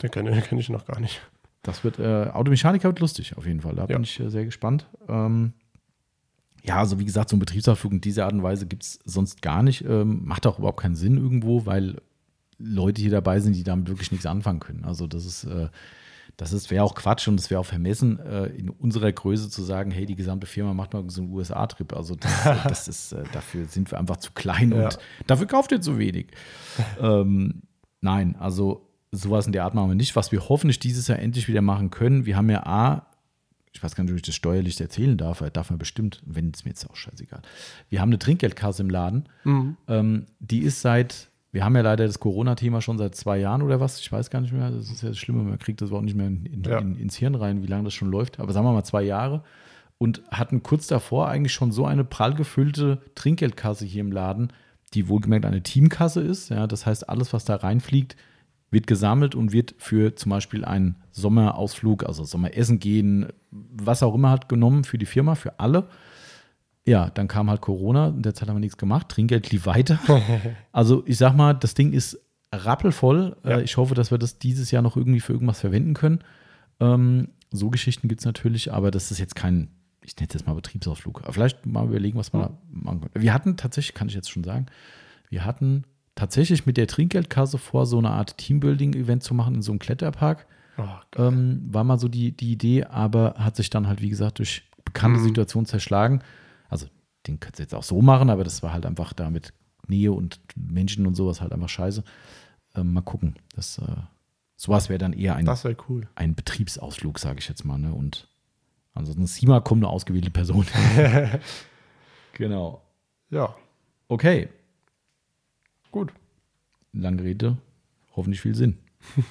den kenne den kenn ich noch gar nicht. Das wird, äh, Automechaniker wird lustig, auf jeden Fall. Da Ja. bin ich äh, sehr gespannt. Ähm, ja, also wie gesagt, so ein Betriebsausflug in dieser Art und Weise gibt es sonst gar nicht. Ähm, macht auch überhaupt keinen Sinn irgendwo, weil Leute hier dabei sind, die damit wirklich nichts anfangen können. Also das ist, äh, das ist, wäre auch Quatsch und es wäre auch vermessen, äh, in unserer Größe zu sagen, hey, die gesamte Firma macht mal so einen USA-Trip. Also das, das ist, äh, dafür sind wir einfach zu klein Ja. und dafür kauft ihr zu wenig. ähm, nein, also sowas in der Art machen wir nicht. Was wir hoffentlich dieses Jahr endlich wieder machen können, wir haben ja A, ich weiß gar nicht, ob ich das steuerlich erzählen darf, aber darf man bestimmt, wenn es mir jetzt auch scheißegal. Wir haben eine Trinkgeldkasse im Laden. Ähm, die ist seit, wir haben ja leider das Corona-Thema schon seit zwei Jahren oder was, ich weiß gar nicht mehr. Das ist ja das Schlimme, man kriegt das überhaupt nicht mehr in, in, Ja. in, ins Hirn rein, wie lange das schon läuft. Aber sagen wir mal zwei Jahre. Und hatten kurz davor eigentlich schon so eine prall gefüllte Trinkgeldkasse hier im Laden, die wohlgemerkt eine Teamkasse ist. Ja, das heißt, alles, was da reinfliegt, wird gesammelt und wird für zum Beispiel einen Sommerausflug, also Sommeressen gehen, was auch immer halt genommen für die Firma, für alle. Ja, dann kam halt Corona, in der Zeit haben wir nichts gemacht, Trinkgeld lief weiter. Also ich sag mal, das Ding ist rappelvoll. Ja. Äh, Ich hoffe, dass wir das dieses Jahr noch irgendwie für irgendwas verwenden können. Ähm, so Geschichten gibt es natürlich, aber das ist jetzt kein, ich nenne es jetzt mal Betriebsausflug. Aber vielleicht mal überlegen, was man da machen könnte. Wir hatten tatsächlich, kann ich jetzt schon sagen, wir hatten tatsächlich mit der Trinkgeldkasse vor, so eine Art Teambuilding-Event zu machen in so einem Kletterpark. Oh, Ähm, war mal so die, die Idee, aber hat sich dann halt, wie gesagt, durch bekannte Mhm. Situationen zerschlagen. Also, den könntest du jetzt auch so machen, aber das war halt einfach da mit Nähe und Menschen und sowas halt einfach scheiße. Ähm, mal gucken. Das, äh, sowas wäre dann eher ein, wäre cool. ein Betriebsausflug, sage ich jetzt mal. Ne? Und ansonsten SIMA kommen nur ausgewählte Personen. genau. Ja, Okay, gut. lange Rede, hoffentlich viel Sinn.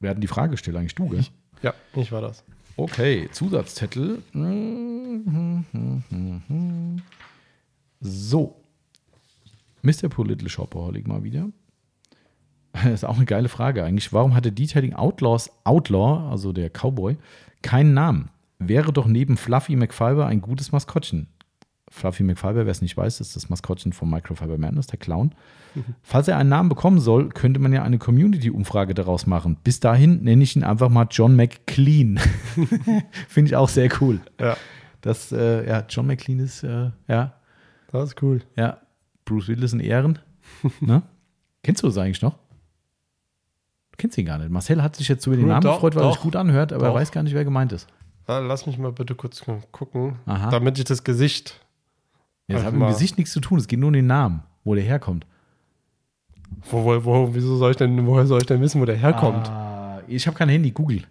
Wer hat denn die Frage gestellt? Eigentlich du, gell? Ja, ich war das. Okay, Zusatzzettel. So. Mr. Political Shopaholic mal wieder. Das ist auch eine geile Frage eigentlich. Warum hatte Detailing Outlaws Outlaw, also der Cowboy, keinen Namen? Wäre doch neben Fluffy McFiber ein gutes Maskottchen. Fluffy McFiber, wer es nicht weiß, ist das Maskottchen von Microfiber Madness, der Clown. Falls er einen Namen bekommen soll, könnte man ja eine Community-Umfrage daraus machen. Bis dahin nenne ich ihn einfach mal John McClean. Finde ich auch sehr cool. Ja, Das, äh, ja, John McClane ist, äh, ja, Das ist cool. ja, Bruce Willis in Ehren. ne? Kennst du das eigentlich noch? Du kennst ihn gar nicht. Marcel hat sich jetzt über den Namen doch, gefreut, weil er sich gut anhört, aber er Doch. weiß gar nicht, wer gemeint ist. Ah, Lass mich mal bitte kurz gucken, Aha. damit ich das Gesicht. Ja, das hat mit dem. Gesicht nichts zu tun. Es geht nur um den Namen, wo der herkommt. Wo, wo, wo, wieso soll ich denn, woher soll ich denn wissen, wo der herkommt? Ah, ich habe kein Handy, Google.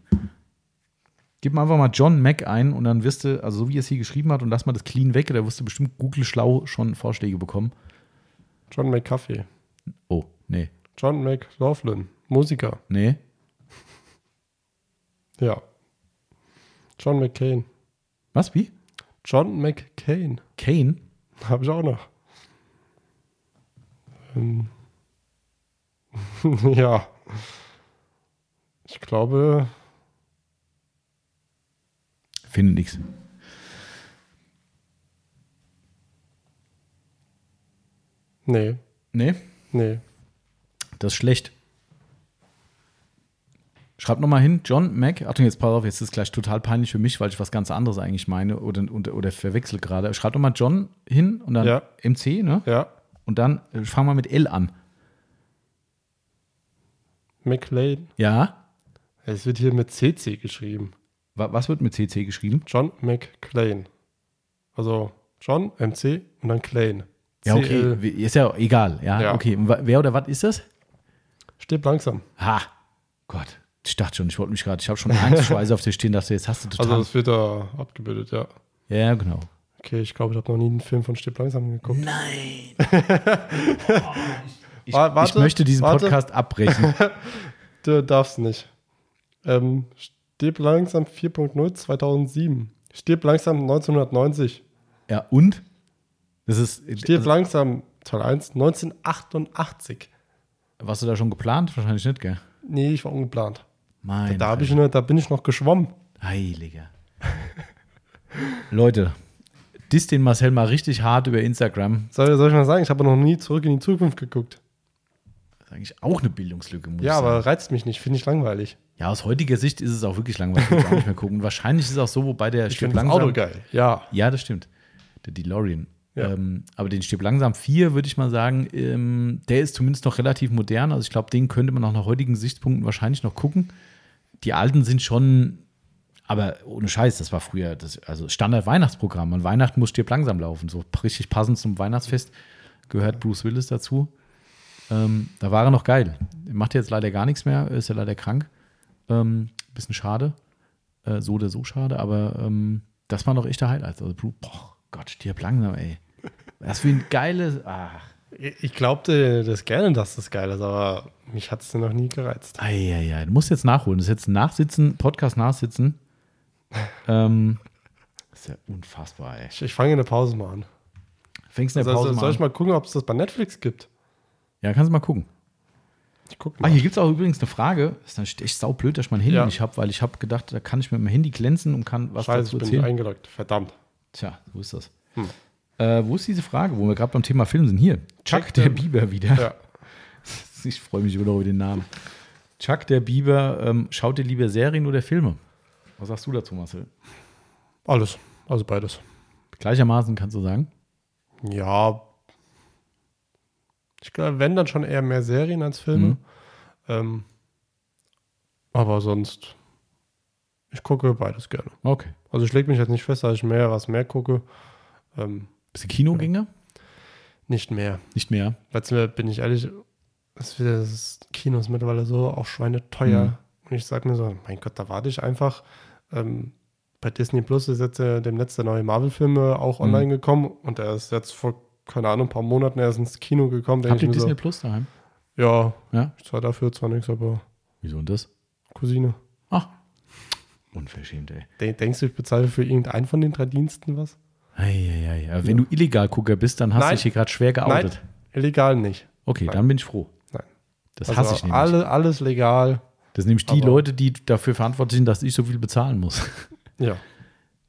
Gib mal einfach mal John Mac ein und dann wirst du, also so wie er es hier geschrieben hat, und lass mal das clean weg, da wirst du bestimmt Google schlau schon Vorschläge bekommen. John McCaffrey. Oh, nee. John McLaughlin. Musiker. Nee. Ja. John McCain. Was, wie? John McCain. Kane? Habe ich auch noch. Ähm. ja. Ich glaube, Finde nichts. nee, Nee, nee. das ist schlecht. Schreib nochmal hin, John Mac. Achtung, jetzt pass auf, jetzt ist es gleich total peinlich für mich, weil ich was ganz anderes eigentlich meine oder, oder, oder verwechsel gerade. Schreib nochmal John hin und dann Ja. MC, ne? Ja. Und dann äh, fang mal mit L an. McLean. Ja? Es wird hier mit CC geschrieben. Wa- Was wird mit CC geschrieben? John McClain. Also John, MC und dann Clain. Ja, okay. Ist ja egal. Ja, Ja. okay. Und wer oder was ist das? Stirb langsam. Ha. Gott. Ich dachte schon, ich wollte mich gerade, ich habe schon Angstschweiße auf dir stehen, dachte, jetzt hast du total. Also das wird da abgebildet, ja. ja, genau. Okay, ich glaube, ich habe noch nie einen Film von Stirb langsam geguckt. Nein. ich, Wa- warte, ich möchte diesen warte. Podcast abbrechen. Du darfst nicht. Ähm, Stirb langsam 4.0 2007. Stirb langsam 1990. ja, und? Das ist. Stirb also, langsam Teil 1 1988. warst du da schon geplant? Wahrscheinlich nicht, gell? Nee, ich war ungeplant. Mein Da, ich noch, da bin ich noch geschwommen. Heiliger. Leute, diss den Marcel mal richtig hart über Instagram. Soll, soll ich mal sagen, ich habe noch nie zurück in die Zukunft geguckt. Das ist eigentlich auch eine Bildungslücke, muss Ja, ich sagen. aber reizt mich nicht, finde ich langweilig. Ja, aus heutiger Sicht ist es auch wirklich langweilig. Ich auch nicht mehr gucken. Wahrscheinlich ist es auch so, wobei der Ich stirbt finde das langsam. Auto geil. Ja. Ja, das stimmt. Der DeLorean. Ja. Ähm, aber den stirbt langsam 4, würde ich mal sagen, ähm, der ist zumindest noch relativ modern. Also ich glaube, den könnte man auch nach heutigen Sichtpunkten wahrscheinlich noch gucken. Die alten sind schon, aber ohne Scheiß, das war früher, das, also Standard-Weihnachtsprogramm. An Weihnachten muss stirbt langsam laufen. So richtig passend zum Weihnachtsfest gehört Bruce Willis dazu. Ähm, da war er noch geil. Er macht jetzt leider gar nichts mehr, ist ja leider krank. Ähm, bisschen schade. Äh, so oder so schade, aber ähm, das war noch echte Highlights. Also, boah, Gott, stirb langsam, ey. Was für ein geiles. Ach. Ich glaubte das gerne, dass das geil ist, aber mich hat es noch nie gereizt. Eieiei, du musst jetzt nachholen. Das ist jetzt ein Nachsitzen, Podcast Nachsitzen. ähm, ist ja unfassbar, ey. Ich, ich fange eine Pause mal an. Fängst in der Also, Pause soll mal ich an. mal gucken, ob es das bei Netflix gibt? Ja, kannst du mal gucken. Ich gucke Ah, mal. hier gibt es auch übrigens eine Frage. Das ist echt saublöd, dass ich mein Handy Ja. nicht habe, weil ich habe gedacht, da kann ich mit meinem Handy glänzen und kann was Scheiße, dazu ich bin erzählen. eingeloggt. Verdammt. Tja, so ist das. Hm. Äh, wo ist diese Frage, wo wir gerade beim Thema Film sind? Hier. Chuck Chuck der der- Biber wieder. Ja. Ich freue mich immer noch über den Namen. Chuck der Biber, ähm, schaut ihr lieber Serien oder Filme? Was sagst du dazu, Marcel? Alles. Also beides. Gleichermaßen kannst du sagen. Ja. Ich glaube, wenn dann schon eher mehr Serien als Filme. Mhm. Ähm, aber sonst, ich gucke beides gerne. Okay. Also ich lege mich jetzt nicht fest, dass ich mehr was mehr gucke. Ähm, Bist du Kinogänger? nicht mehr. Nicht mehr. Mal bin ich ehrlich, das, Kino ist mittlerweile so auch schweineteuer. Mhm. Und ich sage mir so, mein Gott, da warte ich einfach. Ähm, bei Disney Plus ist jetzt äh, demnächst der neue Marvel-Film auch Mhm. online gekommen und er ist jetzt vor, keine Ahnung, ein paar Monaten erst ins Kino gekommen. Habt ihr Disney so, Plus daheim? ja, Ja. ich zahle dafür zwar nichts, aber Wieso denn das? Cousine. Ach. Unverschämt, ey. Denk, denkst du, ich bezahle für irgendeinen von den drei Diensten was? Eieiei. Aber wenn du Illegal-Gucker bist, dann hast du dich hier gerade schwer geoutet. Nein, illegal nicht. Okay, Nein. dann bin ich froh. Nein. Das Also hasse ich nämlich. alle, alles legal. Das sind nämlich die Leute, die dafür verantwortlich sind, dass ich so viel bezahlen muss. Ja.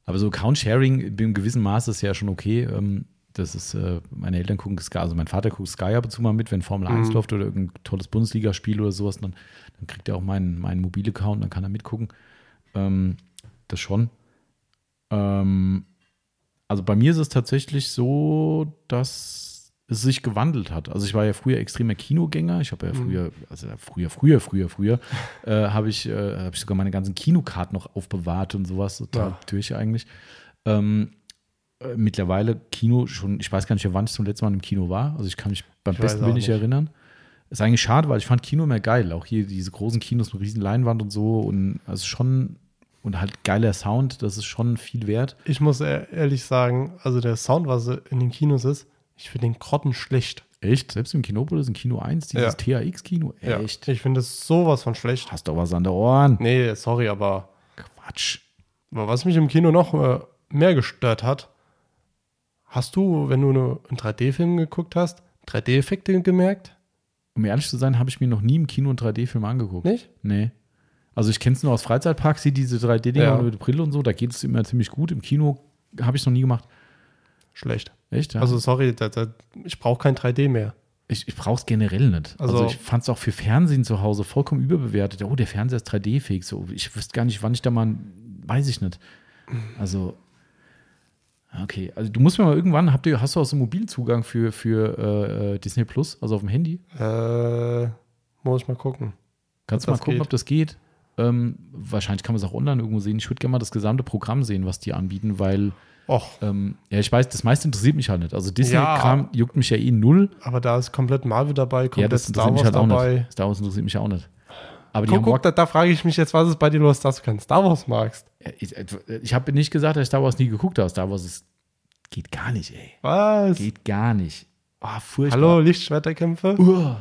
Aber so Account-Sharing in gewissem Maße ist ja schon okay. Ähm, Das ist, äh, meine Eltern gucken Sky, also mein Vater guckt Sky ab und zu mal mit, wenn Formel 1 Mhm. läuft oder irgendein tolles Bundesligaspiel oder sowas, dann, dann kriegt er auch meinen, meinen Mobil-Account, dann kann er mitgucken. Ähm, das schon. Ähm, Also bei mir ist es tatsächlich so, dass es sich gewandelt hat. Also ich war ja früher extremer Kinogänger. Ich habe ja Mhm. früher, also früher, früher, früher, früher, äh, habe ich, äh, hab ich sogar meine ganzen Kinokarten noch aufbewahrt und sowas. Total Ja. durch eigentlich. Ähm, äh, mittlerweile Kino schon, ich weiß gar nicht, wann ich zum letzten Mal im Kino war. Also ich kann mich beim Ich besten Willen nicht nicht. erinnern. Ist eigentlich schade, weil ich fand Kino mehr geil. Auch hier diese großen Kinos mit riesen Leinwand und so. Und also schon, und halt geiler Sound, das ist schon viel wert. Ich muss e- ehrlich sagen, also der Sound, was in den Kinos ist, ich finde den Grotten schlecht. Echt? Selbst im Kinopolis, in Kino 1, dieses THX-Kino? Ja. Echt? Ich finde es sowas von schlecht. Hast doch was an der Ohren. Nee, sorry, aber, Quatsch. aber was mich im Kino noch äh, mehr gestört hat, hast du, wenn du eine, einen 3D-Film geguckt hast, 3D-Effekte gemerkt? Um ehrlich zu sein, habe ich mir noch nie im Kino einen 3D-Film angeguckt. Nicht? Nee. Also ich kenne es nur aus Freizeitparks, diese 3D-Dinger Ja. mit Brille und so, da geht es immer ziemlich gut. Im Kino habe ich es noch nie gemacht. Schlecht. Echt? Ja? Also sorry, da, da, ich brauche kein 3D mehr. ich, ich brauche es generell nicht. Also, Also- ich fand es auch für Fernsehen zu Hause vollkommen überbewertet. Oh, der Fernseher ist 3D-fähig. So, ich wüsste gar nicht, wann ich da mal, weiß ich nicht. Also, okay. Also du musst mir mal irgendwann, habt ihr, hast du auch so einen Mobilzugang für, für äh, Disney Plus, also auf dem Handy? Äh, muss ich mal gucken. Kannst du mal gucken, geht. ob das geht? Ähm, wahrscheinlich kann man es auch online irgendwo sehen. Ich würde gerne mal das gesamte Programm sehen, was die anbieten, weil, Och, ähm, ja, ich weiß, das meiste interessiert mich halt nicht. Also Ja. Disney-Kram juckt mich ja eh null. aber da ist komplett Marvel dabei, Ja, komplett das Star mich Wars halt auch dabei. nicht. Star Wars interessiert mich auch nicht. Aber Guck, guck, da, da frage ich mich jetzt, was ist bei dir los, dass du kein Star Wars magst? Ich, ich habe nicht gesagt, dass ich Star Wars nie geguckt habe. Star Wars ist, geht gar nicht, ey. Was? Geht gar nicht. Oh, furchtbar. Hallo, Lichtschwerterkämpfe? Uh,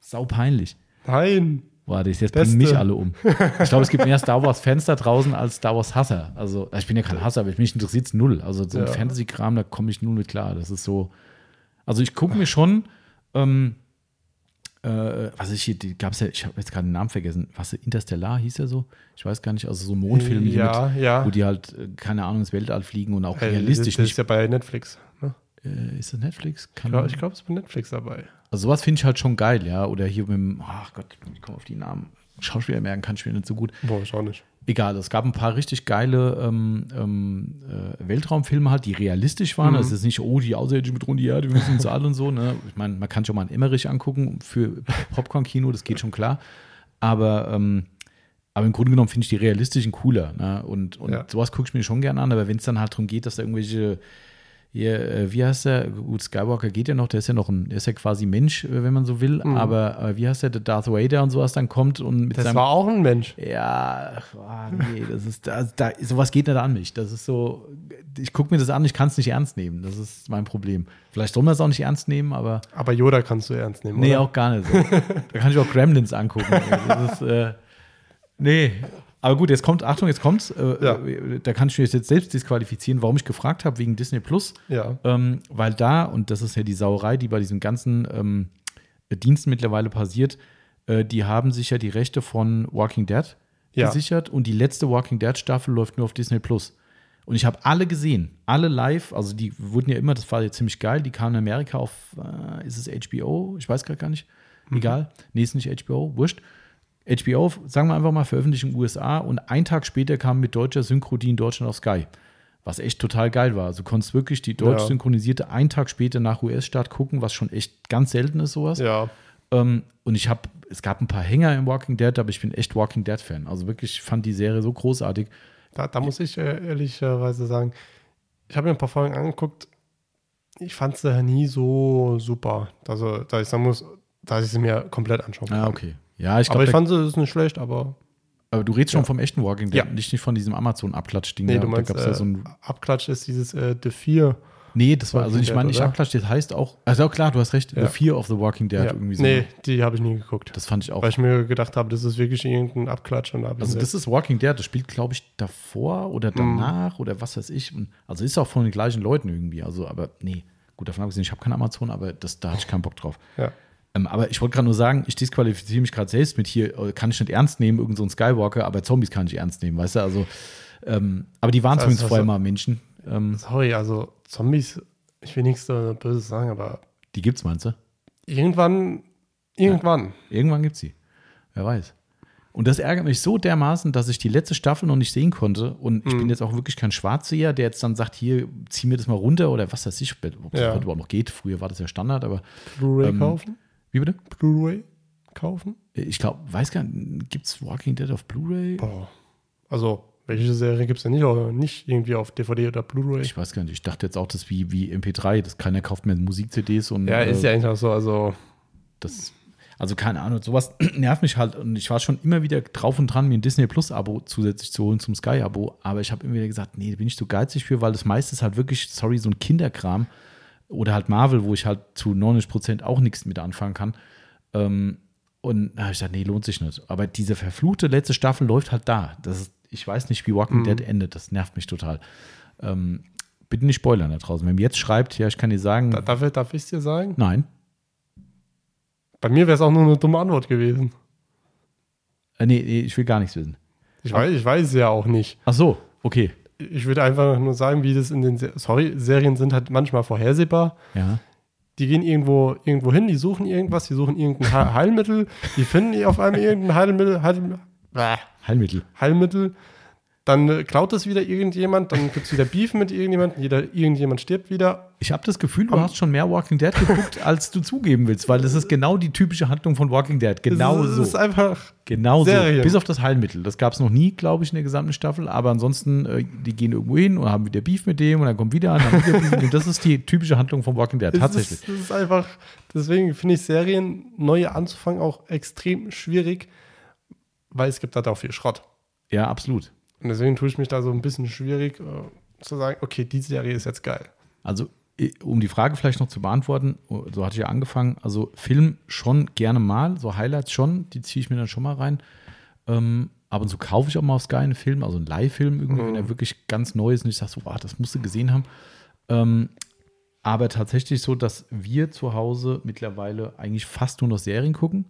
sau peinlich. Nein. Boah, das jetzt bringen mich alle um. Ich glaube, es gibt mehr Star Wars-Fans da draußen als Star Wars-Hasser. Also, ich bin ja kein Hasser, aber mich interessiert es null. Also, so ein Ja. Fantasy-Kram, da komme ich null mit klar. Das ist so. Also, ich gucke mir schon, ähm, äh, was ich hier, gab es ja, ich habe jetzt gerade den Namen vergessen. Was, Interstellar hieß er so? Ich weiß gar nicht. Also, so Mondfilme, Ja, mit, ja. wo die halt, äh, keine Ahnung, ins Weltall fliegen und auch Äh, realistisch das nicht. ist ja bei Netflix. Äh, ist das Netflix? Kann, Ja, ich glaube, es ist bei Netflix dabei. also sowas finde ich halt schon geil, ja. Oder hier mit dem, ach Gott, ich komme auf die Namen. Schauspieler merken kann ich mir nicht so gut. Boah, ich auch nicht. Egal, es gab ein paar richtig geile ähm, ähm, äh, Weltraumfilme halt, die realistisch waren. Es ist nicht, oh, die Außerirdischen bedrohen die Erde, wir müssen uns alle und so. Ne? Ich meine, man kann schon mal einen Emmerich angucken für Popcorn-Kino, das geht schon klar. Aber, ähm, aber im Grunde genommen finde ich die realistischen cooler. Ne? Und, und Ja. sowas gucke ich mir schon gerne an. Aber wenn es dann halt darum geht, dass da irgendwelche hier, äh, wie heißt der? Gut, Skywalker geht ja noch, der ist ja noch ein, der ist ja quasi Mensch, äh, wenn man so will. Aber äh, wie heißt der, der Darth Vader und sowas dann kommt und mit Das seinem war auch ein Mensch. ja, ah, nee, das ist, da, da, sowas geht nicht an mich. Das ist so, ich gucke mir das an, ich kann es nicht ernst nehmen. Das ist mein Problem. Vielleicht soll man es auch nicht ernst nehmen, aber Aber Yoda kannst du ernst nehmen, nee, oder? auch gar nicht so. da kann ich auch Gremlins angucken. Das ist, äh, nee. Aber gut, jetzt kommt, Achtung, jetzt kommt's. Äh, Ja. äh, Da kann ich mich jetzt selbst disqualifizieren, warum ich gefragt habe wegen Disney Plus. Ja. Ähm, weil da, und das ist ja die Sauerei, die bei diesen ganzen ähm, Diensten mittlerweile passiert, äh, die haben sich ja die Rechte von Walking Dead Ja. gesichert und die letzte Walking Dead Staffel läuft nur auf Disney Plus. Und ich habe alle gesehen, alle live, also die wurden ja immer, das war ja ziemlich geil, die kamen in Amerika auf, äh, ist es HBO? Ich weiß gerade gar nicht. Egal. Nee, ist nicht HBO, wurscht. HBO, sagen wir einfach mal, veröffentlicht in den USA und einen Tag später kam mit deutscher Synchro die in Deutschland auf Sky. Was echt total geil war. Also du konntest wirklich die deutsch Ja. synchronisierte einen Tag später nach US-Start gucken, was schon echt ganz selten ist, sowas. Ja. Ähm, und ich habe, es gab ein paar Hänger im Walking Dead, aber ich bin echt Walking Dead-Fan. Also wirklich, ich fand die Serie so großartig. Da, da muss ich äh, ehrlicherweise sagen, ich habe mir ein paar Folgen angeguckt. Ich fand sie nie so super. Also, da ich sagen muss, dass ich sie mir komplett anschauen kann. Ah, okay. Ja, ich aber glaube, ich fand sie ist nicht schlecht, aber aber du redest schon Ja. vom echten Walking Dead, Ja. nicht, nicht von diesem Amazon-Abklatsch-Ding. nee, da. du meinst, da gab's äh, ja so ein, Abklatsch ist dieses äh, The Fear. nee, das war, also ich meine Dead, nicht oder? Abklatsch, das heißt auch, also klar, du hast recht, Ja. The Fear of the Walking Dead, Ja. irgendwie so. Nee, die habe ich nie geguckt. Das fand ich auch. weil ich mir gedacht habe, das ist wirklich irgendein Abklatsch. Und ich Also das ist Walking Dead, das spielt, glaube ich, davor oder Mhm. danach oder was weiß ich. Also ist auch von den gleichen Leuten irgendwie. Also, aber nee, gut, davon abgesehen, ich habe kein Amazon, aber das, da hatte ich keinen Bock drauf. ja. Ähm, aber ich wollte gerade nur sagen, ich disqualifiziere mich gerade selbst mit hier, äh, kann ich nicht ernst nehmen, irgend so ein Skywalker, aber Zombies kann ich ernst nehmen, weißt du? Also, ähm, aber die waren Das heißt, zumindest vorher also- mal Menschen. Ähm, Sorry, also Zombies, ich will nichts äh, Böses sagen, aber die gibt's, meinst du? irgendwann, irgendwann. Irgendwann gibt's sie. Wer weiß. Und das ärgert mich so dermaßen, dass ich die letzte Staffel noch nicht sehen konnte. Und ich Mhm. bin jetzt auch wirklich kein Schwarzseher, der jetzt dann sagt, hier, zieh mir das mal runter oder was weiß ich, ob das Ja. heute überhaupt noch geht. Früher war das ja Standard, aber Blu-ray Ähm, kaufen? Wie bitte? Blu-ray kaufen? Ich glaube, weiß gar nicht, gibt es Walking Dead auf Blu-ray? Also, welche Serie gibt es denn nicht, auf- nicht irgendwie auf DVD oder Blu-ray? Ich weiß gar nicht. Ich dachte jetzt auch, das wie, wie MP3, dass keiner kauft mehr Musik-CDs und Ja, ist äh, ja eigentlich auch so. Also, das. Also keine Ahnung, sowas nervt mich halt und ich war schon immer wieder drauf und dran, mir ein Disney Plus Abo zusätzlich zu holen zum Sky Abo, aber ich habe immer wieder gesagt, nee, da bin ich zu geizig für, weil das meiste ist halt wirklich, sorry, so ein Kinderkram oder halt Marvel, wo ich halt zu 90 Prozent auch nichts mit anfangen kann. Ähm, und da habe ich gesagt, nee, lohnt sich nicht. Aber diese verfluchte letzte Staffel läuft halt da. Das ist, ich weiß nicht, wie Walking Mhm. Dead endet. Das nervt mich total. Ähm, bitte nicht spoilern da draußen. Wenn ihr jetzt schreibt, ja, ich kann dir sagen, da, darf, ich- darf ich es dir sagen? nein. Bei mir wäre es auch nur eine dumme Antwort gewesen. Äh, nee, nee, ich will gar nichts wissen. Ich weiß, ich weiß es ja auch nicht. Ach so, okay. Ich würde einfach nur sagen, wie das in den Sorry, Serien sind halt manchmal vorhersehbar. Ja. Die gehen irgendwo, irgendwo hin, die suchen irgendwas, die suchen irgendein He- Heilmittel, die finden auf einmal irgendein Heilmittel, Heil. Heilmittel. Heilmittel. Dann äh, klaut es wieder irgendjemand, dann gibt es wieder Beef mit irgendjemandem, jeder, irgendjemand stirbt wieder. Ich habe das Gefühl, du hast schon mehr Walking Dead geguckt, als du zugeben willst, weil das ist genau die typische Handlung von Walking Dead. Genau so. Es ist einfach, Genau so. Serie. Bis auf das Heilmittel. Das gab es noch nie, glaube ich, in der gesamten Staffel. Aber ansonsten, äh, die gehen irgendwo hin und haben wieder Beef mit dem und dann kommt wieder an. Das ist die typische Handlung von Walking Dead. Tatsächlich. ist, es ist einfach, deswegen finde ich Serien neue anzufangen auch extrem schwierig, weil es gibt halt auch viel Schrott. Ja, absolut. Und deswegen tue ich mich da so ein bisschen schwierig äh, zu sagen, okay, die Serie ist jetzt geil. Also, um die Frage vielleicht noch zu beantworten, oh, so hatte ich ja angefangen. Also, Film schon gerne mal, so Highlights schon, die ziehe ich mir dann schon mal rein. Ähm, ab und zu kaufe ich auch mal auf Sky einen Film, also einen Leihfilm irgendwie, wenn er wirklich ganz neu ist und ich sage so, wow, das musst du gesehen haben. Ähm, aber tatsächlich so, dass wir zu Hause mittlerweile eigentlich fast nur noch Serien gucken.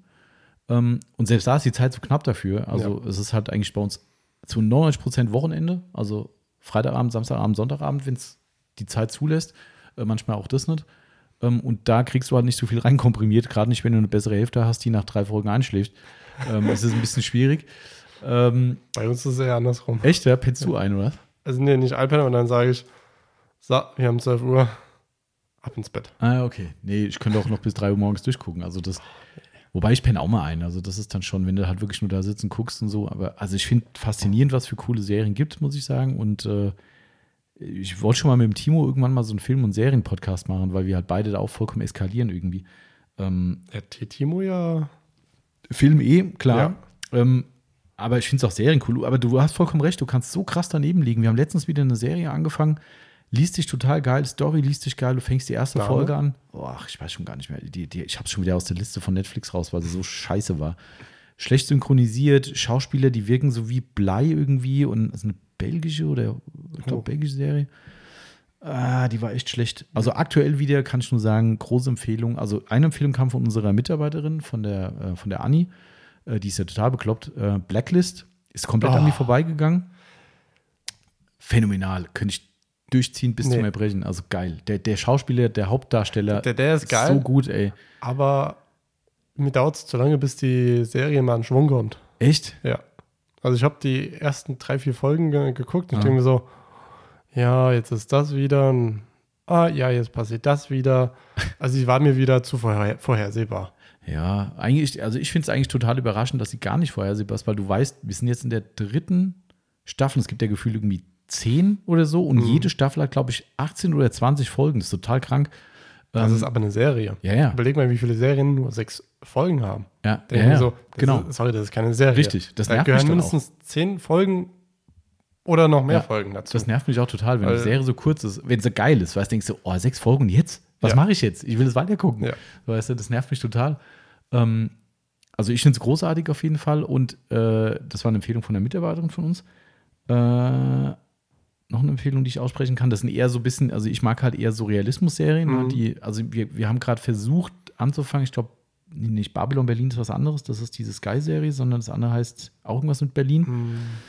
Ähm, und selbst da ist die Zeit zu knapp dafür. Also es ist halt eigentlich bei uns zu 99 Prozent Wochenende. Also Freitagabend, Samstagabend, Sonntagabend, wenn es die Zeit zulässt. Äh, manchmal auch das nicht. Ähm, und da kriegst du halt nicht so viel reinkomprimiert, gerade nicht, wenn du eine bessere Hälfte hast, die nach drei Folgen einschläft. Ähm, es ist ein bisschen schwierig. Ähm, Bei uns ist es eher andersrum. echt, ja? Pennst du ein, oder? Also nee, nicht iPad, und dann sage ich, so, wir haben 12 Uhr, ab ins Bett. Ah, okay. Nee, ich könnte auch noch bis 3 Uhr morgens durchgucken. Also das, wobei ich penne auch mal ein. Also das ist dann schon, wenn du halt wirklich nur da sitzen guckst und so. Aber also ich finde faszinierend, was für coole Serien gibt, muss ich sagen. Und äh, ich wollte schon mal mit dem Timo irgendwann mal so einen Film- und Serien-Podcast machen, weil wir halt beide da auch vollkommen eskalieren irgendwie. Ähm, Der T-Timo ja, Film eh, klar. Ähm, aber ich finde es auch Serien cool. Aber du hast vollkommen recht, du kannst so krass daneben liegen. Wir haben letztens wieder eine Serie angefangen, liest dich total geil, Story liest dich geil, du fängst die erste Name? Folge an. Boah, ich weiß schon gar nicht mehr. Die, die, ich habe es schon wieder aus der Liste von Netflix raus, weil sie so scheiße war. Schlecht synchronisiert, Schauspieler, die wirken so wie Blei irgendwie und es ist eine belgische oder ich glaube Oh. belgische Serie. Ah, die war echt schlecht. Also aktuell wieder kann ich nur sagen, große Empfehlung. Also eine Empfehlung kam von unserer Mitarbeiterin, von der, äh, von der Anni. Äh, die ist ja total bekloppt. Äh, Blacklist ist komplett an Oh. mir vorbeigegangen. Phänomenal. Könnte ich durchziehen bis Nee. zum Erbrechen. Also geil. Der, der Schauspieler, der Hauptdarsteller Der- der ist geil. so gut, ey. aber mir dauert es zu lange, bis die Serie mal in Schwung kommt. Echt? Ja. Also ich habe die ersten drei, vier Folgen ge geguckt und ich denke mir so, ja, jetzt ist das wieder, ein, ah ja, jetzt passiert das wieder. Also sie war mir wieder zu vorher vorhersehbar. Ja, eigentlich, also ich finde es eigentlich total überraschend, dass sie gar nicht vorhersehbar ist, weil du weißt, wir sind jetzt in der dritten Staffel. Es gibt ja gefühlt irgendwie zehn oder so und Mhm. jede Staffel hat, glaube ich, 18 oder 20 Folgen. Das ist total krank. Das Ähm, ist aber eine Serie. ja, ja. Überleg mal, wie viele Serien nur sechs Folgen haben. Ja, ja, ja. so, genau. Ist, sorry, das ist keine Serie. Richtig, das da nervt gehören mich mindestens zehn Folgen oder noch mehr Ja, Folgen dazu. Das nervt mich auch total, wenn Weil- die Serie so kurz ist. Wenn sie geil ist, weißt du, denkst du, oh, sechs Folgen jetzt? Was Ja. mache ich jetzt? Ich will es weitergucken. Ja. Weißt du, das nervt mich total. Ähm, also ich finde es großartig auf jeden Fall und äh, das war eine Empfehlung von der Mitarbeiterin von uns. Äh, noch eine Empfehlung, die ich aussprechen kann, das sind eher so ein bisschen, also ich mag halt eher so Realismus-Serien, Mhm. ne, die, also wir, wir haben gerade versucht anzufangen, ich glaube, nicht Babylon Berlin ist was anderes, das ist diese Sky-Serie, sondern das andere heißt auch irgendwas mit Berlin Hm,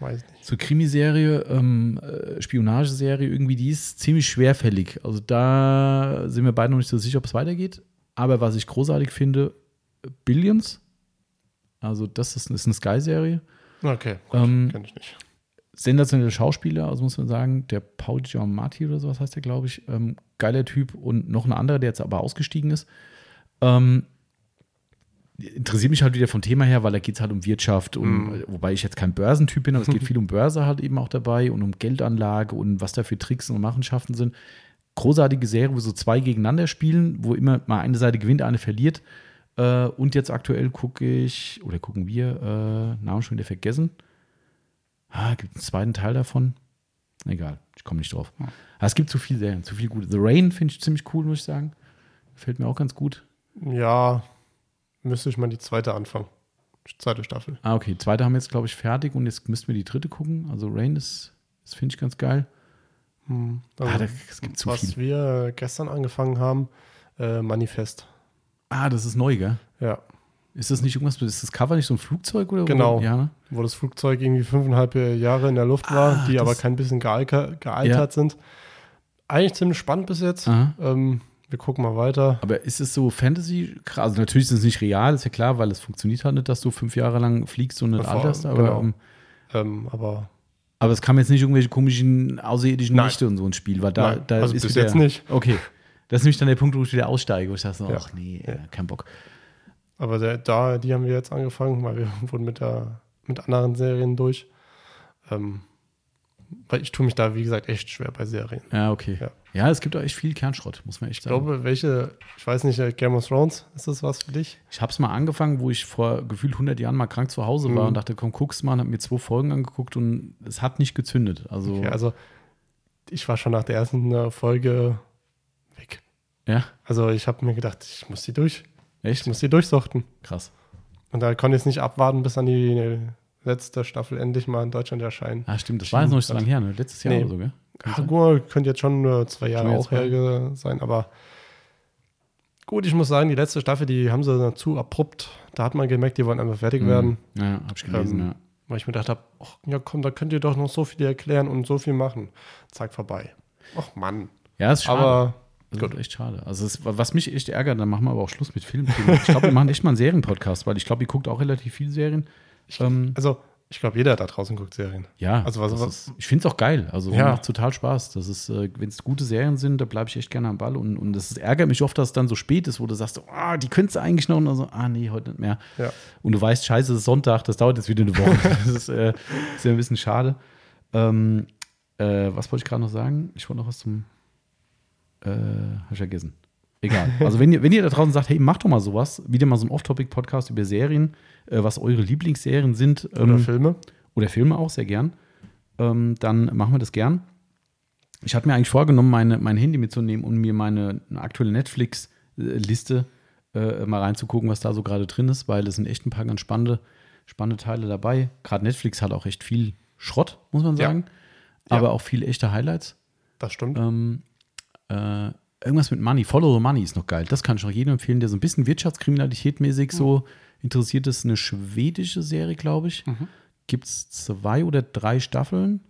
weiß nicht. so Krimiserie, ähm, äh, Spionageserie, irgendwie, die ist ziemlich schwerfällig. Also da sind wir beide noch nicht so sicher, ob es weitergeht. Aber was ich großartig finde, Billions Also, das ist, ist eine Sky-Serie. Okay, gut, Ähm, kenn ich nicht. Sensationelle Schauspieler, also muss man sagen, der Paul Giamatti oder sowas heißt der, glaube ich. Ähm, geiler Typ und noch ein anderer, der jetzt aber ausgestiegen ist. Ähm, interessiert mich halt wieder vom Thema her, weil da geht es halt um Wirtschaft und Mhm. wobei ich jetzt kein Börsentyp bin, aber es geht viel um Börse halt eben auch dabei und um Geldanlage und was da für Tricks und Machenschaften sind. Großartige Serie, wo so zwei gegeneinander spielen, wo immer mal eine Seite gewinnt, eine verliert. Äh, und jetzt aktuell gucke ich, oder gucken wir, äh, Namen schon wieder vergessen. Ah, gibt einen zweiten Teil davon. Egal, ich komme nicht drauf. Aber es gibt zu viele Serien, zu viel gute. The Rain finde ich ziemlich cool, muss ich sagen. Fällt mir auch ganz gut. Ja, müsste ich mal die zweite anfangen. Zweite Staffel. Ah, okay. Zweite haben wir jetzt, glaube ich, fertig und jetzt müssten wir die dritte gucken. Also Rain ist, das finde ich ganz geil. Hm. Ah, Also, da, es gibt zu was viel. wir gestern angefangen haben, äh, Manifest. Ah, das ist neu, gell? Ja, Ist das nicht irgendwas, ist das Cover nicht so ein Flugzeug oder? Genau. Oder? Ja, ne? wo das Flugzeug irgendwie fünfeinhalb Jahre in der Luft war, Ah, die das- aber kein bisschen gealter, gealtert sind. Eigentlich ziemlich spannend bis jetzt. Ähm, wir gucken mal weiter. Aber ist es so Fantasy? Also natürlich ist es nicht real, ist ja klar, weil es funktioniert halt nicht, dass du fünf Jahre lang fliegst und nicht Vor- alterst. Aber, genau. ähm, Ähm, aber aber es kam jetzt nicht irgendwelche komischen außerirdischen Nein. Nächte und so ein Spiel, weil da, Nein, da also ist bis wieder, jetzt nicht. Okay. Das ist nämlich dann der Punkt, wo ich wieder aussteige, wo ich sage so, Ja. ach nee, Ja. kein Bock. Aber der, da, die haben wir jetzt angefangen, weil wir wurden mit, der, mit anderen Serien durch. Ähm, weil ich tue mich da, wie gesagt, echt schwer bei Serien. Ja, okay. Ja. Ja, es gibt auch echt viel Kernschrott, muss man echt Ich sagen. glaube, welche, ich weiß nicht, Game of Thrones, ist das was für dich? Ich habe es mal angefangen, wo ich vor gefühlt 100 Jahren mal krank zu Hause war Mhm. und dachte, komm, guck's mal, und habe mir zwei Folgen angeguckt und es hat nicht gezündet. Also, Okay, also ich war schon nach der ersten äh, Folge weg. ja, Also ich habe mir gedacht, ich muss die durch. Echt? Ich muss die durchsuchten. Krass. Und da konnte ich es nicht abwarten, bis dann die letzte Staffel endlich mal in Deutschland erscheint. Ah, stimmt, das war jetzt noch nicht so lange her, ne? Letztes Jahr Nee. oder so, gell? Ja, gut, könnte jetzt schon äh, zwei Jahre auch her sein, aber gut, ich muss sagen, die letzte Staffel, die haben sie zu abrupt. Da hat man gemerkt, die wollen einfach fertig werden, Mhm. Ja, hab ich gelesen, Ähm, ja. weil ich mir gedacht habe, ja komm, da könnt ihr doch noch so viel erklären und so viel machen. Zack, vorbei. Ach Mann. Ja, ist schade. Aber das ist echt schade. Also, es, was mich echt ärgert, dann machen wir aber auch Schluss mit Filmen. Ich glaube, wir machen echt mal einen Serienpodcast, weil ich glaube, ihr guckt auch relativ viele Serien. Ähm, also, ich glaube, jeder da draußen guckt Serien. ja, also was- was- ist, ich finde es auch geil. Also, Ja. macht total Spaß. Das ist, äh, wenn es gute Serien sind, da bleibe ich echt gerne am Ball. Und, und das ärgert mich oft, dass es dann so spät ist, wo du sagst, ah, die könntest du eigentlich noch. Und so, ah, nee, heute nicht mehr. Ja. Und du weißt, scheiße, es ist Sonntag, das dauert jetzt wieder eine Woche. das ist, äh, ist ja ein bisschen schade. Ähm, äh, was wollte ich gerade noch sagen? Ich wollte noch was zum. Äh, hab ich vergessen. Egal. Also, wenn ihr, wenn ihr da draußen sagt, hey, macht doch mal sowas, wieder mal so ein Off-Topic-Podcast über Serien, äh, was eure Lieblingsserien sind. Oder ähm, Filme. oder Filme auch sehr gern, ähm, dann machen wir das gern. Ich hatte mir eigentlich vorgenommen, meine, mein Handy mitzunehmen und mir meine aktuelle Netflix-Liste äh, mal reinzugucken, was da so gerade drin ist, weil es sind echt ein paar ganz spannende, spannende Teile dabei. Gerade Netflix hat auch echt viel Schrott, muss man Ja. sagen, Ja. aber auch viele echte Highlights. Das stimmt. Ähm, äh, irgendwas mit Money, Follow the Money ist noch geil. Das kann ich auch jedem empfehlen, der so ein bisschen Wirtschaftskriminalität-mäßig so interessiert ist. Eine schwedische Serie, glaube ich. Gibt es zwei oder drei Staffeln.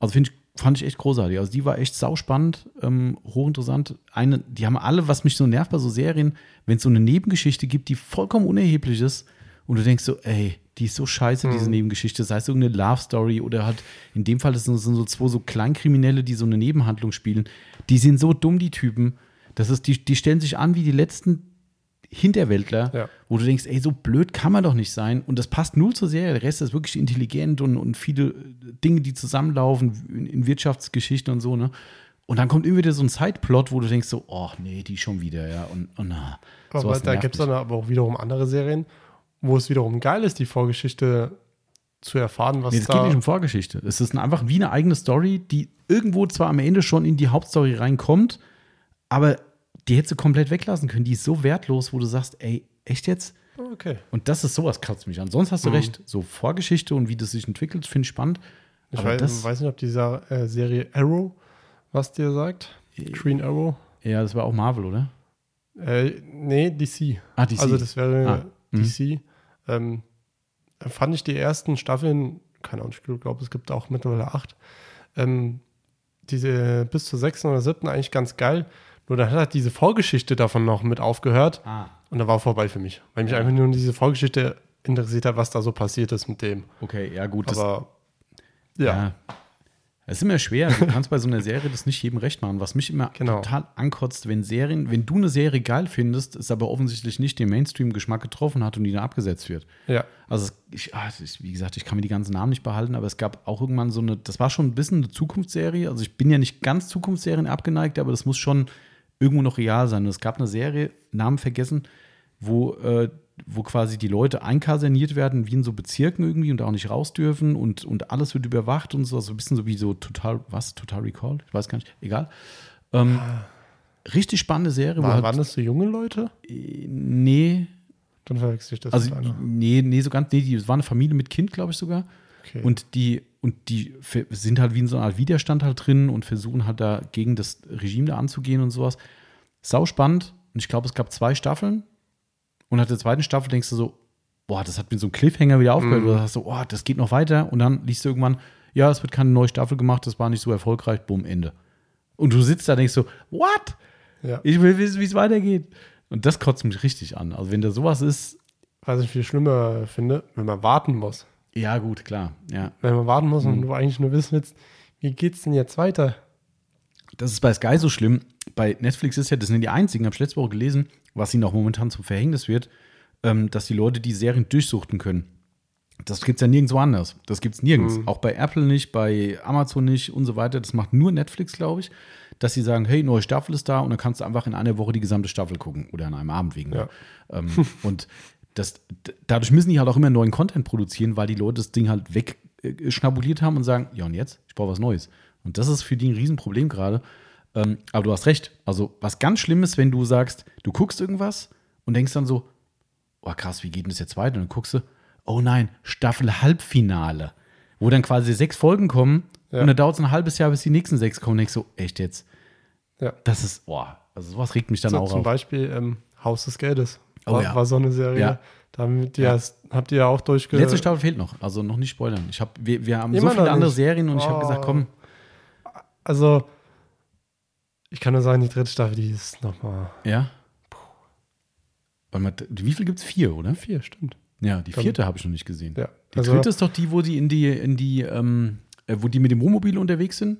Also finde ich, fand ich echt großartig. Also die war echt sauspannend, ähm, hochinteressant. Eine, die haben alle, was mich so nervt bei so Serien, wenn es so eine Nebengeschichte gibt, die vollkommen unerheblich ist und du denkst so, ey, die ist so scheiße, diese Nebengeschichte. Das heißt, irgendeine Love Story oder halt, in dem Fall das sind so zwei so Kleinkriminelle, die so eine Nebenhandlung spielen. Die sind so dumm, die Typen. Das ist, die, die stellen sich an wie die letzten Hinterwäldler, Ja. wo du denkst, ey, so blöd kann man doch nicht sein. Und das passt null zur Serie. Der Rest ist wirklich intelligent und, und viele Dinge, die zusammenlaufen in, in Wirtschaftsgeschichten und so, ne? Und dann kommt immer wieder so ein Sideplot, wo du denkst so, oh nee, die schon wieder, ja. Und, und na, Aber sowas da gibt es dann aber auch wiederum andere Serien, wo es wiederum geil ist, die Vorgeschichte zu erfahren, was Nee, das da. geht nicht um Vorgeschichte. Es ist einfach wie eine eigene Story, die irgendwo zwar am Ende schon in die Hauptstory reinkommt, aber die hättest du komplett weglassen können. Die ist so wertlos, wo du sagst, ey, echt jetzt? okay. Und das ist sowas, kratzt mich an. Sonst hast du Mhm. recht. So Vorgeschichte und wie das sich entwickelt, finde ich spannend. Ich Aber weiß, das- weiß nicht, ob diese äh, Serie Arrow was dir sagt. Green Arrow. Ja, das war auch Marvel, oder? Äh, nee, DC. Ah, DC. Also das wäre Ah, mhm. DC. Ähm, fand ich die ersten Staffeln, keine Ahnung, ich glaube, es gibt auch mittlerweile acht, ähm, diese bis zur sechsten oder siebten eigentlich ganz geil. Nur dann hat halt diese Vorgeschichte davon noch mit aufgehört Ah. und da war vorbei für mich. Weil mich einfach nur diese Vorgeschichte interessiert hat, was da so passiert ist mit dem. Okay, ja, gut. Das, Aber ja, ja. Es ist immer schwer. Du kannst bei so einer Serie das nicht jedem recht machen. Was mich immer Genau. total ankotzt, wenn Serien, wenn du eine Serie geil findest, es aber offensichtlich nicht den Mainstream-Geschmack getroffen hat und die dann abgesetzt wird. ja, Also, ich, ah, wie gesagt, ich kann mir die ganzen Namen nicht behalten, aber es gab auch irgendwann so eine, das war schon ein bisschen eine Zukunftsserie. Also, ich bin ja nicht ganz Zukunftsserien abgeneigt, aber das muss schon irgendwo noch real sein. Und es gab eine Serie, Namen vergessen, wo, äh, wo quasi die Leute einkaserniert werden, wie in so Bezirken irgendwie und auch nicht raus dürfen und, und alles wird überwacht und so. Also, ein bisschen so wie so Total, was? Total Recall? Ich weiß gar nicht. Egal. Ähm, richtig spannende Serie. War, halt, waren das so junge Leute? nee, Dann verwechsel ich das also, mit einer. nee, nee, so ganz, nee, die, es war eine Familie mit Kind, glaube ich sogar. Okay. Und die, und die sind halt wie in so einer Art Widerstand halt drin und versuchen halt da gegen das Regime da anzugehen und sowas. Sau spannend. Und ich glaube, es gab zwei Staffeln. Und nach der zweiten Staffel denkst du so, boah, das hat mir so einen Cliffhanger wieder aufgehört. Mhm. Oder hast du, oh, das geht noch weiter. Und dann liest du irgendwann, ja, es wird keine neue Staffel gemacht, das war nicht so erfolgreich, bumm, Ende. Und du sitzt da und denkst so, what? ja. Ich will wissen, wie es weitergeht. Und das kotzt mich richtig an. Also wenn da sowas ist, Was ich viel schlimmer finde, wenn man warten muss. ja gut, klar, ja. Wenn man warten muss Mhm. und du eigentlich nur wissen willst, wie geht's denn jetzt weiter? Das ist bei Sky so schlimm. Bei Netflix ist ja, das sind die einzigen, habe ich letzte Woche gelesen, was ihnen auch momentan zum Verhängnis wird, ähm, dass die Leute die Serien durchsuchten können. Das gibt es ja nirgendwo anders. Das gibt es nirgends. Auch bei Apple nicht, bei Amazon nicht und so weiter. Das macht nur Netflix, glaube ich, dass sie sagen, hey, neue Staffel ist da und dann kannst du einfach in einer Woche die gesamte Staffel gucken oder an einem Abend wegen. Ja. Ähm, und das, dadurch müssen die halt auch immer neuen Content produzieren, weil die Leute das Ding halt wegschnabuliert haben und sagen, ja und jetzt? Ich brauche was Neues. Und das ist für die ein Riesenproblem gerade. Ähm, aber du hast recht. Also was ganz schlimm ist, wenn du sagst, du guckst irgendwas und denkst dann so, oh krass, wie geht denn das jetzt weiter? Und dann guckst du, oh nein, Staffel Halbfinale. Wo dann quasi sechs Folgen kommen Ja. und dann dauert es ein halbes Jahr, bis die nächsten sechs kommen. Und denkst so, echt jetzt? Ja. Das ist, boah, also sowas regt mich dann So, auch zum auf. Beispiel ähm, Haus des Geldes. Oh war, ja. war so eine Serie. Ja. Da habt ihr, Ja. habt ihr ja auch durchge... Letzte Staffel fehlt noch, also noch nicht spoilern. Ich hab, wir, wir haben so Immer viele noch andere. Serien und ich habe Oh. gesagt, komm, Also, ich kann nur sagen, die dritte Staffel, die ist nochmal ja. Warte mal, wie viel gibt es? Vier, oder? vier, stimmt. Ja, die vierte habe ich noch nicht gesehen. Ja. Die Also, dritte ist doch die, wo die in die, in die, ähm, äh, wo die mit dem Wohnmobil unterwegs sind.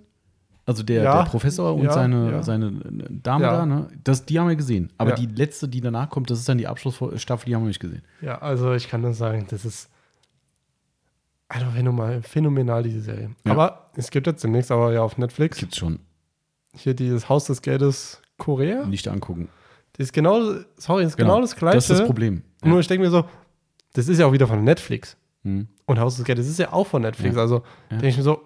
Also der, Ja, der Professor und ja, seine, ja. seine Dame Ja. da, ne? Das, die haben wir gesehen. Aber die letzte, die danach kommt, das ist dann die Abschlussstaffel, die haben wir nicht gesehen. ja, also ich kann nur sagen, das ist einfach phänomenal, phänomenal, diese Serie. Aber es gibt jetzt demnächst aber ja auf Netflix Gibt's schon. Hier dieses Haus des Geldes Korea. Nicht angucken. Das ist genau, sorry, das ist genau, das Gleiche. Das ist das Problem. Ja. Nur ich denke mir so, das ist ja auch wieder von Netflix. Hm. Und Haus des Geldes ist ja auch von Netflix. Ja. Also Ja. denke ich mir so,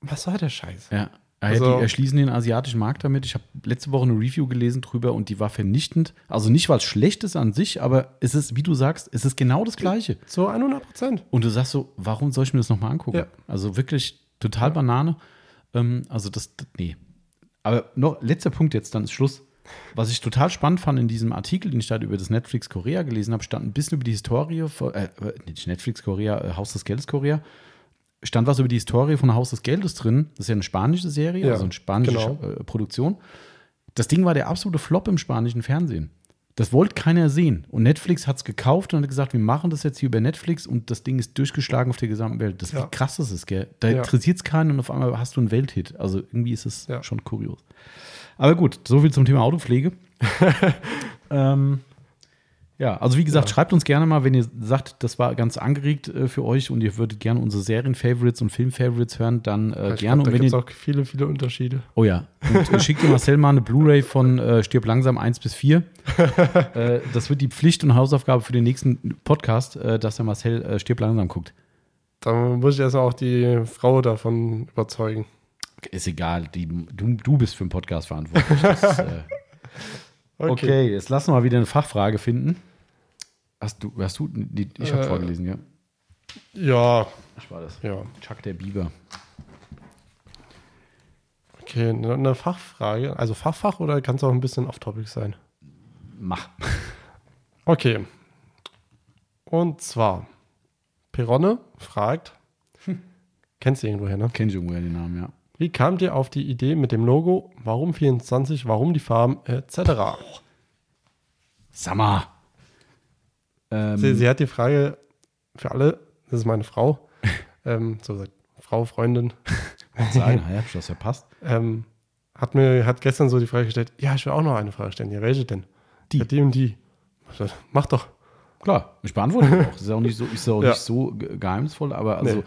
was soll der Scheiß? Ja. Also- die erschließen den asiatischen Markt damit. Ich habe letzte Woche eine Review gelesen drüber und die war vernichtend. Also nicht, weil es schlecht ist an sich, aber es ist, wie du sagst, es ist genau das Gleiche. Zu 100 Prozent. Und du sagst so, warum soll ich mir das nochmal angucken? Ja. Also wirklich total Banane. Ähm, also das, nee. Aber noch letzter Punkt jetzt, dann ist Schluss. Was ich total spannend fand in diesem Artikel, den ich da über das Netflix Korea gelesen habe, stand ein bisschen über die Historie, von, äh, nicht Netflix Korea, äh, Haus des Geldes Korea. Stand was über die Historie von Haus des Geldes drin. Das ist ja eine spanische Serie, Ja, also eine spanische genau. äh, Produktion. Das Ding war der absolute Flop im spanischen Fernsehen. Das wollte keiner sehen. Und Netflix hat es gekauft und hat gesagt, wir machen das jetzt hier über Netflix und das Ding ist durchgeschlagen auf der gesamten Welt. Das Ja. wie krass das ist, gell? Da Ja. interessiert es keinen und auf einmal hast du einen Welthit. Also irgendwie ist es Ja. schon kurios. Aber gut, so viel zum Thema Autopflege. ähm, ja, also wie gesagt, Ja. schreibt uns gerne mal, wenn ihr sagt, das war ganz angeregt äh, für euch und ihr würdet gerne unsere Serien-Favorites und Film-Favorites hören, dann äh, ich gerne. glaub, da gibt es auch viele, viele Unterschiede. oh ja, und äh, schickt ihr Marcel mal eine Blu-ray von äh, Stirb langsam 1 bis 4. äh, das wird die Pflicht und Hausaufgabe für den nächsten Podcast, äh, dass der Marcel äh, Stirb langsam guckt. Dann muss ich erstmal auch die Frau davon überzeugen. Ist egal, die, du, du bist für den Podcast verantwortlich. Das, äh, Okay, jetzt lassen wir mal wieder eine Fachfrage finden. Hast du, hast du, die, ich habe Äh, vorgelesen, ja. Ja, Ach, war das. ja. Chuck der Biber. Okay, eine Fachfrage. Also Fachfach oder kann es auch ein bisschen off-topic sein? Mach. Okay. Und zwar, Peronne fragt, kennst du irgendwoher, ne? Kenn ich irgendwoher den Namen, ja. Wie kamt ihr auf die Idee mit dem Logo, warum 24, warum die Farben, etc.? Sag mal. Ähm, Sie, sie hat die Frage für alle, das ist meine Frau, ähm, so gesagt, Frau, Freundin, Sagen, ja, das ja passt. ähm, hat mir hat gestern so die Frage gestellt, ja, ich will auch noch eine Frage stellen. Ja, welche denn? Die. Ja, die und die. Sag, Mach doch. Klar, ich beantworte auch. Das ist auch nicht so, ist auch Ja. nicht so ge- geheimnisvoll, aber also Nee.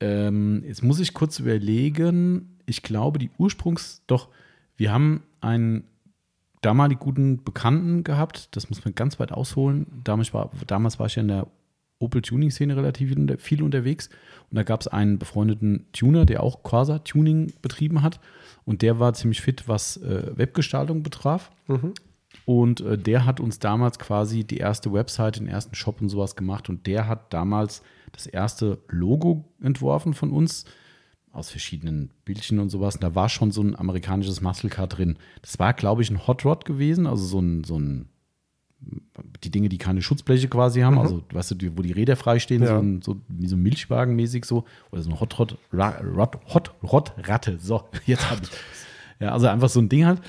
Ähm, jetzt muss ich kurz überlegen. Ich glaube, die Ursprungs, doch, wir haben einen damalig guten Bekannten gehabt, das muss man ganz weit ausholen. Damals war, damals war ich ja in der Opel-Tuning-Szene relativ viel unterwegs und da gab es einen befreundeten Tuner, der auch Corsa-Tuning betrieben hat und der war ziemlich fit, was äh, Webgestaltung betraf. Und äh, der hat uns damals quasi die erste Website, den ersten Shop und sowas gemacht. Und der hat damals das erste Logo entworfen von uns aus verschiedenen Bildchen und sowas. Und da war schon so ein amerikanisches Muscle Car drin. Das war, glaube ich, ein Hot Rod gewesen, also so ein, so ein die Dinge, die keine Schutzbleche quasi haben, also weißt du, die, wo die Räder freistehen, Ja. so, ein, so wie so Milchwagenmäßig so, oder so eine Hot Rod, Ra, Rod, Hot Rod Ratte. So, jetzt habe ich. Ja, also einfach so ein Ding halt.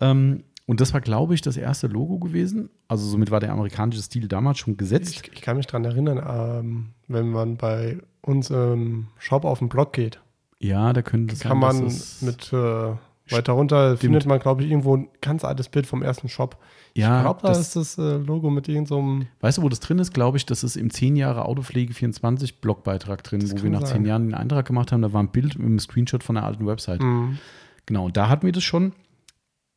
Ähm, und das war, glaube ich, das erste Logo gewesen. Also somit war der amerikanische Stil damals schon gesetzt. Ich, ich kann mich dran erinnern, ähm, wenn man bei uns im Shop auf den Blog geht, ja, da könnte es kann man mit äh, weiter runter findet man, glaube ich, irgendwo ein ganz altes Bild vom ersten Shop. Ja, ich glaube, da das- ist das äh, Logo mit irgendeinem. Weißt du, wo das drin ist? Glaube ich, das ist im 10 Jahre Autopflege 24 Blogbeitrag drin, wo wir nach sein. 10 Jahren den Eintrag gemacht haben. Da war ein Bild mit einem Screenshot von der alten Website. Mhm. Genau, und da hatten wir das schon.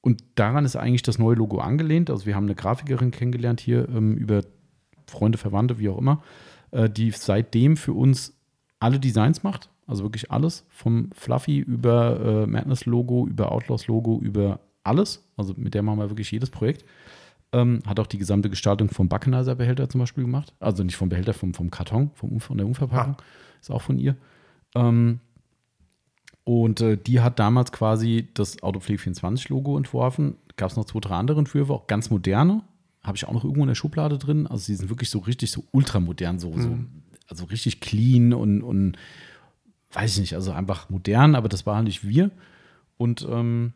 Und daran ist eigentlich das neue Logo angelehnt. Also wir haben eine Grafikerin kennengelernt hier ähm, über Freunde, Verwandte, wie auch immer, äh, die seitdem für uns alle Designs macht. Also wirklich alles. Vom Fluffy über äh, Madness-Logo, über Outlaws-Logo, über alles. Also mit der machen wir wirklich jedes Projekt. Ähm, hat auch die gesamte Gestaltung vom Backenizer-Behälter zum Beispiel gemacht. Also nicht vom Behälter, vom, vom Karton, vom, von der Umverpackung. Ist auch von ihr. Ähm, und äh, die hat damals quasi das Autopflege 24 Logo entworfen. Gab es noch zwei, drei andere Entwürfe, auch ganz moderne. Habe ich auch noch irgendwo in der Schublade drin. Also die sind wirklich so richtig so ultramodern, so, so also richtig clean und, und weiß ich nicht, also einfach modern, aber das war halt nicht wir. Und ähm,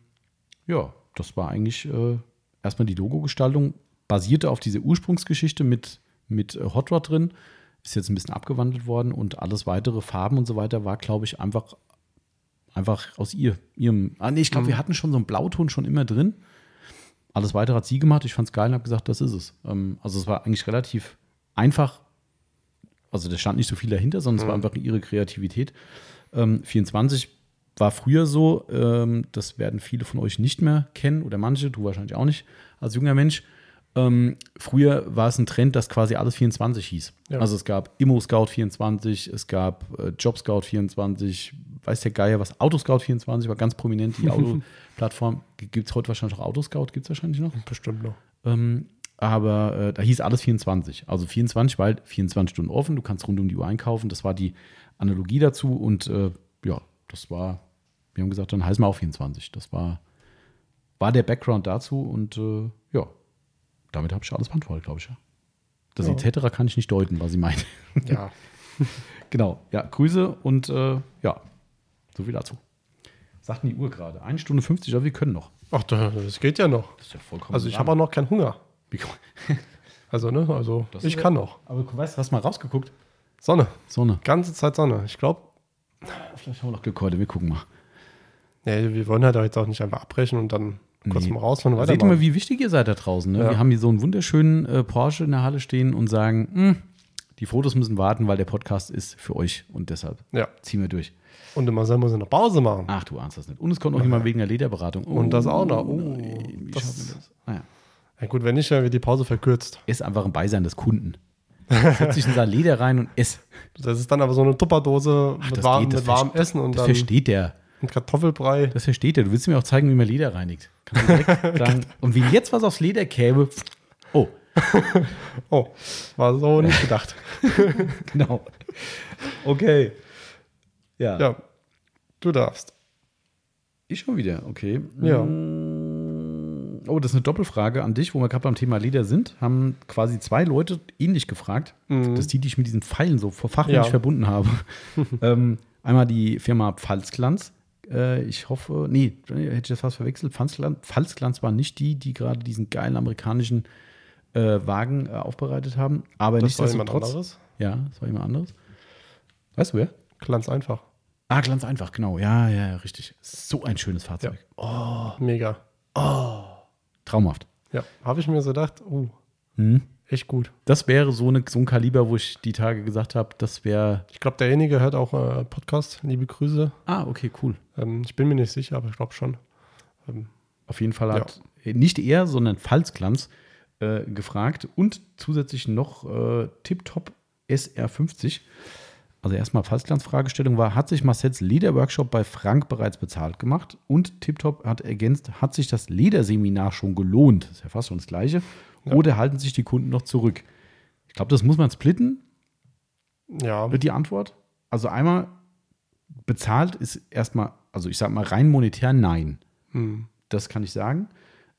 ja, das war eigentlich äh, erstmal die Logogestaltung, basierte auf dieser Ursprungsgeschichte mit, mit äh, Hot Rod drin, ist jetzt ein bisschen abgewandelt worden und alles weitere Farben und so weiter war, glaube ich, einfach, einfach aus ihr, ihrem. Ah, nee, ich glaube, wir hatten schon so einen Blauton schon immer drin. Alles weitere hat sie gemacht. Ich fand es geil und habe gesagt, das ist es. Ähm, also es war eigentlich relativ einfach. Also da stand nicht so viel dahinter, sondern es war einfach ihre Kreativität. Ähm, 24 war früher so, ähm, das werden viele von euch nicht mehr kennen oder manche, du wahrscheinlich auch nicht als junger Mensch. Ähm, früher war es ein Trend, dass quasi alles 24 hieß. Ja. Also es gab Immo Scout 24, es gab äh, Job Scout 24, weiß der Geier was, Autoscout 24 war ganz prominent, die Autoplattform. Gibt es heute wahrscheinlich auch Autoscout, gibt es wahrscheinlich noch. Bestimmt noch. Ähm, aber äh, da hieß alles 24. Also 24, weil 24 Stunden offen, du kannst rund um die Uhr einkaufen. Das war die Analogie dazu. Und äh, ja, das war, wir haben gesagt, dann heißen wir auch 24. Das war, war der Background dazu. Und äh, damit habe ich alles beantwortet, glaube ich. Ja. Das Ja. etc. kann ich nicht deuten, was sie meint. Ja. genau, ja, Grüße und äh, ja, so viel dazu. Sagten die Uhr gerade. Eine Stunde 50, aber wir können noch. Ach, da- das geht ja noch. Das ist ja vollkommen Also ich habe auch noch keinen Hunger. Also, ne, also Das ich kann noch. Aber du weißt, hast mal rausgeguckt? Sonne. Sonne. Ganze Zeit Sonne. Ich glaube, Vielleicht haben wir noch Glück heute, wir gucken mal. nee, wir wollen halt auch jetzt auch nicht einfach abbrechen und dann kurz Nee. mal raus und Seht ihr mal, wie wichtig ihr seid da draußen. Ne? Ja. Wir haben hier so einen wunderschönen äh, Porsche in der Halle stehen und sagen, "Hm, die Fotos müssen warten, weil der Podcast ist für euch und deshalb Ja. ziehen wir durch. Und immer selber muss eine Pause machen. Ach, du ahnst das nicht. Und es kommt noch jemand wegen der Lederberatung. Und das auch noch. Oh, nein, das- das? Naja. Ja gut, wenn nicht, dann wird die Pause verkürzt. Ist einfach ein Beisein des Kunden. Setz dich in sein Leder rein und ess. Das ist dann aber so eine Tupperdose Ach, mit, warm, geht, mit warmem Essen und Das dann versteht der. Ein Kartoffelbrei. Das versteht der. Du willst mir auch zeigen, wie man Leder reinigt. Sagen. Und wenn jetzt was aufs Leder käme, oh, Oh, war so nicht gedacht. genau. Okay. Ja. Ja, du darfst. Ich schon wieder, okay. Ja. Mm, Oh, das ist eine Doppelfrage an dich, wo wir gerade beim Thema Leder sind. Haben quasi zwei Leute ähnlich gefragt. Das ist die, die ich mit diesen Pfeilen so fachlich Ja. verbunden habe. ähm, einmal die Firma Pfalzglanz. Äh, ich hoffe, nee, hätte ich das fast verwechselt. Pfalzglanz, Pfalzglanz war nicht die, die gerade diesen geilen amerikanischen äh, Wagen äh, aufbereitet haben. Aber Das war jemand nichtsdestotrotz. anderes. Ja, das war jemand anderes. Weißt du wer? Ganz einfach. Ah, ganz einfach, genau. Ja, ja, ja, richtig. So ein schönes Fahrzeug. Mega. Traumhaft. Ja, habe ich mir so gedacht, uh, Hm. Echt gut. Das wäre so, eine, so ein Kaliber, wo ich die Tage gesagt habe, das wäre. Ich glaube, derjenige hört auch äh, Podcast. Liebe Grüße. Ah, okay, cool. Ähm, ich bin mir nicht sicher, aber ich glaube schon. Ähm, Auf jeden Fall hat äh, nicht er, sondern Pfalzglanz äh, gefragt und zusätzlich noch äh, Tiptop SR50. Also erstmal Pfalzglanz-Fragestellung war, hat sich Marcells Lederworkshop bei Frank bereits bezahlt gemacht? Und Tiptop hat ergänzt, hat sich das Lederseminar schon gelohnt? Das ist ja fast schon das Gleiche. Oder halten sich die Kunden noch zurück? Ich glaube, das muss man splitten, ja, die Antwort. Also einmal bezahlt ist erstmal, also ich sag mal rein monetär nein. hm, Das kann ich sagen.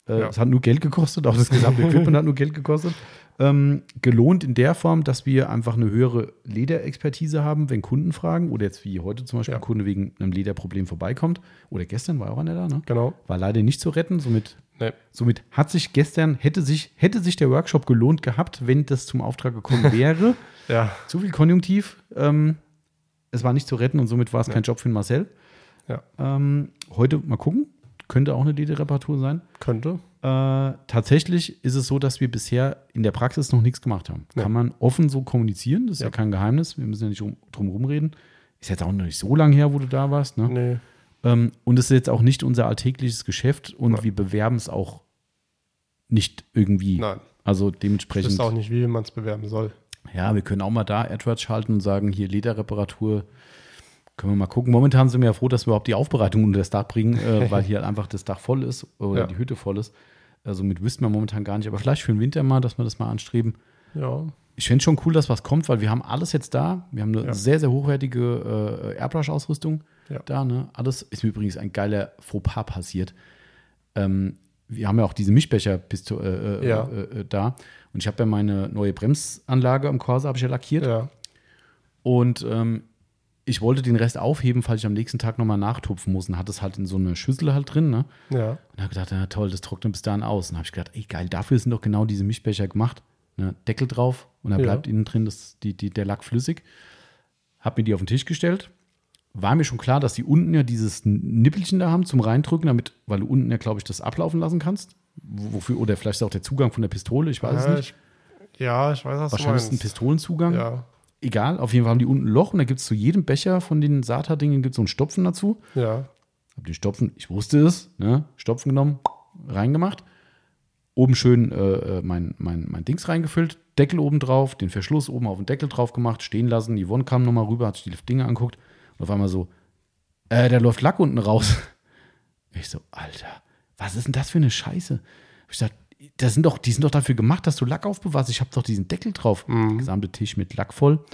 Äh, Ja. Es hat nur Geld gekostet, auch das gesamte Equipment hat nur Geld gekostet. Ähm, gelohnt in der Form, dass wir einfach eine höhere Lederexpertise haben, wenn Kunden fragen oder jetzt wie heute zum Beispiel Ja. ein Kunde wegen einem Lederproblem vorbeikommt. Oder gestern war auch einer da, ne? genau. War leider nicht zu retten. Somit, Nee. somit hat sich gestern, hätte sich, hätte sich der Workshop gelohnt gehabt, wenn das zum Auftrag gekommen wäre. Ja, zu viel Konjunktiv. Ähm, es war nicht zu retten und somit war es kein Job für Marcel. Ja. Ähm, heute mal gucken. Könnte auch eine Lederreparatur sein. könnte. Äh, tatsächlich ist es so, dass wir bisher in der Praxis noch nichts gemacht haben. Ja. Kann man offen so kommunizieren, das ist ja, Ja. kein Geheimnis. Wir müssen ja nicht rum, drum rumreden. Ist jetzt auch noch nicht so lange her, wo du da warst. Ne? Nee. Ähm, und es ist jetzt auch nicht unser alltägliches Geschäft und Nein. wir bewerben es auch nicht irgendwie. Nein. Also Ich dementsprechend. wüsste auch nicht, wie man es bewerben soll. Ja, wir können auch mal da AdWords schalten und sagen, hier Lederreparatur. Können wir mal gucken. Momentan sind wir ja froh, dass wir überhaupt die Aufbereitung unter das Dach bringen, äh, weil hier einfach das Dach voll ist oder Ja. die Hütte voll ist. Also mit wüssten wir momentan gar nicht. Aber vielleicht für den Winter mal, dass wir das mal anstreben. Ja, Ich fände schon cool, dass was kommt, weil wir haben alles jetzt da. Wir haben eine Ja. sehr, sehr hochwertige äh, Airbrush-Ausrüstung Ja. da. Ne? Alles ist mir übrigens ein geiler Fauxpas passiert. Ähm, wir haben ja auch diese Mischbecher äh, äh, Ja. äh, äh, da. Und ich habe ja meine neue Bremsanlage am Corsa habe ich ja lackiert. Und ähm, ich wollte den Rest aufheben, falls ich am nächsten Tag nochmal nachtupfen muss. Und hatte es halt in so eine Schüssel halt drin. Ne? ja. Und habe gedacht, ja toll, das trocknet bis dahin aus. Und habe ich gedacht, ey geil, dafür sind doch genau diese Mischbecher gemacht. Ne? Deckel drauf und dann Ja. bleibt innen drin das, die, die, der Lack flüssig. Hab mir die auf den Tisch gestellt. War mir schon klar, dass die unten ja dieses Nippelchen da haben zum Reindrücken, damit, weil du unten ja, glaube ich, das ablaufen lassen kannst. Wofür, oder vielleicht ist auch der Zugang von der Pistole, ich weiß es ja, nicht. Ich, ja, ich weiß, was Wahrscheinlich ist es ein. Pistolenzugang. Ja, Egal, auf jeden Fall haben die unten ein Loch und da gibt es zu jedem Becher von den SATA-Dingen gibt so einen Stopfen dazu. ja, Hab den Stopfen, ich wusste es, ne? Stopfen genommen, reingemacht. Oben schön äh, äh, mein, mein, mein Dings reingefüllt, Deckel oben drauf, den Verschluss oben auf den Deckel drauf gemacht, stehen lassen. Yvonne kam nochmal rüber, hat sich die Dinge anguckt und auf einmal so, äh, da läuft Lack unten raus. Ich so, Alter, was ist denn das für eine Scheiße? Ich dachte, das sind doch, die sind doch dafür gemacht, dass du Lack aufbewahrst. Ich habe doch diesen Deckel drauf. Der gesamte Tisch mit Lack voll.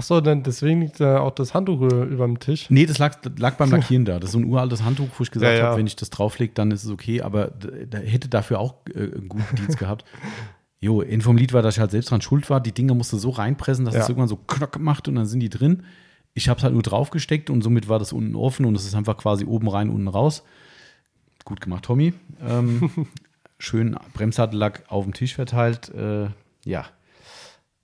Achso, dann deswegen liegt da auch das Handtuch über dem Tisch. Nee, das lag, lag beim Lackieren da. Das ist so ein uraltes Handtuch, wo ich gesagt Ja, ja. habe, wenn ich das drauflege, dann ist es okay, aber da hätte dafür auch äh, einen guten Dienst gehabt. Jo, in vom Lied war, dass ich halt selbst dran schuld war. Die Dinge musste so reinpressen, dass Ja. es irgendwann so knock macht und dann sind die drin. Ich habe es halt nur draufgesteckt und somit war das unten offen und es ist einfach quasi oben rein, unten raus. Gut gemacht, Tommy. Ähm, schön Bremssadellack auf dem Tisch verteilt. Äh, ja.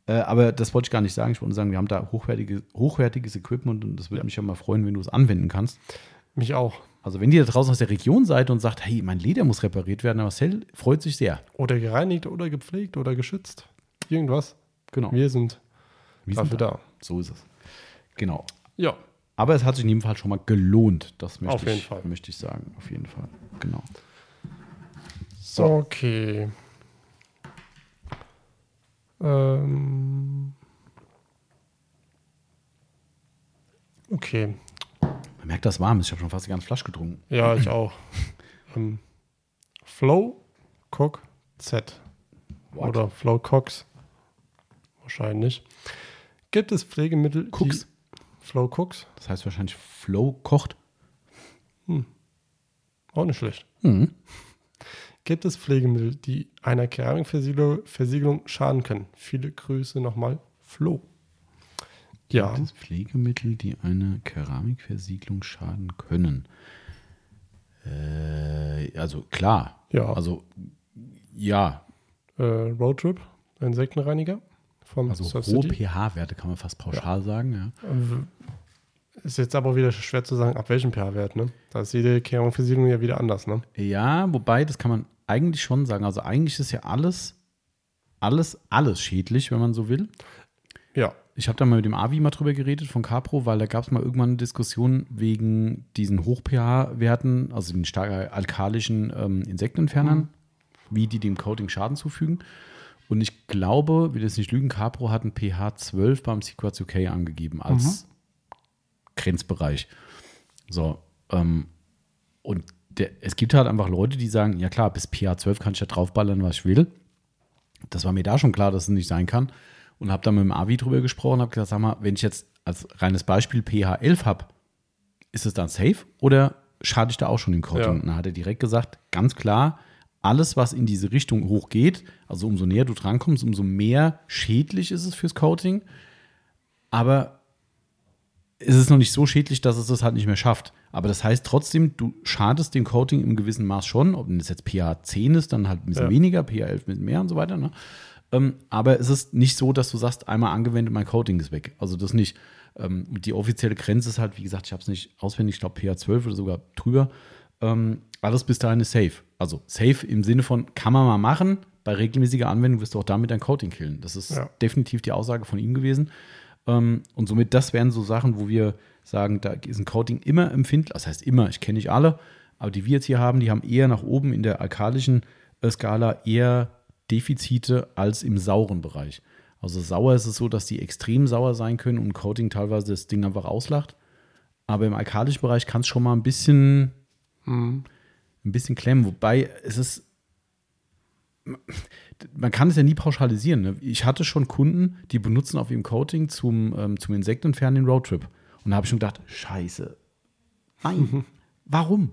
Äh, aber das wollte ich gar nicht sagen. Ich wollte sagen, wir haben da hochwertige, hochwertiges Equipment und das würde mich ja mal freuen, wenn du es anwenden kannst. Mich auch. Also wenn ihr da draußen aus der Region seid und sagt, hey, mein Leder muss repariert werden, Marcel freut sich sehr. Oder gereinigt oder gepflegt oder geschützt. Irgendwas. Genau. Wir sind Wir dafür sind da. So ist es. Genau. Ja. Aber es hat sich in jedem Fall schon mal gelohnt. Das möchte, Auf jeden ich, Fall. möchte ich sagen. Auf jeden Fall. Genau. So. Okay. Ähm. Okay. Man merkt, dass warm ist. Ich habe schon fast die ganze Flasche getrunken. Ja, ich auch. ähm, Flow Cook Z. What? Oder Flow Cox. Wahrscheinlich. Gibt es Pflegemittel, Cooks. Flow Cooks? Das heißt wahrscheinlich Flow kocht. Auch nicht schlecht. Mhm. Gibt es Pflegemittel, die einer Keramikversiegelung Versiegelung schaden können? Viele Grüße nochmal, Flo. Ja, Gibt es Pflegemittel, die einer Keramikversiegelung schaden können? Äh, also klar. Ja. Also ja. äh, Roadtrip, Insektenreiniger, Von Also Surf hohe pH-Werte kann man fast pauschal sagen, ja. Ist jetzt aber wieder schwer zu sagen, ab welchem pH-Wert, ne? Da ist jede Keramikversiegelung ja wieder anders, ne? Ja, wobei, das kann man eigentlich schon sagen. Also eigentlich ist ja alles, alles, alles schädlich, wenn man so will. Ja. Ich habe da mal mit dem Avi mal drüber geredet von Capro, weil da gab es mal irgendwann eine Diskussion wegen diesen Hoch-pH-Werten, also den stark alkalischen ähm, Insektenentfernern, wie die dem Coating Schaden zufügen. Und ich glaube, will jetzt nicht lügen, Capro hat ein pH 12 beim Sequats UK angegeben als Grenzbereich. So, ähm, und der, es gibt halt einfach Leute, die sagen, ja klar, bis pH 12 kann ich ja draufballern, was ich will. Das war mir da schon klar, dass es nicht sein kann. Und habe dann mit dem Avi drüber gesprochen, habe gesagt, sag mal, wenn ich jetzt als reines Beispiel pH 11 habe, ist es dann safe oder schade ich da auch schon dem Coating? Ja. Und dann hat er direkt gesagt, ganz klar, alles, was in diese Richtung hochgeht, also umso näher du drankommst, umso mehr schädlich ist es fürs Coating. Aber es ist noch nicht so schädlich, dass es das halt nicht mehr schafft. Aber das heißt trotzdem, du schadest dem Coating im gewissen Maß schon. Ob das jetzt pH 10 ist, dann halt ein bisschen Ja. weniger, pH 11 ein bisschen mehr und so weiter. Ne? Ähm, aber es ist nicht so, dass du sagst, einmal angewendet, mein Coating ist weg. Also das nicht. Ähm, die offizielle Grenze ist halt, wie gesagt, ich habe es nicht auswendig, ich glaube pH 12 oder sogar drüber. Ähm, alles bis dahin ist safe. Also safe im Sinne von, kann man mal machen. Bei regelmäßiger Anwendung wirst du auch damit dein Coating killen. Das ist Ja. definitiv die Aussage von ihm gewesen. Und somit, das wären so Sachen, wo wir sagen, da ist ein Coating immer empfindlich. Das heißt immer, ich kenne nicht alle, aber die wir jetzt hier haben, die haben eher nach oben in der alkalischen äh, Skala eher Defizite als im sauren Bereich. Also sauer ist es so, dass die extrem sauer sein können und Coating teilweise das Ding einfach auslacht. Aber im alkalischen Bereich kann es schon mal ein bisschen, Mhm. ein bisschen klemmen. Wobei es ist, man kann es ja nie pauschalisieren. Ne? Ich hatte schon Kunden, die benutzen auf ihrem Coating zum, ähm, zum Insektenentfernen den Roadtrip. Und da habe ich schon gedacht, scheiße, nein, warum?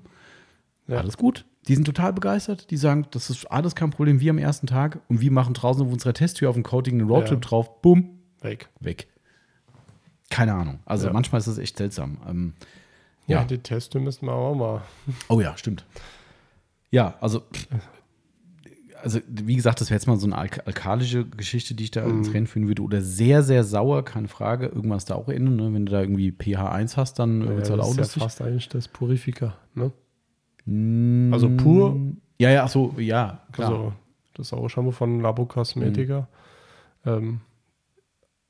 Ja. Alles gut. Die sind total begeistert. Die sagen, das ist alles kein Problem. Wir am ersten Tag und wir machen draußen auf unserer Testtür auf dem Coating einen Roadtrip Ja. drauf. Bumm, Weg. weg. Keine Ahnung. Also Ja. manchmal ist das echt seltsam. Ähm, Ja, die Teste müssen wir auch mal. Oh ja, stimmt. Ja, also, also wie gesagt, das wäre jetzt mal so eine alk alkalische Geschichte, die ich da ins Rennen führen würde. Oder sehr, sehr sauer, keine Frage. Irgendwas da auch innen. Ne? Wenn du da irgendwie pH 1 hast, dann Ja, wird es halt das auch ist ja fast eigentlich das Purifica, ne? Mm, Also pur. Ja, ja, ach so, ja, klar. Also das saure Shampoo von Labo Cosmetica. Ähm,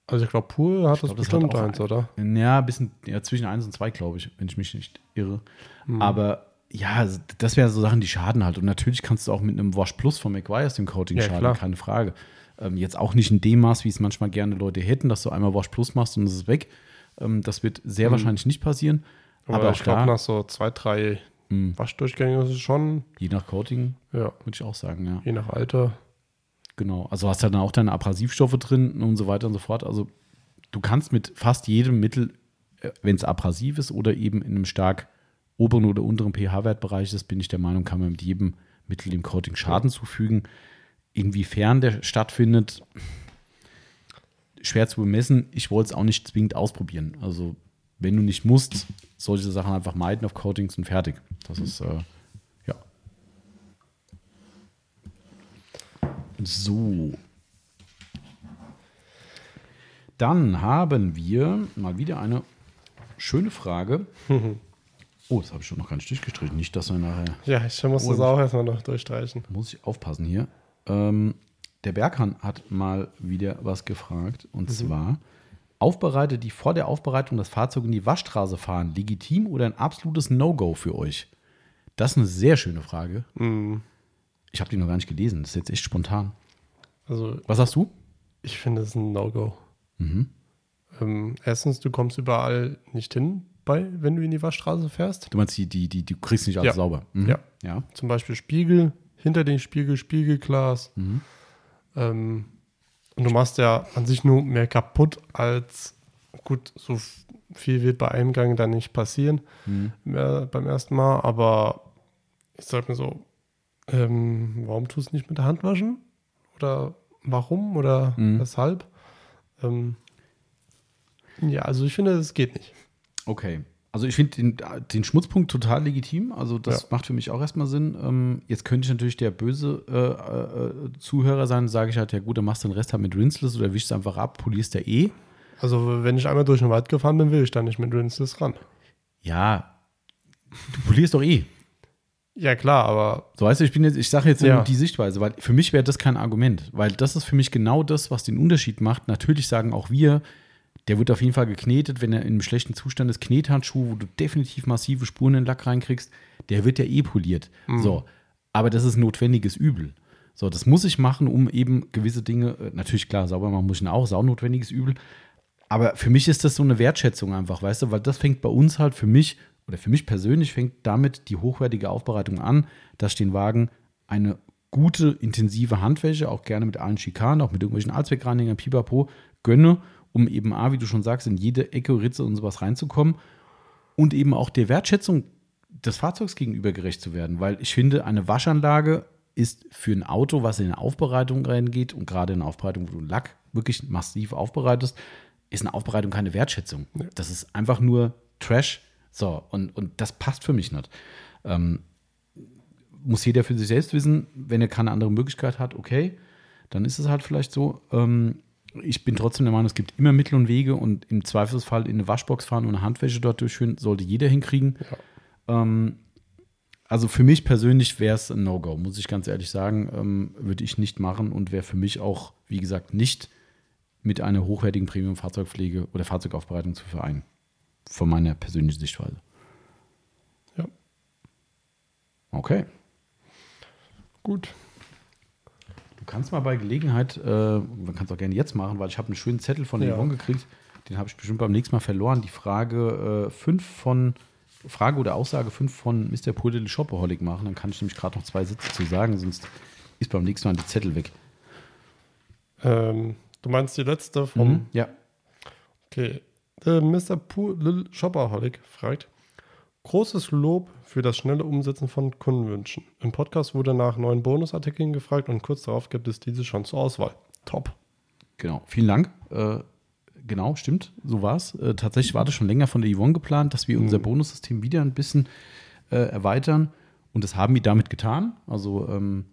also ich glaube, pur hat Ich das glaub, das hat bestimmt auch eins, oder? Ja, ein bisschen ja, zwischen 1 und 2, glaube ich, wenn ich mich nicht irre. Mhm. Aber ja, das wären so Sachen, die schaden halt. Und natürlich kannst du auch mit einem Wash Plus von McGuire's dem Coating Ja, schaden, klar. keine Frage. Ähm, jetzt auch nicht in dem Maß, wie es manchmal gerne Leute hätten, dass du einmal Wash Plus machst und es ist weg. Ähm, das wird sehr wahrscheinlich nicht passieren. Aber, Aber, ich glaube, nach so zwei, drei mh, Waschdurchgängen ist es schon, je nach Coating, ja, würde ich auch sagen, ja. je nach Alter. Genau. Also hast du dann auch deine Abrasivstoffe drin und so weiter und so fort. Also du kannst mit fast jedem Mittel, wenn es abrasiv ist oder eben in einem stark oberen oder unteren pH-Wertbereich ist, bin ich der Meinung, kann man mit jedem Mittel dem Coating Schaden zufügen. Inwiefern der stattfindet, schwer zu bemessen. Ich wollte es auch nicht zwingend ausprobieren. Also wenn du nicht musst, solche Sachen einfach meiden auf Coatings und fertig. Das ist, äh, ja. So. Dann haben wir mal wieder eine schöne Frage. Oh, das habe ich schon noch gar nicht durchgestrichen. Nicht, dass wir nachher. Ja, ich muss das Und- auch erstmal noch durchstreichen. Muss ich aufpassen hier. Ähm, der Berghahn hat mal wieder was gefragt. Und zwar: Aufbereite, die vor der Aufbereitung das Fahrzeug in die Waschstraße fahren, legitim oder ein absolutes No-Go für euch? Das ist eine sehr schöne Frage. Mhm. Ich habe die noch gar nicht gelesen. Das ist jetzt echt spontan. Also Was sagst du? ich finde es ein No-Go. Mhm. Ähm, erstens, du kommst überall nicht hin, bei, wenn du in die Waschstraße fährst. Du meinst, die, die, die, du kriegst nicht alles Ja. sauber. Mhm. Ja. Ja. Zum Beispiel Spiegel, hinter den Spiegel, Spiegelglas. Mhm. Ähm, und du machst ja an sich nur mehr kaputt, als gut, so viel wird bei einem Gang dann nicht passieren Mhm. mehr beim ersten Mal, aber ich sag mir so, ähm, warum tust du nicht mit der Hand waschen? Oder warum oder Mhm. weshalb? Ähm, ja, also ich finde, das geht nicht. Okay. Also ich finde den, den Schmutzpunkt total legitim. Also das Ja. macht für mich auch erstmal Sinn. Ähm, jetzt könnte ich natürlich der böse äh, äh, Zuhörer sein, sage ich halt, ja gut, dann machst du den Rest halt mit Rinseless oder wischst einfach ab, polierst der eh. Also, wenn ich einmal durch den Wald gefahren bin, will ich da nicht mit Rinseless ran. Ja, du polierst doch eh. Ja, klar, aber So weißt du, ich bin jetzt, ich sage jetzt Ja. die Sichtweise, weil für mich wäre das kein Argument, weil das ist für mich genau das, was den Unterschied macht. Natürlich sagen auch wir, der wird auf jeden Fall geknetet, wenn er in einem schlechten Zustand ist, Knethandschuh, wo du definitiv massive Spuren in den Lack reinkriegst, der wird ja eh poliert. So, aber das ist notwendiges Übel. So, das muss ich machen, um eben gewisse Dinge, äh, natürlich klar, sauber machen muss ich ihn auch, ist auch notwendiges Übel. Aber für mich ist das so eine Wertschätzung einfach, weißt du, weil das fängt bei uns halt für mich oder für mich persönlich fängt damit die hochwertige Aufbereitung an, dass ich den Wagen eine gute, intensive Handwäsche, auch gerne mit allen Schikanen, auch mit irgendwelchen Allzweckreinigern, pipapo, gönne, um eben A, wie du schon sagst, in jede Ecke, Ritze und sowas reinzukommen und eben auch der Wertschätzung des Fahrzeugs gegenüber gerecht zu werden, weil ich finde, eine Waschanlage ist für ein Auto, was in eine Aufbereitung reingeht und gerade in eine Aufbereitung, wo du Lack wirklich massiv aufbereitest, ist eine Aufbereitung keine Wertschätzung. Das ist einfach nur Trash. So, und, und das passt für mich nicht. Ähm, muss jeder für sich selbst wissen, wenn er keine andere Möglichkeit hat, okay, dann ist es halt vielleicht so. Ähm, ich bin trotzdem der Meinung, es gibt immer Mittel und Wege und im Zweifelsfall in eine Waschbox fahren und eine Handwäsche dort durchführen, sollte jeder hinkriegen. Ähm, also für mich persönlich wäre es ein No-Go, muss ich ganz ehrlich sagen. Ähm, würde ich nicht machen und wäre für mich auch, wie gesagt, nicht mit einer hochwertigen Premium-Fahrzeugpflege oder Fahrzeugaufbereitung zu vereinen. Von meiner persönlichen Sichtweise. ja, Okay. gut. Du kannst mal bei Gelegenheit, äh, man kann es auch gerne jetzt machen, weil ich habe einen schönen Zettel von Ja. Yvonne gekriegt. Den habe ich bestimmt beim nächsten Mal verloren. Die Frage 5 von, Frage oder Aussage 5 von Mr. Purdel Shopaholic machen. Dann kann ich nämlich gerade noch zwei Sätze zu sagen, sonst ist beim nächsten Mal die Zettel weg. Ähm, du meinst die letzte vom. Mhm. Ja. Okay. Der Mr. Pu Lil Shopaholic fragt: Großes Lob für das schnelle Umsetzen von Kundenwünschen. Im Podcast wurde nach neuen Bonusartikeln gefragt und kurz darauf gibt es diese schon zur Auswahl. Top. Genau, vielen Dank. Äh, genau, stimmt, so war es. Äh, tatsächlich war das schon länger von der Yvonne geplant, dass wir unser Bonussystem wieder ein bisschen äh, erweitern. Und das haben wir damit getan. Also ähm,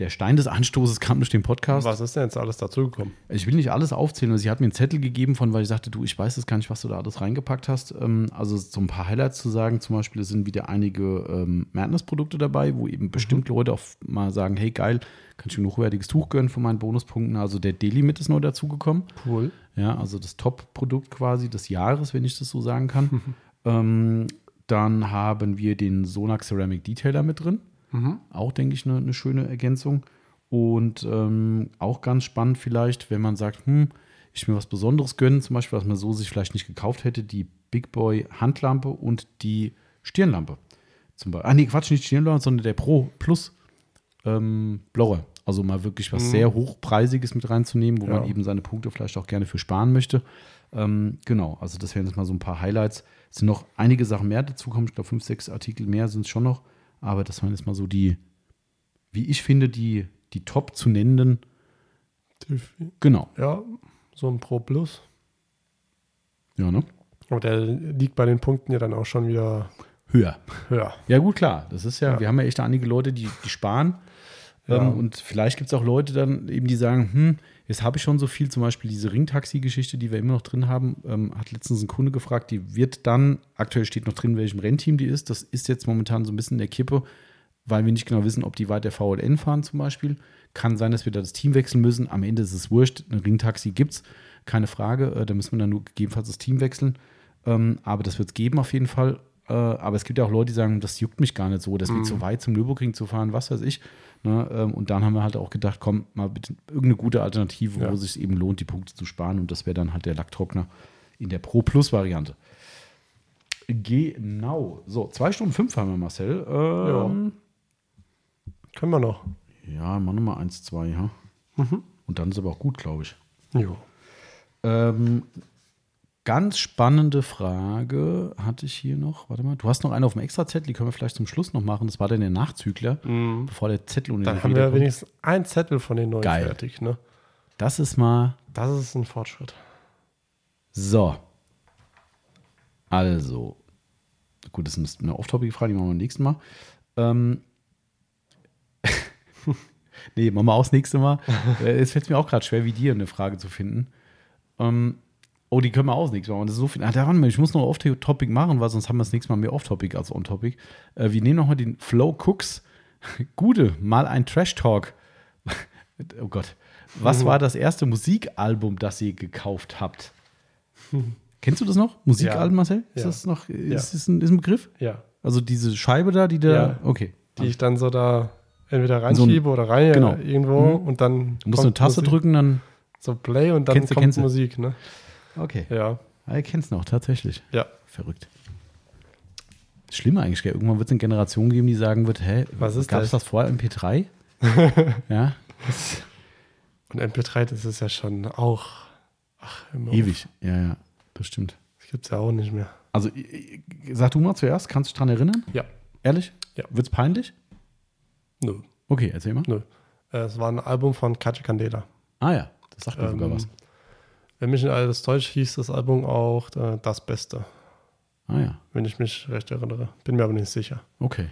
der Stein des Anstoßes kam durch den Podcast. Was ist denn jetzt alles dazugekommen? Ich will nicht alles aufzählen. Also sie hat mir einen Zettel gegeben, von weil ich sagte, du, ich weiß jetzt gar nicht, was du da alles reingepackt hast. Ähm, also so ein paar Highlights zu sagen. Zum Beispiel es sind wieder einige ähm, Madness-Produkte dabei, wo eben bestimmt Leute auch mal sagen, hey geil, kann ich mir ein hochwertiges Tuch gönnen von meinen Bonuspunkten. Also der Delimit ist neu dazugekommen. Cool. Ja, also das Top-Produkt quasi des Jahres, wenn ich das so sagen kann. ähm, dann haben wir den Sonax Ceramic Detailer mit drin. Auch, denke ich, eine, eine schöne Ergänzung. Und ähm, auch ganz spannend vielleicht, wenn man sagt, hm, ich will mir was Besonderes gönnen, zum Beispiel, was man so sich vielleicht nicht gekauft hätte, die Big Boy Handlampe und die Stirnlampe. Zum Beispiel, ah nee, Quatsch, nicht Stirnlampe, sondern der Pro Plus ähm, Blower. Also mal wirklich was sehr hochpreisiges mit reinzunehmen, wo Ja. man eben seine Punkte vielleicht auch gerne für sparen möchte. Ähm, genau, also das wären jetzt mal so ein paar Highlights. Es sind noch einige Sachen mehr dazukommen. Ich glaube, fünf, sechs Artikel mehr sind es schon noch. Aber das waren jetzt mal so die, wie ich finde, die, die top zu nennenden. Genau. Ja, so ein Pro Plus. Ja, ne? Aber der liegt bei den Punkten ja dann auch schon wieder Höher. höher. Ja, gut, klar. Das ist ja, Ja. wir haben ja echt einige Leute, die, die sparen. Ja. Ähm, und vielleicht gibt es auch Leute dann eben, die sagen, hm, jetzt habe ich schon so viel, zum Beispiel diese Ringtaxi-Geschichte, die wir immer noch drin haben, ähm, hat letztens ein Kunde gefragt, die wird dann, aktuell steht noch drin, welchem Rennteam die ist. Das ist jetzt momentan so ein bisschen in der Kippe, weil wir nicht genau wissen, ob die weiter VLN fahren zum Beispiel. Kann sein, dass wir da das Team wechseln müssen. Am Ende ist es wurscht, ein Ringtaxi gibt es, keine Frage. Äh, da müssen wir dann nur gegebenenfalls das Team wechseln. Ähm, aber das wird es geben auf jeden Fall. Äh, aber es gibt ja auch Leute, die sagen, das juckt mich gar nicht so, das wird zu weit zum Nürburgring zu fahren, was weiß ich. Ne? Ähm, und dann haben wir halt auch gedacht, komm, mal bitte irgendeine gute Alternative, Ja. wo es sich eben lohnt, die Punkte zu sparen. Und das wäre dann halt der Lacktrockner in der Pro Plus Variante. Genau. So, zwei Stunden fünf haben wir, Marcel. Ähm, Können wir noch. ja. mach nochmal eins, zwei, ja. Und dann ist aber auch gut, glaube ich. Jo. Ähm, ganz spannende Frage hatte ich hier noch. Warte mal, du hast noch eine auf dem Extrazettel, die können wir vielleicht zum Schluss noch machen. Das war dann der Nachzügler, bevor der Zettel ohne Dann haben wir wenigstens ein Zettel von den neuen Geil. fertig. Ne? Das ist mal Das ist ein Fortschritt. so. Also, gut, das ist eine Off-Topic-Frage, die machen wir beim nächsten Mal. Ähm, nee, machen wir auch das nächste Mal. Äh, Es fällt mir auch gerade schwer, wie dir eine Frage zu finden. Ähm, oh, die können wir auch Mal. machen. Das ist so viel. Ah, daran, ich muss noch Off-Topic machen, weil sonst haben wir das nächste Mal mehr Off-Topic als On-Topic. Äh, wir nehmen nochmal den Flow Cooks. Gute, mal ein Trash-Talk. oh Gott. Was war das erste Musikalbum, das ihr gekauft habt? Kennst du das noch? Musikalbum, Ja. Marcel? Ist Ja. das noch, ist, Ja. ist, ein, ist ein Begriff? Ja. Also diese Scheibe da, die da, okay. Die ich dann so da entweder So ein- reinschiebe oder rein genau. irgendwo Mhm. und dann. Du musst eine Taste Musik, drücken, dann, So Play und dann Kennst kommt kennst du. Musik, ne? Okay. Ja. Ihr kennt es noch, tatsächlich. Ja. Verrückt. Schlimm eigentlich, gell? Irgendwann wird es eine Generation geben, die sagen wird, hä, Was ist gab es das? das vorher MP3? ja, Und MP3, das ist ja schon auch. Ach, immer ewig. Ja, ja, das stimmt. Das gibt es ja auch nicht mehr. Also, sag du mal zuerst, kannst du dich dran erinnern? Ja. Ehrlich? Ja. Wird's peinlich? Nö. Okay, erzähl mal. Nö. Äh, Es war ein Album von Katja Candela. Ah ja, das sagt mir Ähm, sogar was. Wenn mich nicht alles täuscht, hieß das Album auch äh, Das Beste, Ah ja, wenn ich mich recht erinnere. Bin mir aber nicht sicher. okay.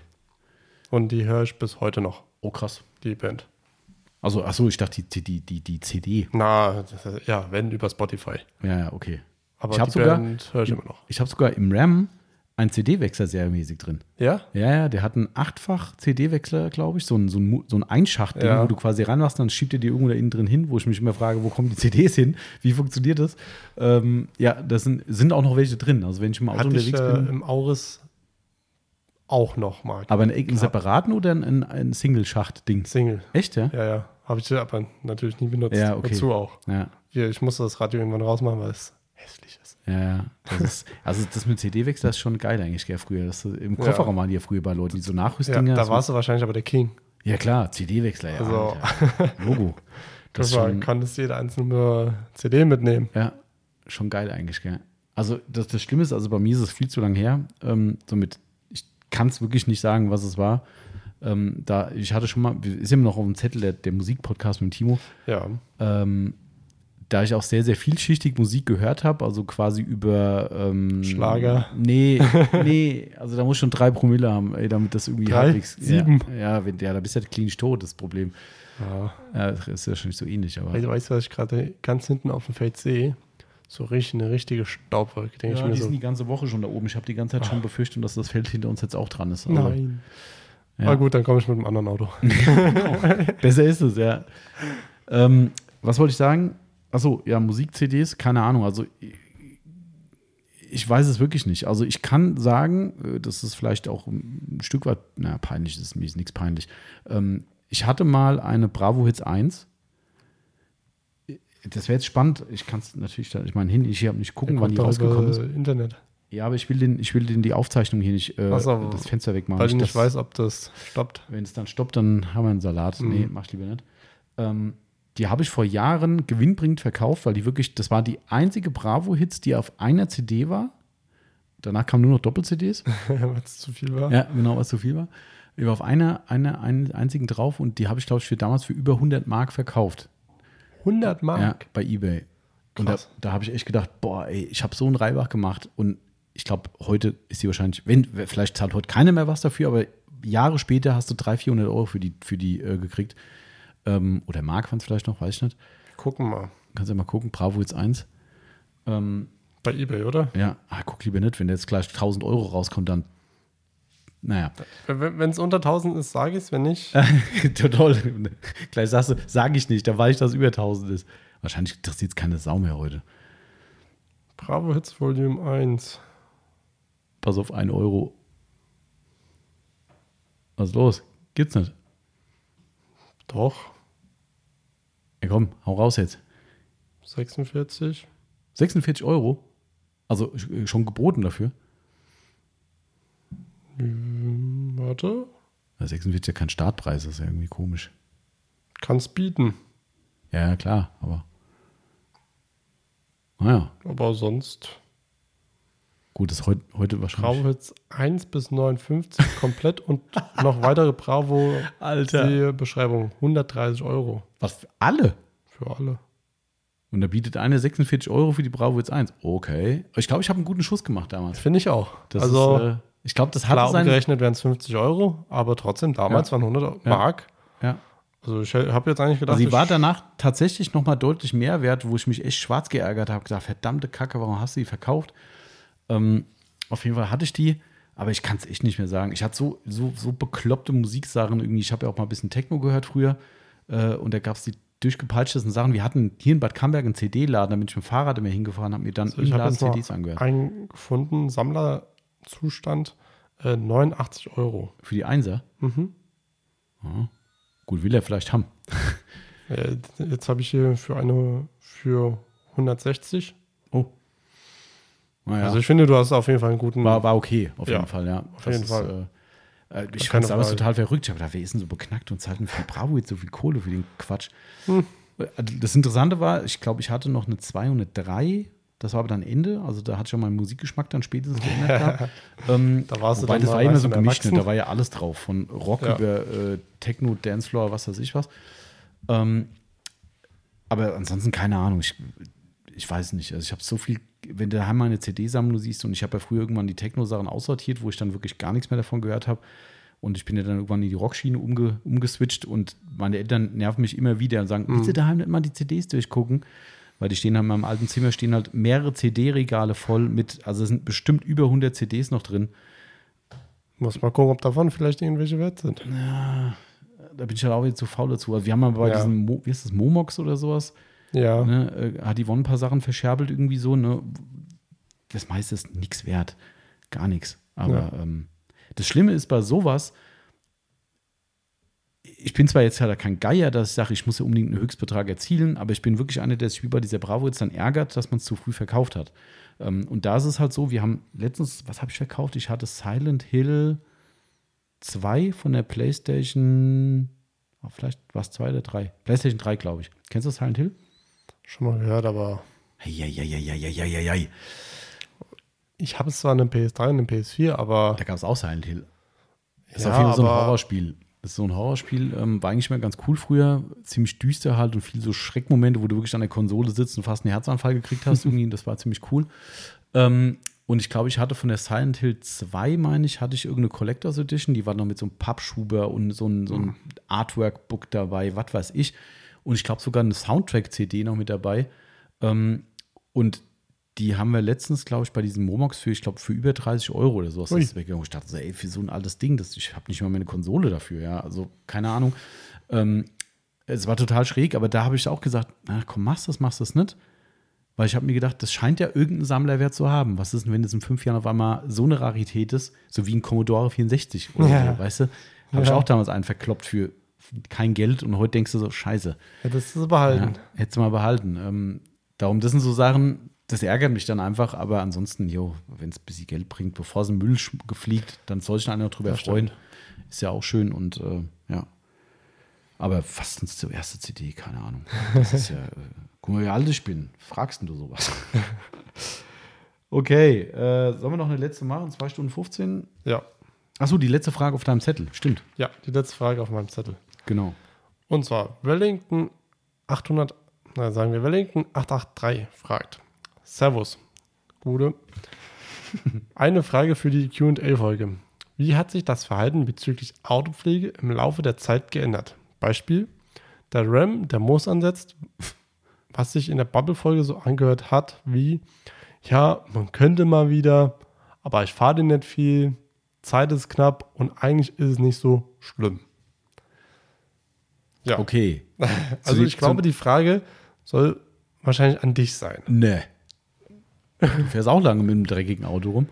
Und die höre ich bis heute noch, Oh, krass. die Band. Also, achso, ich dachte, die, die, die, die CD. Na, das ja, wenn über Spotify. Ja, ja, okay. Aber Ich die sogar- Band höre ich immer noch. Ich habe sogar im RAM einen CD-Wechsler serienmäßig drin. Ja? Ja, ja, der hat einen achtfach CD-Wechsler, glaube ich, so ein, so ein, so ein Einschacht-Ding, Ja. wo du quasi reinmachst, dann schiebt er dir irgendwo da innen drin hin, wo ich mich immer frage, wo kommen die CDs hin? Wie funktioniert das? Ähm, ja, da sind, sind auch noch welche drin. Also wenn ich im Auto Hatte ich unterwegs äh, bin. im Auris auch noch mal. Aber einen, einen separaten oder ein, ein, ein Single-Schacht-Ding? Single. Echt, ja? Ja, ja. Habe ich aber natürlich nie benutzt. Ja, okay. Wozu auch. Ja. Hier, ich musste das Radio irgendwann rausmachen, weil es hässlich ist. Ja, ja. Das ist, also das mit CD-Wechsler ist schon geil eigentlich, gell, früher. Das, Im Ja. Kofferraum waren die ja früher bei Leuten, die so Ja, Nachrüstdinger. da so, warst du wahrscheinlich aber der King. ja klar, CD-Wechsler, ja. Also-. Logo. Das Das war, schon, konntest jede einzelne CD mitnehmen. Ja, schon geil eigentlich, gell? Also das, das Schlimme ist, also bei mir ist es viel zu lang her. Ähm, somit, ich kann es wirklich nicht sagen, was es war. Ähm, da, ich hatte schon mal, ist immer noch auf dem Zettel der, der Musikpodcast mit Timo, Ja. ähm, da ich auch sehr, sehr vielschichtig Musik gehört habe, also quasi über ähm, Schlager. Nee, nee, also da muss schon drei Promille haben, ey, damit das irgendwie Drei? halbwegs. Sieben? Ja, ja, wenn, ja, da bist du halt klinisch tot, das Problem. ja. Ja, das ist ja schon nicht so ähnlich, aber. Weißt du, weißt was ich gerade ganz hinten auf dem Feld sehe? So richtig eine richtige Staubwolke, denke Ja, ich mir die so. sind die ganze Woche schon da oben. Ich habe die ganze Zeit schon befürchtet, dass das Feld hinter uns jetzt auch dran ist. Also, Nein. Ja. Aber gut, dann komme ich mit einem anderen Auto. Besser ist es, ja. Ähm, was wollte ich sagen? Achso, ja, Musik-CDs, keine Ahnung. Also, ich- weiß es wirklich nicht. Also, ich kann sagen, äh, das ist vielleicht auch ein Stück weit, na, peinlich ist mir ist nichts peinlich. Ähm, ich hatte mal eine Bravo Hits 1. Das wäre jetzt spannend. Ich kann es natürlich, ich meine, hin, ich habe nicht gucken, wann die rausgekommen ist. Internet. Ja, aber ich will den, ich will den die Aufzeichnung hier nicht, äh, so, das Fenster wegmachen. Weil ich Nicht, dass- weiß, ob das stoppt. wenn es dann stoppt, dann haben wir einen Salat. Mhm. Nee, mach ich lieber nicht. Ähm, die habe ich vor Jahren gewinnbringend verkauft, weil die wirklich, das war die einzige Bravo-Hits, die auf einer CD war. Danach kamen nur noch Doppel-CDs. Weil es zu viel war. ja, genau, was zu viel war. Die war auf einer, einer, einen einzigen drauf und die habe ich, glaube ich, für damals für über 100 Mark verkauft. 100 Mark. Ja, bei Ebay. Und da, Krass. da da habe ich echt gedacht, boah, ey, ich habe so einen Reibach gemacht und ich glaube, heute ist die wahrscheinlich, wenn, vielleicht zahlt heute keiner mehr was dafür, aber Jahre später hast du 300, 400 Euro für die, für die äh, gekriegt. Ähm, oder Mark waren es vielleicht noch, weiß ich nicht. Gucken mal. Kannst ja mal gucken, Bravo jetzt 1. Ähm, Bei Ebay, oder? ja, ah, guck lieber nicht, wenn jetzt gleich 1000 Euro rauskommt, dann, naja, Wenn es unter 1000 ist, sage ich es. Wenn nicht, toll. gleich sagst du, sage ich nicht, da weiß ich, dass es über 1000 ist. Wahrscheinlich interessiert es keine Sau mehr heute. Bravo Hits Volume 1. Pass auf, 1 Euro. Was ist los? Gibt's nicht. Doch. Ja, komm, hau raus jetzt. 46. 46 Euro? Also äh, schon geboten dafür? Hm, warte. Ja, 46 ist ja kein Startpreis, das ist ja irgendwie komisch. Kann's bieten. Ja, klar, aber. Naja, Aber sonst. Gut, das ist heut, heute wahrscheinlich. Bravo Hits 1 bis 59 komplett und noch weitere Bravo Alter. Beschreibung. 130 Euro Was für alle? für alle. Und da bietet eine 46 Euro für die Bravo jetzt 1. Okay. Ich glaube, ich habe einen guten Schuss gemacht damals. Finde ich auch. Das also, ist, äh, Ich glaube, das hat Klar, seinen. umgerechnet wären es 50 Euro, aber trotzdem, damals Ja. waren 100 Ja. Mark. Ja. Also ich habe jetzt eigentlich gedacht, Also sie war danach tatsächlich noch mal deutlich mehr wert, wo ich mich echt schwarz geärgert habe. gesagt, verdammte Kacke, warum hast du die verkauft? Ähm, auf jeden Fall hatte ich die, aber ich kann es echt nicht mehr sagen. Ich hatte so, so, so bekloppte Musiksachen irgendwie. Ich habe ja auch mal ein bisschen Techno gehört früher äh, und da gab es die durchgepeitschtesten Sachen. Wir hatten hier in Bad Camberg einen CD-Laden, da bin ich mit dem Fahrrad immer hingefahren, habe mir dann Also im ich habe Laden CDs angehört. einen gefunden, Sammlerzustand, äh, 89 Euro. Für die Einser. Mhm. Ja. Gut, will er vielleicht haben. Äh, jetzt habe ich hier für eine für 160. Naja. Also ich finde, du hast auf jeden Fall einen guten. War, war okay, auf Ja, jeden Fall, ja. auf jeden Fall. Äh, äh, ich fand es damals total verrückt. Ich habe gedacht, ist denn so beknackt und zahlt denn für Bravo jetzt so viel Kohle für den Quatsch? Hm. Das Interessante war, ich glaube, ich hatte noch eine 203. Das war aber dann Ende. Also da hat schon mein Musikgeschmack dann spätestens geändert. ähm, Da warst du wobei dann das war immer so gemischt. Ne? Da war ja alles drauf. Von Rock Ja. über äh, Techno, Dancefloor, was weiß ich was. Ähm, aber ansonsten keine Ahnung. Ich, ich weiß nicht. Also ich habe so viel, wenn du daheim meine CD-Sammlung siehst und ich habe ja früher irgendwann die Techno-Sachen aussortiert, wo ich dann wirklich gar nichts mehr davon gehört habe. Und ich bin ja dann irgendwann in die Rockschiene umge, umgeswitcht und meine Eltern nerven mich immer wieder und sagen, willst du daheim nicht mal die CDs durchgucken? Weil die stehen halt in meinem alten Zimmer, stehen halt mehrere CD-Regale voll mit, also es sind bestimmt über 100 CDs noch drin. Muss mal gucken, ob davon vielleicht irgendwelche wert sind. Da bin ich halt auch jetzt zu faul dazu. Also wir haben mal bei Ja. diesem, Mo, wie ist das, Momox oder sowas, Ja. ne, äh, hat Yvonne ein paar Sachen verscherbelt irgendwie so, ne? Das meiste ist nichts wert. Gar nichts. Aber ähm, das Schlimme ist bei sowas, ich bin zwar jetzt halt kein Geier, dass ich sage, ich muss ja unbedingt einen Höchstbetrag erzielen, aber ich bin wirklich einer, der sich wie bei dieser Bravo jetzt dann ärgert, dass man es zu früh verkauft hat. Ähm, und da ist es halt so, wir haben letztens, was habe ich verkauft? Ich hatte Silent Hill 2 von der PlayStation, oh, vielleicht war es 2 oder 3. PlayStation 3, glaube ich. Kennst du Silent Hill? Schon mal gehört, aber Eieieiei. ich habe es zwar eine PS3 und eine PS4, aber Da gab es auch Silent Hill. Das ist Ja, auf jeden Fall so ein Horrorspiel. Das ist so ein Horrorspiel, ähm, war eigentlich mal ganz cool früher, ziemlich düster halt und viel so Schreckmomente, wo du wirklich an der Konsole sitzt und fast einen Herzanfall gekriegt hast. irgendwie, das war ziemlich cool. Ähm, und ich glaube, ich hatte von der Silent Hill 2, meine ich, hatte ich irgendeine Collectors Edition, die war noch mit so einem Pappschuber und so ein, so ein Artwork-Book dabei, was weiß ich. Und ich glaube sogar eine Soundtrack-CD noch mit dabei. Ähm, und die haben wir letztens, glaube ich, bei diesem Momox für, ich glaube, für über 30 Euro oder sowas ist weggegangen. Ich dachte so, ey, für so ein altes Ding, das, ich habe nicht mal meine Konsole dafür, ja. Also, keine Ahnung. Ähm, es war total schräg, aber da habe ich auch gesagt, na komm, machst das, machst das nicht. Weil ich habe mir gedacht, das scheint ja irgendeinen Sammlerwert zu haben. Was ist denn, wenn es in fünf Jahren auf einmal so eine Rarität ist, so wie ein Commodore 64 oder Ja. so, weißt du? Habe ich Ja. auch damals einen verkloppt für kein Geld und heute denkst du so, scheiße. hättest du es behalten. Ja, hättest du mal behalten. Ähm, darum, das sind so Sachen, das ärgert mich dann einfach, aber ansonsten, jo, wenn es ein bisschen Geld bringt, bevor es in den Müll gefliegt, dann soll sich einer drüber Das freuen. Ist ja auch schön und äh, ja. Aber was ist denn zur erste CD? Keine Ahnung. Das ist ja, äh, guck mal, wie alt ich bin. Fragst denn du sowas? okay, äh, sollen wir noch eine letzte machen? 2 Stunden 15? Ja. Achso, die letzte Frage auf deinem Zettel. Stimmt, Ja, die letzte Frage auf meinem Zettel. Genau. Und zwar Wellington 800, na sagen wir Wellington 883 fragt. Servus, Gude. Eine Frage für die Q&A-Folge. Wie hat sich das Verhalten bezüglich Autopflege im Laufe der Zeit geändert? Beispiel, der RAM, der Moos ansetzt, was sich in der Bubble-Folge so angehört hat, wie, ja, man könnte mal wieder, aber ich fahre den nicht viel, Zeit ist knapp und eigentlich ist es nicht so schlimm. Ja. Okay. Also ich glaube, die Frage soll wahrscheinlich an dich sein. Ne. Du fährst auch lange mit einem dreckigen Auto rum.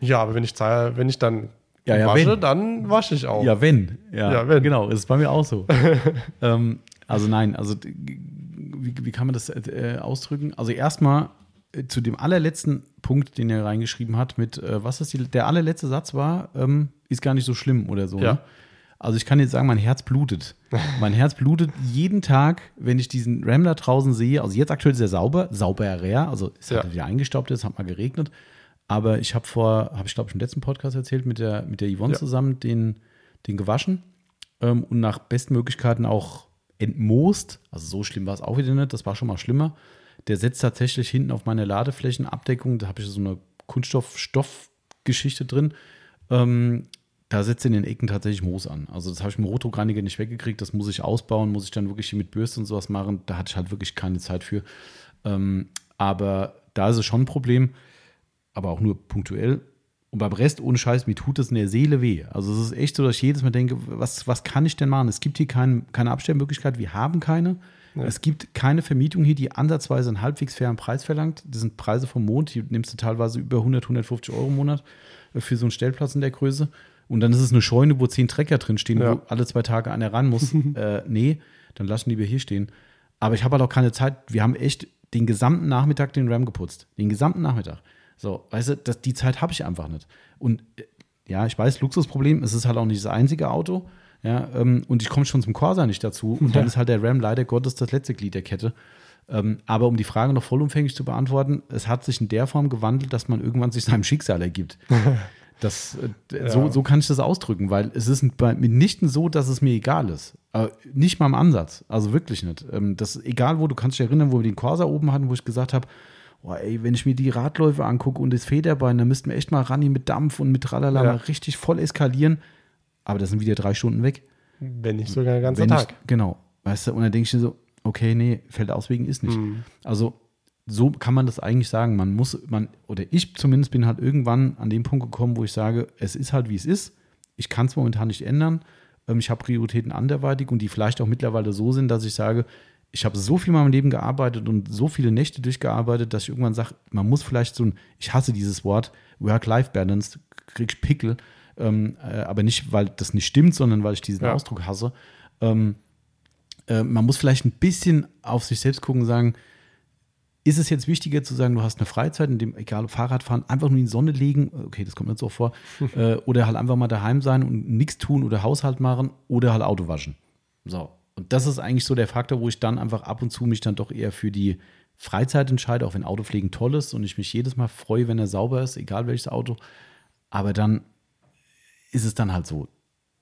Ja, aber wenn ich zahle, wenn ich dann Ja, ja, wasche, wenn. dann wasche ich auch. Ja, wenn. Ja, Ja, wenn. Genau, ist bei mir auch so. ähm, also nein, also wie, wie kann man das äh, ausdrücken? Also erstmal äh, zu dem allerletzten Punkt, den er reingeschrieben hat, mit äh, was ist die, der allerletzte Satz war, ähm, ist gar nicht so schlimm oder so. Ja. Ne? Also ich kann jetzt sagen, mein Herz blutet. Mein Herz blutet jeden Tag, wenn ich diesen Ram da draußen sehe. Also jetzt aktuell ist er sauber, sauberer, also es hat Ja. wieder eingestaubt, es hat mal geregnet. Aber ich habe vor, habe ich glaube ich im letzten Podcast erzählt, mit der, mit der Yvonne Ja. zusammen den, den gewaschen ähm, und nach Bestmöglichkeiten auch entmoost. Also so schlimm war es auch wieder nicht, das war schon mal schlimmer. Der setzt tatsächlich hinten auf meine Ladeflächenabdeckung, da habe ich so eine Geschichte drin. Ähm, da setzt in den Ecken tatsächlich Moos an. Also das habe ich mit dem Rotdruckreiniger nicht weggekriegt. Das muss ich ausbauen, muss ich dann wirklich mit Bürste und sowas machen. Da hatte ich halt wirklich keine Zeit für. Ähm, aber da ist es schon ein Problem, aber auch nur punktuell. Und beim Rest, ohne Scheiß, mir tut es in der Seele weh. Also es ist echt so, dass ich jedes Mal denke, was, was kann ich denn machen? Es gibt hier kein, keine Abstellmöglichkeit, wir haben keine. Ja. Es gibt keine Vermietung hier, die ansatzweise einen halbwegs fairen Preis verlangt. Das sind Preise vom Mond, die nimmst du teilweise über 100, 150 Euro im Monat für so einen Stellplatz in der Größe. Und dann ist es eine Scheune, wo zehn Trecker drin stehen, ja. wo alle zwei Tage einer ran muss. äh, nee, dann lassen die wir hier stehen. Aber ich habe halt auch keine Zeit. Wir haben echt den gesamten Nachmittag den Ram geputzt. Den gesamten Nachmittag. So, weißt du, das, die Zeit habe ich einfach nicht. Und äh, ja, ich weiß, Luxusproblem, es ist halt auch nicht das einzige Auto. Ja, ähm, und ich komme schon zum Corsa nicht dazu. Und ja. dann ist halt der Ram leider Gottes das letzte Glied der Kette. Ähm, aber um die Frage noch vollumfänglich zu beantworten, es hat sich in der Form gewandelt, dass man irgendwann sich seinem Schicksal ergibt. Das, äh, ja. so, so kann ich das ausdrücken, weil es ist bei, mitnichten so, dass es mir egal ist. Aber nicht mal im Ansatz. Also wirklich nicht. Ähm, das egal wo, du kannst dich erinnern, wo wir den Corsa oben hatten, wo ich gesagt habe, oh, ey, wenn ich mir die Radläufe angucke und das Federbein, dann müssten wir echt mal ran mit Dampf und mit Tralala ja. richtig voll eskalieren. Aber das sind wieder drei Stunden weg. Wenn nicht sogar ein ganzer Tag. Ich, genau. Weißt du, und dann denke ich so, okay, nee, fällt aus wegen ist nicht. Mhm. Also so kann man das eigentlich sagen. Man muss, man, oder ich zumindest bin halt irgendwann an den Punkt gekommen, wo ich sage, es ist halt wie es ist. Ich kann es momentan nicht ändern. Ähm, ich habe Prioritäten anderweitig und die vielleicht auch mittlerweile so sind, dass ich sage, ich habe so viel in meinem Leben gearbeitet und so viele Nächte durchgearbeitet, dass ich irgendwann sage, man muss vielleicht so ein, ich hasse dieses Wort, Work-Life-Balance, krieg ich Pickel, ähm, äh, aber nicht, weil das nicht stimmt, sondern weil ich diesen ja. Ausdruck hasse. Ähm, äh, man muss vielleicht ein bisschen auf sich selbst gucken und sagen, ist es jetzt wichtiger zu sagen, du hast eine Freizeit, in dem, egal Fahrradfahren, einfach nur in die Sonne legen, okay, das kommt nicht so vor, äh, oder halt einfach mal daheim sein und nichts tun oder Haushalt machen oder halt Auto waschen. So. Und das ist eigentlich so der Faktor, wo ich dann einfach ab und zu mich dann doch eher für die Freizeit entscheide, auch wenn Autopflegen toll ist und ich mich jedes Mal freue, wenn er sauber ist, egal welches Auto. Aber dann ist es dann halt so.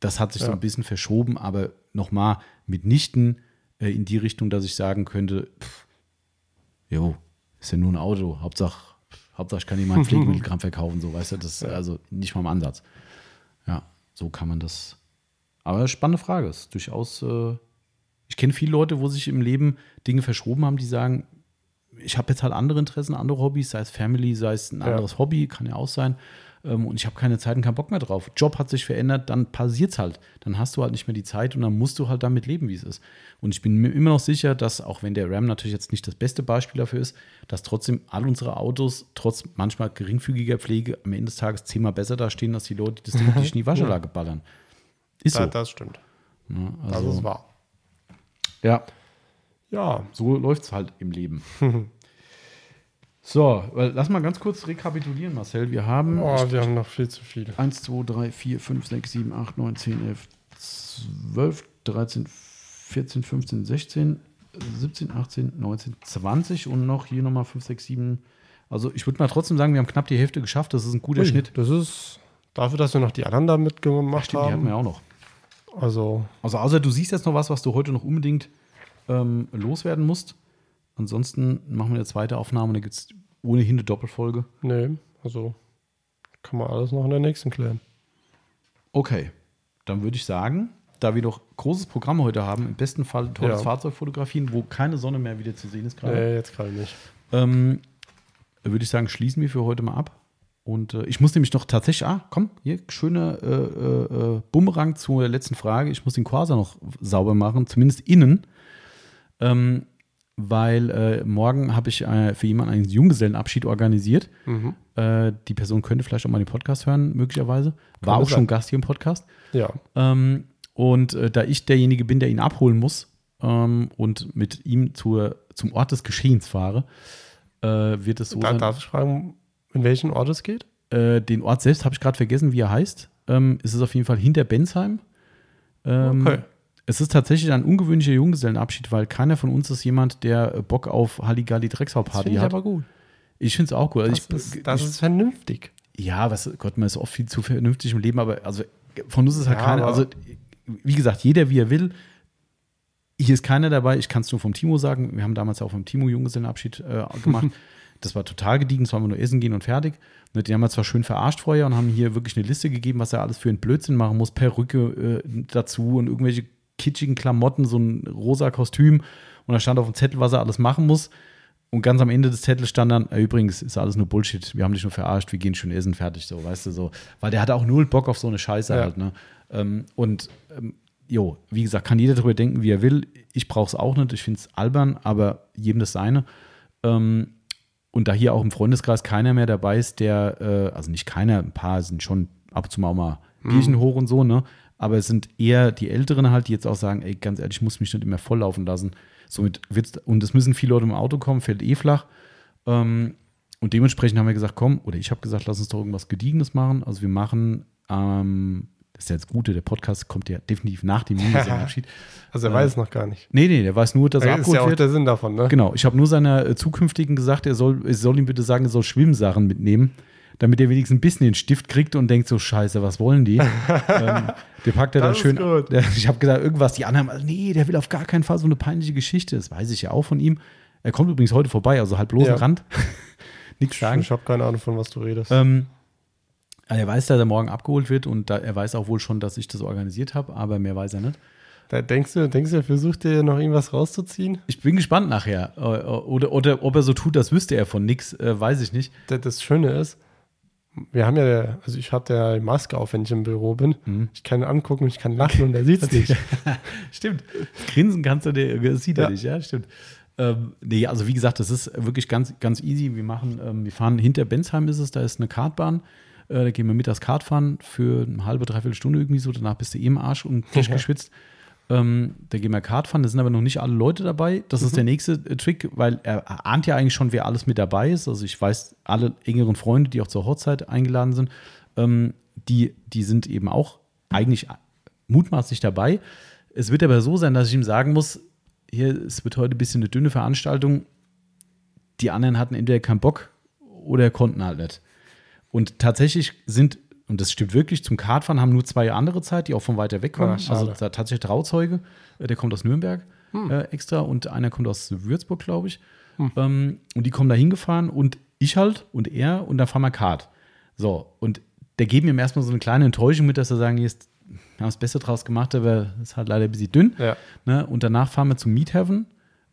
Das hat sich ja. so ein bisschen verschoben, aber nochmal mitnichten äh, in die Richtung, dass ich sagen könnte, pff, jo, ist ja nur ein Auto, Hauptsache, Hauptsache ich kann jemand Pflegemittelkram verkaufen, so, weißt du, das ist also nicht mal im Ansatz. Ja, so kann man das. Aber spannende Frage, ist durchaus, äh, ich kenne viele Leute, wo sich im Leben Dinge verschoben haben, die sagen, ich habe jetzt halt andere Interessen, andere Hobbys, sei es Family, sei es ein anderes ja. Hobby, kann ja auch sein ähm, und ich habe keine Zeit und keinen Bock mehr drauf. Job hat sich verändert, dann passiert es halt. Dann hast du halt nicht mehr die Zeit und dann musst du halt damit leben, wie es ist. Und ich bin mir immer noch sicher, dass, auch wenn der Ram natürlich jetzt nicht das beste Beispiel dafür ist, dass trotzdem all unsere Autos, trotz manchmal geringfügiger Pflege, am Ende des Tages zehnmal besser dastehen, als die Leute, die das Ding in die Waschanlage ballern. Ist so. Das stimmt. Ja, also, das ist wahr. Ja. Ja. So läuft es halt im Leben. So, lass mal ganz kurz rekapitulieren, Marcel. Wir haben. Oh, wir haben noch viel zu viel. 1, 2, 3, 4, 5, 6, 7, 8, 9, 10, 11, 12, 13, 14, 15, 16, 17, 18, 19, 20 und noch hier nochmal 5, 6, 7. Also, ich würde mal trotzdem sagen, wir haben knapp die Hälfte geschafft. Das ist ein guter Ui, Schnitt. Das ist dafür, dass wir noch die anderen da mitgemacht stimmt, haben. Die hatten wir auch noch. Also. Also, außer du siehst jetzt noch was, was du heute noch unbedingt ähm, loswerden musst. Ansonsten machen wir eine zweite Aufnahme, da gibt es ohnehin eine Doppelfolge. Nee, also kann man alles noch in der nächsten klären. Okay, dann würde ich sagen, da wir doch großes Programm heute haben, im besten Fall tolles ja. Fahrzeug fotografieren, wo keine Sonne mehr wieder zu sehen ist gerade. Nee, jetzt gerade nicht. Ähm, würde ich sagen, schließen wir für heute mal ab. Und äh, ich muss nämlich noch tatsächlich, ah, komm, hier, schöner äh, äh, äh, Bumerang zur letzten Frage. Ich muss den Quasar noch sauber machen, zumindest innen. Ähm, weil äh, morgen habe ich äh, für jemanden einen Junggesellenabschied organisiert. Mhm. Äh, die Person könnte vielleicht auch mal den Podcast hören, möglicherweise. War auch sein. schon Gast hier im Podcast. Ja. Ähm, und äh, da ich derjenige bin, der ihn abholen muss ähm, und mit ihm zur, zum Ort des Geschehens fahre, äh, wird es so da, sein. Darf ich fragen, in welchen Ort es geht? Äh, den Ort selbst habe ich gerade vergessen, wie er heißt. Ähm, es ist auf jeden Fall hinter Bensheim. Ähm, okay. Es ist tatsächlich ein ungewöhnlicher Junggesellenabschied, weil keiner von uns ist jemand, der Bock auf Halligalli Drecksau-Party hat. Das aber gut. Ich finde es auch gut. Also das, ich, ist, das ich, ist vernünftig. Ja, was, Gott, man ist oft viel zu vernünftig im Leben, aber also von uns ist halt ja, keiner. Also, wie gesagt, jeder wie er will. Hier ist keiner dabei, ich kann es nur vom Timo sagen. Wir haben damals auch vom Timo Junggesellenabschied äh, gemacht. das war total gediegen, es war nur essen gehen und fertig. Ne, die haben wir zwar schön verarscht vorher und haben hier wirklich eine Liste gegeben, was er alles für einen Blödsinn machen muss, Perücke äh, dazu und irgendwelche kitschigen Klamotten, so ein rosa Kostüm. Und da stand auf dem Zettel, was er alles machen muss. Und ganz am Ende des Zettels stand dann, übrigens ist alles nur Bullshit, wir haben dich nur verarscht, wir gehen schön essen, fertig, so, weißt du, so. Weil der hatte auch null Bock auf so eine Scheiße Ja. halt, ne? Ähm, und ähm, jo, wie gesagt, kann jeder darüber denken, wie er will. Ich brauche es auch nicht, ich finde es albern, aber jedem das seine. Ähm, und da hier auch im Freundeskreis keiner mehr dabei ist, der, äh, also nicht keiner, ein paar sind schon ab und zu mal mal Bierchen hoch und so, ne? Aber es sind eher die Älteren halt, die jetzt auch sagen, ey, ganz ehrlich, ich muss mich nicht immer volllaufen lassen. Somit wird's, und es müssen viele Leute im Auto kommen, fällt eh flach. Ähm, und dementsprechend haben wir gesagt, komm, oder ich habe gesagt, lass uns doch irgendwas Gediegenes machen. Also wir machen, ähm, das ist ja das Gute, der Podcast kommt ja definitiv nach dem Junggesellenabschied. Also er Äh, weiß es noch gar nicht. Nee, nee, der weiß nur, dass er Das ist abgeholt ja auch wird. der Sinn davon, ne? Genau, ich habe nur seiner äh, Zukünftigen gesagt, er soll, ich soll ihm bitte sagen, er soll Schwimmsachen mitnehmen, damit er wenigstens ein bisschen den Stift kriegt und denkt so, scheiße, was wollen die? ähm, der packt er dann Das schön. Der, ich habe gesagt, irgendwas, die anderen, also, nee, der will auf gar keinen Fall so eine peinliche Geschichte. Das weiß ich ja auch von ihm. Er kommt übrigens heute vorbei, also halb bloß Ja. Rand. Nichts sagen. Ich habe keine Ahnung, von was du redest. Ähm, also er weiß, dass er morgen abgeholt wird und da, er weiß auch wohl schon, dass ich das organisiert habe, aber mehr weiß er nicht. Da denkst du, denkst du, er versucht dir noch irgendwas rauszuziehen? Ich bin gespannt nachher. Äh, Oder, oder ob er so tut, als wüsste er von nichts, äh, weiß ich nicht. Das, das Schöne ist, wir haben ja, also ich hatte ja die Maske auf, wenn ich im Büro bin. Mhm. Ich kann ihn angucken und ich kann lachen und er sieht es nicht. Stimmt. Grinsen kannst du dir, sieht er Ja. nicht, ja, stimmt. Ähm, nee, also wie gesagt, das ist wirklich ganz, ganz easy. Wir machen, ähm, wir fahren hinter Bensheim ist es, da ist eine Kartbahn. Äh, da gehen wir mittags Kart fahren für eine halbe, dreiviertel Stunde irgendwie so. Danach bist du eh im Arsch und durchgeschwitzt. Ähm, da gehen wir Kart fahren. Da sind aber noch nicht alle Leute dabei. Das ist der nächste äh, Trick, weil er ahnt ja eigentlich schon, wer alles mit dabei ist. Also ich weiß, alle engeren Freunde, die auch zur Hochzeit eingeladen sind, ähm, die, die sind eben auch eigentlich mutmaßlich dabei. Es wird aber so sein, dass ich ihm sagen muss, hier, es wird heute ein bisschen eine dünne Veranstaltung. Die anderen hatten entweder keinen Bock oder konnten halt nicht. Und tatsächlich sind, und das stimmt wirklich, zum Kartfahren haben nur zwei andere Zeit, die auch von weiter weg kommen. Ah, schade. also da tatsächlich Trauzeuge, äh, der kommt aus Nürnberg äh, extra und einer kommt aus Würzburg, glaube ich. Ähm, und die kommen da hingefahren und ich halt und er und dann fahren wir Kart. So, und der geben ihm erstmal so eine kleine Enttäuschung mit, dass er sagen, jetzt wir haben das Beste draus gemacht, aber es ist halt leider ein bisschen dünn. Ja. Ne? Und danach fahren wir zum Meat Heaven.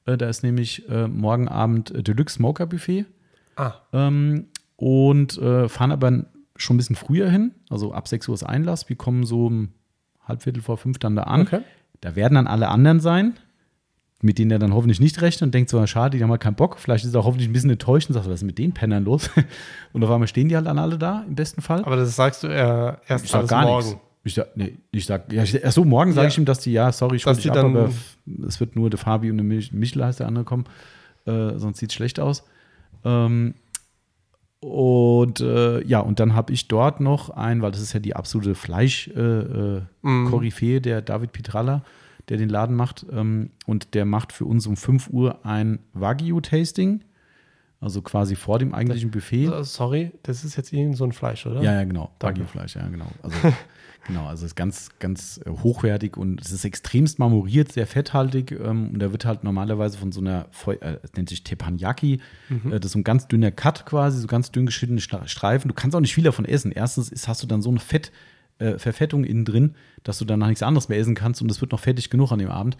Äh, da ist nämlich äh, morgen Abend Deluxe Smoker Buffet. Ah, Ähm, und äh, fahren aber schon ein bisschen früher hin. Also ab 6 Uhr ist Einlass. Wir kommen so um halb Viertel vor fünf dann da an. Okay. Da werden dann alle anderen sein, mit denen er dann hoffentlich nicht rechnet und denkt so, schade, die haben halt keinen Bock. Vielleicht ist er auch hoffentlich ein bisschen enttäuscht und sagt, was ist mit den Pennern los? und auf einmal stehen die halt dann alle da, im besten Fall. aber das sagst du äh, erst Ich sag gar morgen. nichts. Ich sag, nee, ich sag, ja, ich, ach so, morgen sage Ja. ich ihm, dass die, ja, sorry, ich dich ab, aber es wird nur der Fabi und der Mich Michel heißt der andere kommen, äh, sonst sieht es schlecht aus. Ähm, und äh, ja, und dann habe ich dort noch ein, weil das ist ja die absolute Fleisch-Koryphäe, äh. Koryphäe, der David Pitralla, der den Laden macht. Ähm, und der macht für uns um 5 Uhr ein Wagyu-Tasting, also quasi vor dem eigentlichen Buffet. So, Sorry, das ist jetzt irgend so ein Fleisch, oder? Ja, ja, genau. Wagyu-Fleisch, ja, genau. Also, genau, also es ist ganz, ganz hochwertig und es ist extremst marmoriert, sehr fetthaltig. Ähm, und da wird halt normalerweise von so einer, Feu- äh, es nennt sich Teppanyaki, äh, das ist so ein ganz dünner Cut quasi, so ganz dünn geschnittene Streifen. Du kannst auch nicht viel davon essen. Erstens ist, hast du dann so eine Fett, äh, Verfettung innen drin, dass du danach nichts anderes mehr essen kannst und es wird noch fettig genug an dem Abend.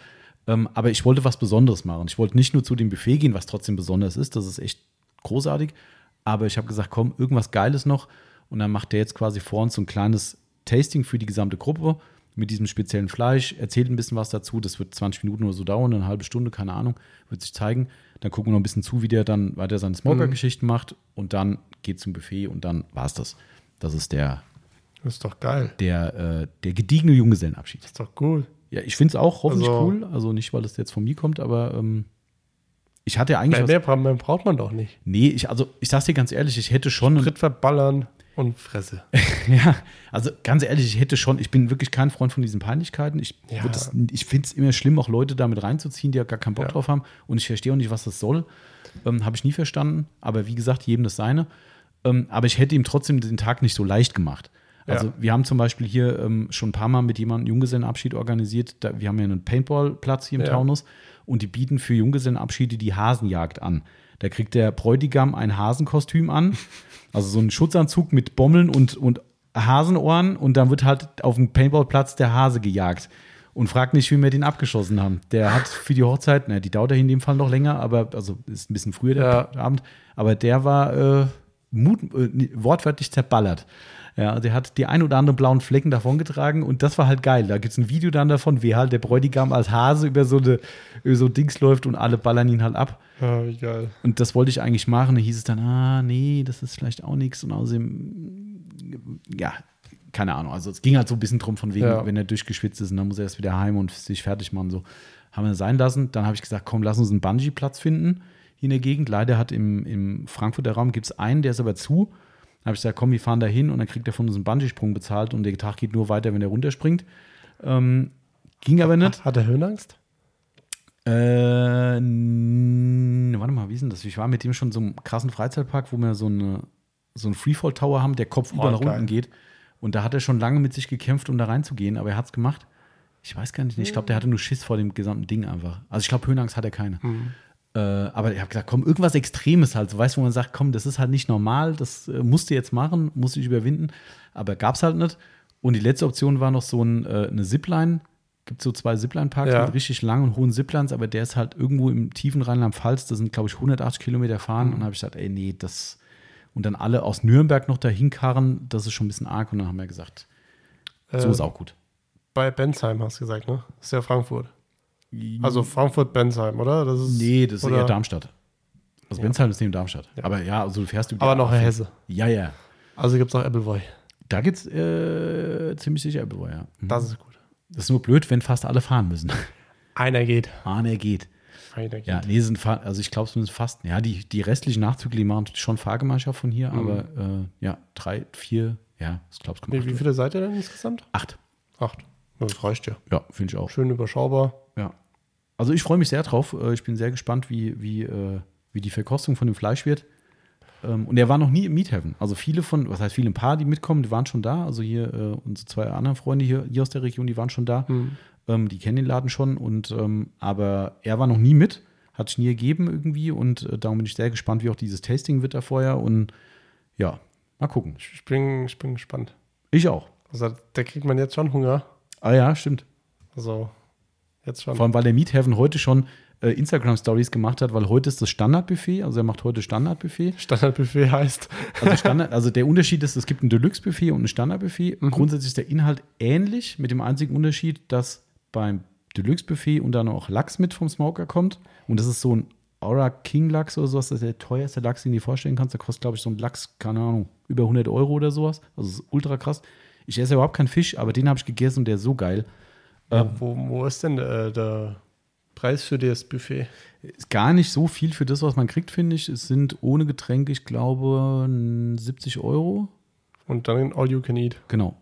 Ähm, aber ich wollte was Besonderes machen. Ich wollte nicht nur zu dem Buffet gehen, was trotzdem besonders ist, das ist echt großartig. Aber ich habe gesagt, komm, irgendwas Geiles noch. Und dann macht der jetzt quasi vor uns so ein kleines Tasting für die gesamte Gruppe mit diesem speziellen Fleisch, erzählt ein bisschen was dazu. Das wird 20 Minuten oder so dauern, eine halbe Stunde, keine Ahnung, wird sich zeigen. Dann gucken wir noch ein bisschen zu, wie der dann weiter seine Smoker-Geschichten macht. Und dann geht zum Buffet und dann war es das. Das ist der, Das ist doch geil. der, äh, der gediegene Junggesellenabschied. Das ist doch cool. Ja, ich finde es auch hoffentlich Also- cool. Also nicht, weil es jetzt von mir kommt, aber ähm, ich hatte eigentlich. Mehr, was- mehr, bra- mehr braucht man doch nicht. nee, ich, also ich sag's dir ganz ehrlich, ich hätte schon. Tritt verballern und Fresse. Ja, also ganz ehrlich, ich hätte schon, ich bin wirklich kein Freund von diesen Peinlichkeiten. Ich, Ja. das- ich finde es immer schlimm, auch Leute damit reinzuziehen, die ja gar keinen Bock Ja. drauf haben. Und ich verstehe auch nicht, was das soll. Ähm, Habe ich nie verstanden. Aber wie gesagt, jedem das seine. Ähm, aber ich hätte ihm trotzdem den Tag nicht so leicht gemacht. Also Ja. wir haben zum Beispiel hier ähm, schon ein paar Mal mit jemandem Junggesellenabschied organisiert. Da, wir haben ja einen Paintballplatz hier im. Taunus und die bieten für Junggesellenabschiede die Hasenjagd an. Da kriegt der Bräutigam ein Hasenkostüm an, also so einen Schutzanzug mit Bommeln und, und Hasenohren und dann wird halt auf dem Paintballplatz der Hase gejagt. Und fragt nicht, wie wir den abgeschossen haben. Der hat für die Hochzeit, na, die dauert ja in dem Fall noch länger, aber also ist ein bisschen früher der Ja. Abend, aber der war äh, Mut, äh, wortwörtlich zerballert. Ja, der hat die ein oder anderen blauen Flecken davongetragen und das war halt geil. Da gibt es ein Video dann davon, wie halt der Bräutigam als Hase über so, eine, über so Dings läuft und alle ballern ihn halt ab. Ja, wie geil. Und das wollte ich eigentlich machen. Da hieß es dann, ah, nee, das ist vielleicht auch nichts. Und außerdem, ja, keine Ahnung. Also es ging halt so ein bisschen drum, von wegen, Ja. wenn er durchgeschwitzt ist und dann muss er erst wieder heim und sich fertig machen. So haben wir sein lassen. Dann habe ich gesagt, komm, lass uns einen Bungee-Platz finden hier in der Gegend. Leider hat im, im Frankfurter Raum gibt es einen, der ist aber zu. Dann habe ich gesagt, komm, wir fahren da hin und dann kriegt er von uns einen Bungee-Sprung bezahlt und der Tag geht nur weiter, wenn er runterspringt. Ähm, ging aber nicht. Hat er Höhenangst? Äh, warte mal, wie ist denn das? Ich war mit dem schon so einem krassen Freizeitpark, wo wir so, eine, so einen Freefall-Tower haben, der Kopf über Oh, nach geil. unten geht. Und da hat er schon lange mit sich gekämpft, um da reinzugehen, aber er hat es gemacht. Ich weiß gar nicht, ich glaube, der hatte nur Schiss vor dem gesamten Ding einfach. Also ich glaube, Höhenangst hat er keine. Äh, aber ich habe gesagt, komm, irgendwas Extremes halt. So weißt du, wo man sagt, komm, das ist halt nicht normal, das äh, musst du jetzt machen, musst du dich überwinden. Aber gab es halt nicht. Und die letzte Option war noch so ein, äh, eine Zipline. Gibt so zwei Zipline-Parks Ja. mit richtig langen und hohen Ziplines, aber der ist halt irgendwo im tiefen Rheinland-Pfalz. Das sind, glaube ich, 180 Kilometer fahren. Und dann habe ich gesagt, ey, nee, das. Und dann alle aus Nürnberg noch dahin karren, das ist schon ein bisschen arg. Und dann haben wir gesagt, so Äh, ist auch gut. Bei Bensheim hast du gesagt, ne? Das ist ja Frankfurt. Also Frankfurt-Bensheim, oder? Das ist, Nee, das ist oder, eher Darmstadt. Also Ja. Bensheim ist neben Darmstadt. Aber ja, also du fährst über Aber noch A4. Hesse. Ja, ja. Also gibt es auch Appleboy. Da geht's äh, ziemlich sicher Appleboy, ja. Mhm. Das ist gut. Das ist nur blöd, wenn fast alle fahren müssen. Einer geht. Einer geht. Ja, nee, sind also ich glaube zumindest fast. Ja, die, die restlichen Nachzüge, die machen schon Fahrgemeinschaft von hier, aber äh, ja, drei, vier, ja, ich glaube, es kommt Nee, wie viele seid ihr denn insgesamt? Acht. Acht. Ja, Das reicht ja. Ja, finde ich auch. Schön überschaubar. Also ich freue mich sehr drauf. Äh, Ich bin sehr gespannt, wie, wie, äh, wie die Verkostung von dem Fleisch wird. Ähm, Und er war noch nie im Meat Heaven. Also viele von, was heißt viele, ein paar, die mitkommen, die waren schon da. Also hier äh, unsere zwei anderen Freunde hier, hier aus der Region, die waren schon da. Ähm, die kennen den Laden schon. Und ähm, aber er war noch nie mit, hat sich nie ergeben irgendwie. Und darum bin ich sehr gespannt, wie auch dieses Tasting wird da vorher. Und ja, mal gucken. Ich bin, ich bin gespannt. Ich auch. Also da kriegt man jetzt schon Hunger. Ah ja, stimmt. Also jetzt schon. Vor allem, weil der Meat Heaven heute schon äh, Instagram-Stories gemacht hat, weil heute ist das Standardbuffet, also er macht heute Standardbuffet. Standardbuffet heißt. Also, Standard, also der Unterschied ist, es gibt ein Deluxe-Buffet und ein Standardbuffet. Mhm. Grundsätzlich ist der Inhalt ähnlich, mit dem einzigen Unterschied, dass beim Deluxe-Buffet und dann auch Lachs mit vom Smoker kommt. Und das ist so ein Aura King Lachs oder sowas, das ist der teuerste Lachs, den du dir vorstellen kannst. Der kostet, glaube ich, so ein Lachs, keine Ahnung, über 100 Euro oder sowas. Also das ist ultra krass. Ich esse überhaupt keinen Fisch, aber den habe ich gegessen und der ist so geil. Ja, wo, wo ist denn äh, der Preis für das Buffet? Ist gar nicht so viel für das, was man kriegt, finde ich. Es sind ohne Getränk, ich glaube, 70 Euro. Und dann All You Can Eat. Genau.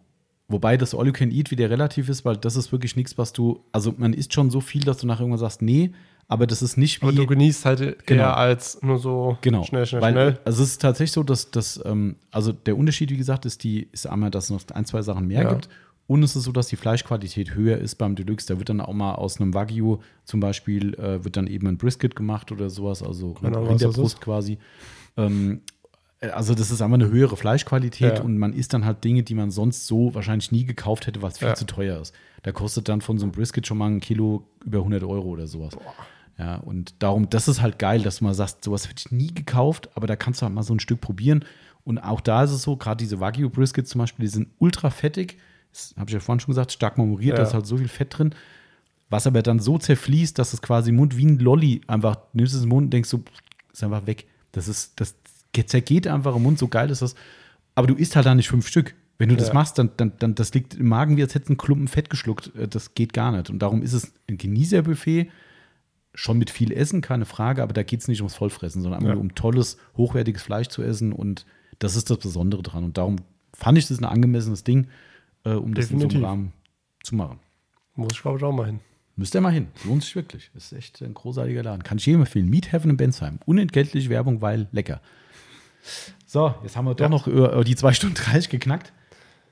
Wobei das All You Can Eat wieder relativ ist, weil das ist wirklich nichts, was du, also man isst schon so viel, dass du nachher irgendwann sagst, nee, aber das ist nicht wie. Aber du genießt halt Genau. eher als nur so Genau. schnell, schnell, Weil, schnell. Also es ist tatsächlich so, dass das, ähm, also der Unterschied, wie gesagt, ist die, ist einmal, dass es noch ein, zwei Sachen mehr Ja. gibt. Und es ist so, dass die Fleischqualität höher ist beim Deluxe. Da wird dann auch mal aus einem Wagyu zum Beispiel, äh, wird dann eben ein Brisket gemacht oder sowas, also Ahnung, das Rinderbrust quasi. Ähm, äh, also das ist einfach eine höhere Fleischqualität Ja. und man isst dann halt Dinge, die man sonst so wahrscheinlich nie gekauft hätte, was viel Ja. zu teuer ist. Da kostet dann von so einem Brisket schon mal ein Kilo über 100 Euro oder sowas. Ja, und darum, das ist halt geil, dass du mal sagst, sowas hätte ich nie gekauft, aber da kannst du halt mal so ein Stück probieren. Und auch da ist es so, gerade diese Wagyu Briskets zum Beispiel, die sind ultra fettig. Das habe ich ja vorhin schon gesagt, stark marmoriert, Ja. da ist halt so viel Fett drin. Was aber dann so zerfließt, dass es quasi im Mund wie ein Lolli einfach, nimmst es im Mund und denkst so, ist einfach weg. Das ist, das zergeht einfach im Mund, so geil ist das. Aber du isst halt da nicht fünf Stück. Wenn du das Ja. machst, dann, dann, dann das liegt im Magen, wie als hättest du einen Klumpen Fett geschluckt. Äh, Das geht gar nicht. Und darum ist es ein Genießerbuffet, schon mit viel Essen, keine Frage, aber da geht es nicht ums Vollfressen, sondern einfach Ja. um tolles, hochwertiges Fleisch zu essen. Und das ist das Besondere dran. Und darum fand ich das ein angemessenes Ding, äh, um das in so einem Definitiv. Rahmen zu machen. Muss ich, glaube ich, auch mal hin. Müsst ihr mal hin. Lohnt sich wirklich. Ist echt ein großartiger Laden. Kann ich jedem empfehlen. Meat Heaven in Bensheim. Unentgeltliche Werbung, weil lecker. So, jetzt haben wir doch Ja. noch über die zwei Stunden 30 geknackt.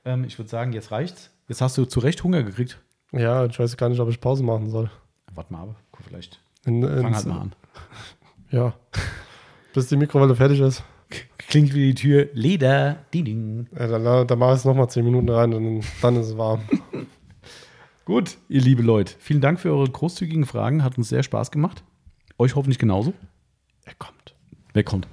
Ähm, ich würde sagen, jetzt reicht's. Jetzt hast du zu Recht Hunger gekriegt. Ja, ich weiß gar nicht, ob ich Pause machen soll. Warte mal ab. Guck, vielleicht. In, Fang halt mal an. Ja. Bis die Mikrowelle fertig ist. Klingt wie die Tür. Leder. Ding, ding. Ja, dann, dann mache ich es nochmal 10 Minuten rein und dann, dann ist es warm. Gut, ihr liebe Leute. Vielen Dank für eure großzügigen Fragen. Hat uns sehr Spaß gemacht. Euch hoffentlich genauso. Er kommt. Wer kommt?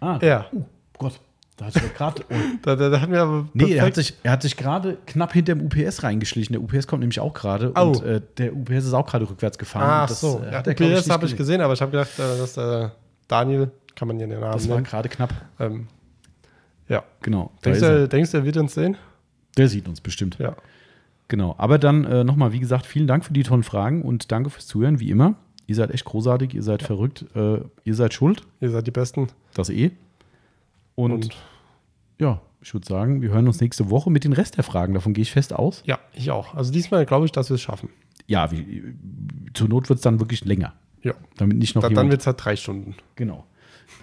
Ah, Ja. Oh Gott. Da hat sich gerade. Oh. Da, da, da hat mir aber Nee, er hat sich, er hat sich gerade knapp hinter dem UPS reingeschlichen. Der UPS kommt nämlich auch gerade Au. und äh, der UPS ist auch gerade rückwärts gefahren. Ach das, so, äh, ja, er, UPS habe ich gesehen. gesehen, aber ich habe gedacht, äh, dass der Daniel, kann man hier den Namen Das war gerade knapp. Ähm, ja. Genau. Da Denkst du, denkst du, er wird uns sehen? Der sieht uns bestimmt. Ja. Genau. Aber dann äh, nochmal, wie gesagt, vielen Dank für die tollen Fragen und danke fürs Zuhören, wie immer. Ihr seid echt großartig, ihr seid verrückt, äh, ihr seid schuld, Ihr seid die Besten. das eh. Und, Und, ja, ich würde sagen, wir hören uns nächste Woche mit den Rest der Fragen. Davon gehe ich fest aus. ja, ich auch. Also diesmal glaube ich, dass wir es schaffen. Ja, wie, zur Not wird es dann wirklich länger. Ja. Damit nicht noch Dann, dann wird es halt drei Stunden. genau.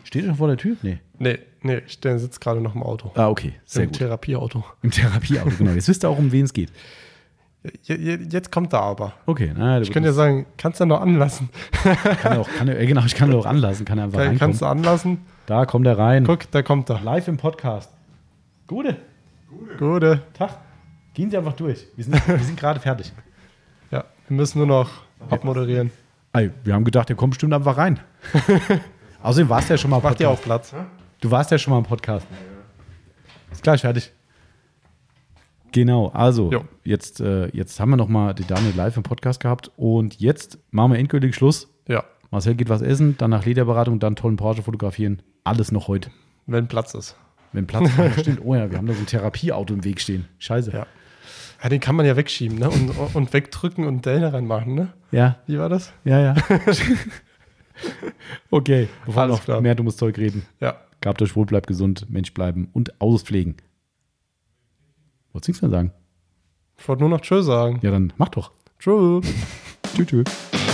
Steht er schon vor der Tür? Nee. Nee, nee, der sitzt gerade noch im Auto. Ah, okay. Sehr Im gut. Therapieauto. Im Therapieauto, genau. Jetzt wisst ihr auch, um wen es geht. Je- je- Jetzt kommt er aber. Okay, na, Ich könnte ja sagen, kannst du noch anlassen? kann er auch, kann er, genau, ich kann er auch anlassen, kann er einfach Kann-. Kannst du anlassen? Da kommt er rein. Guck, da kommt er. Live im Podcast. Gute Gute. Tag. Gehen Sie einfach durch. Wir sind, wir sind gerade fertig. Ja, wir müssen nur noch abmoderieren. Wir haben gedacht, er kommt bestimmt einfach rein. Außerdem warst du ja schon mal im Macht ihr auch Podcast. Platz. Du warst ja schon mal im Podcast. Ist gleich fertig. Genau, also Jo. jetzt, äh, jetzt haben wir noch mal die Daniel live im Podcast gehabt und jetzt machen wir endgültig Schluss. Ja, Marcel geht was essen, dann nach Lederberatung, dann tollen Porsche fotografieren. Alles noch heute. wenn Platz ist. Wenn Platz ist, stimmt. Oh ja, wir haben da so ein Therapieauto im Weg stehen. Scheiße. Ja. Ja, den kann man ja wegschieben, ne? Und, und wegdrücken und Dellen reinmachen, ne? Ja, Wie war das? ja, ja. okay, bevor wir Alles noch klar. mehr dummes Zeug reden. Ja. Gabt euch wohl, bleibt gesund, Mensch bleiben und Autos pflegen. Wolltest du nichts mehr sagen? Ich wollte nur noch Tschö sagen. Ja, dann mach doch. Tschüss. Tschüss, tschüss.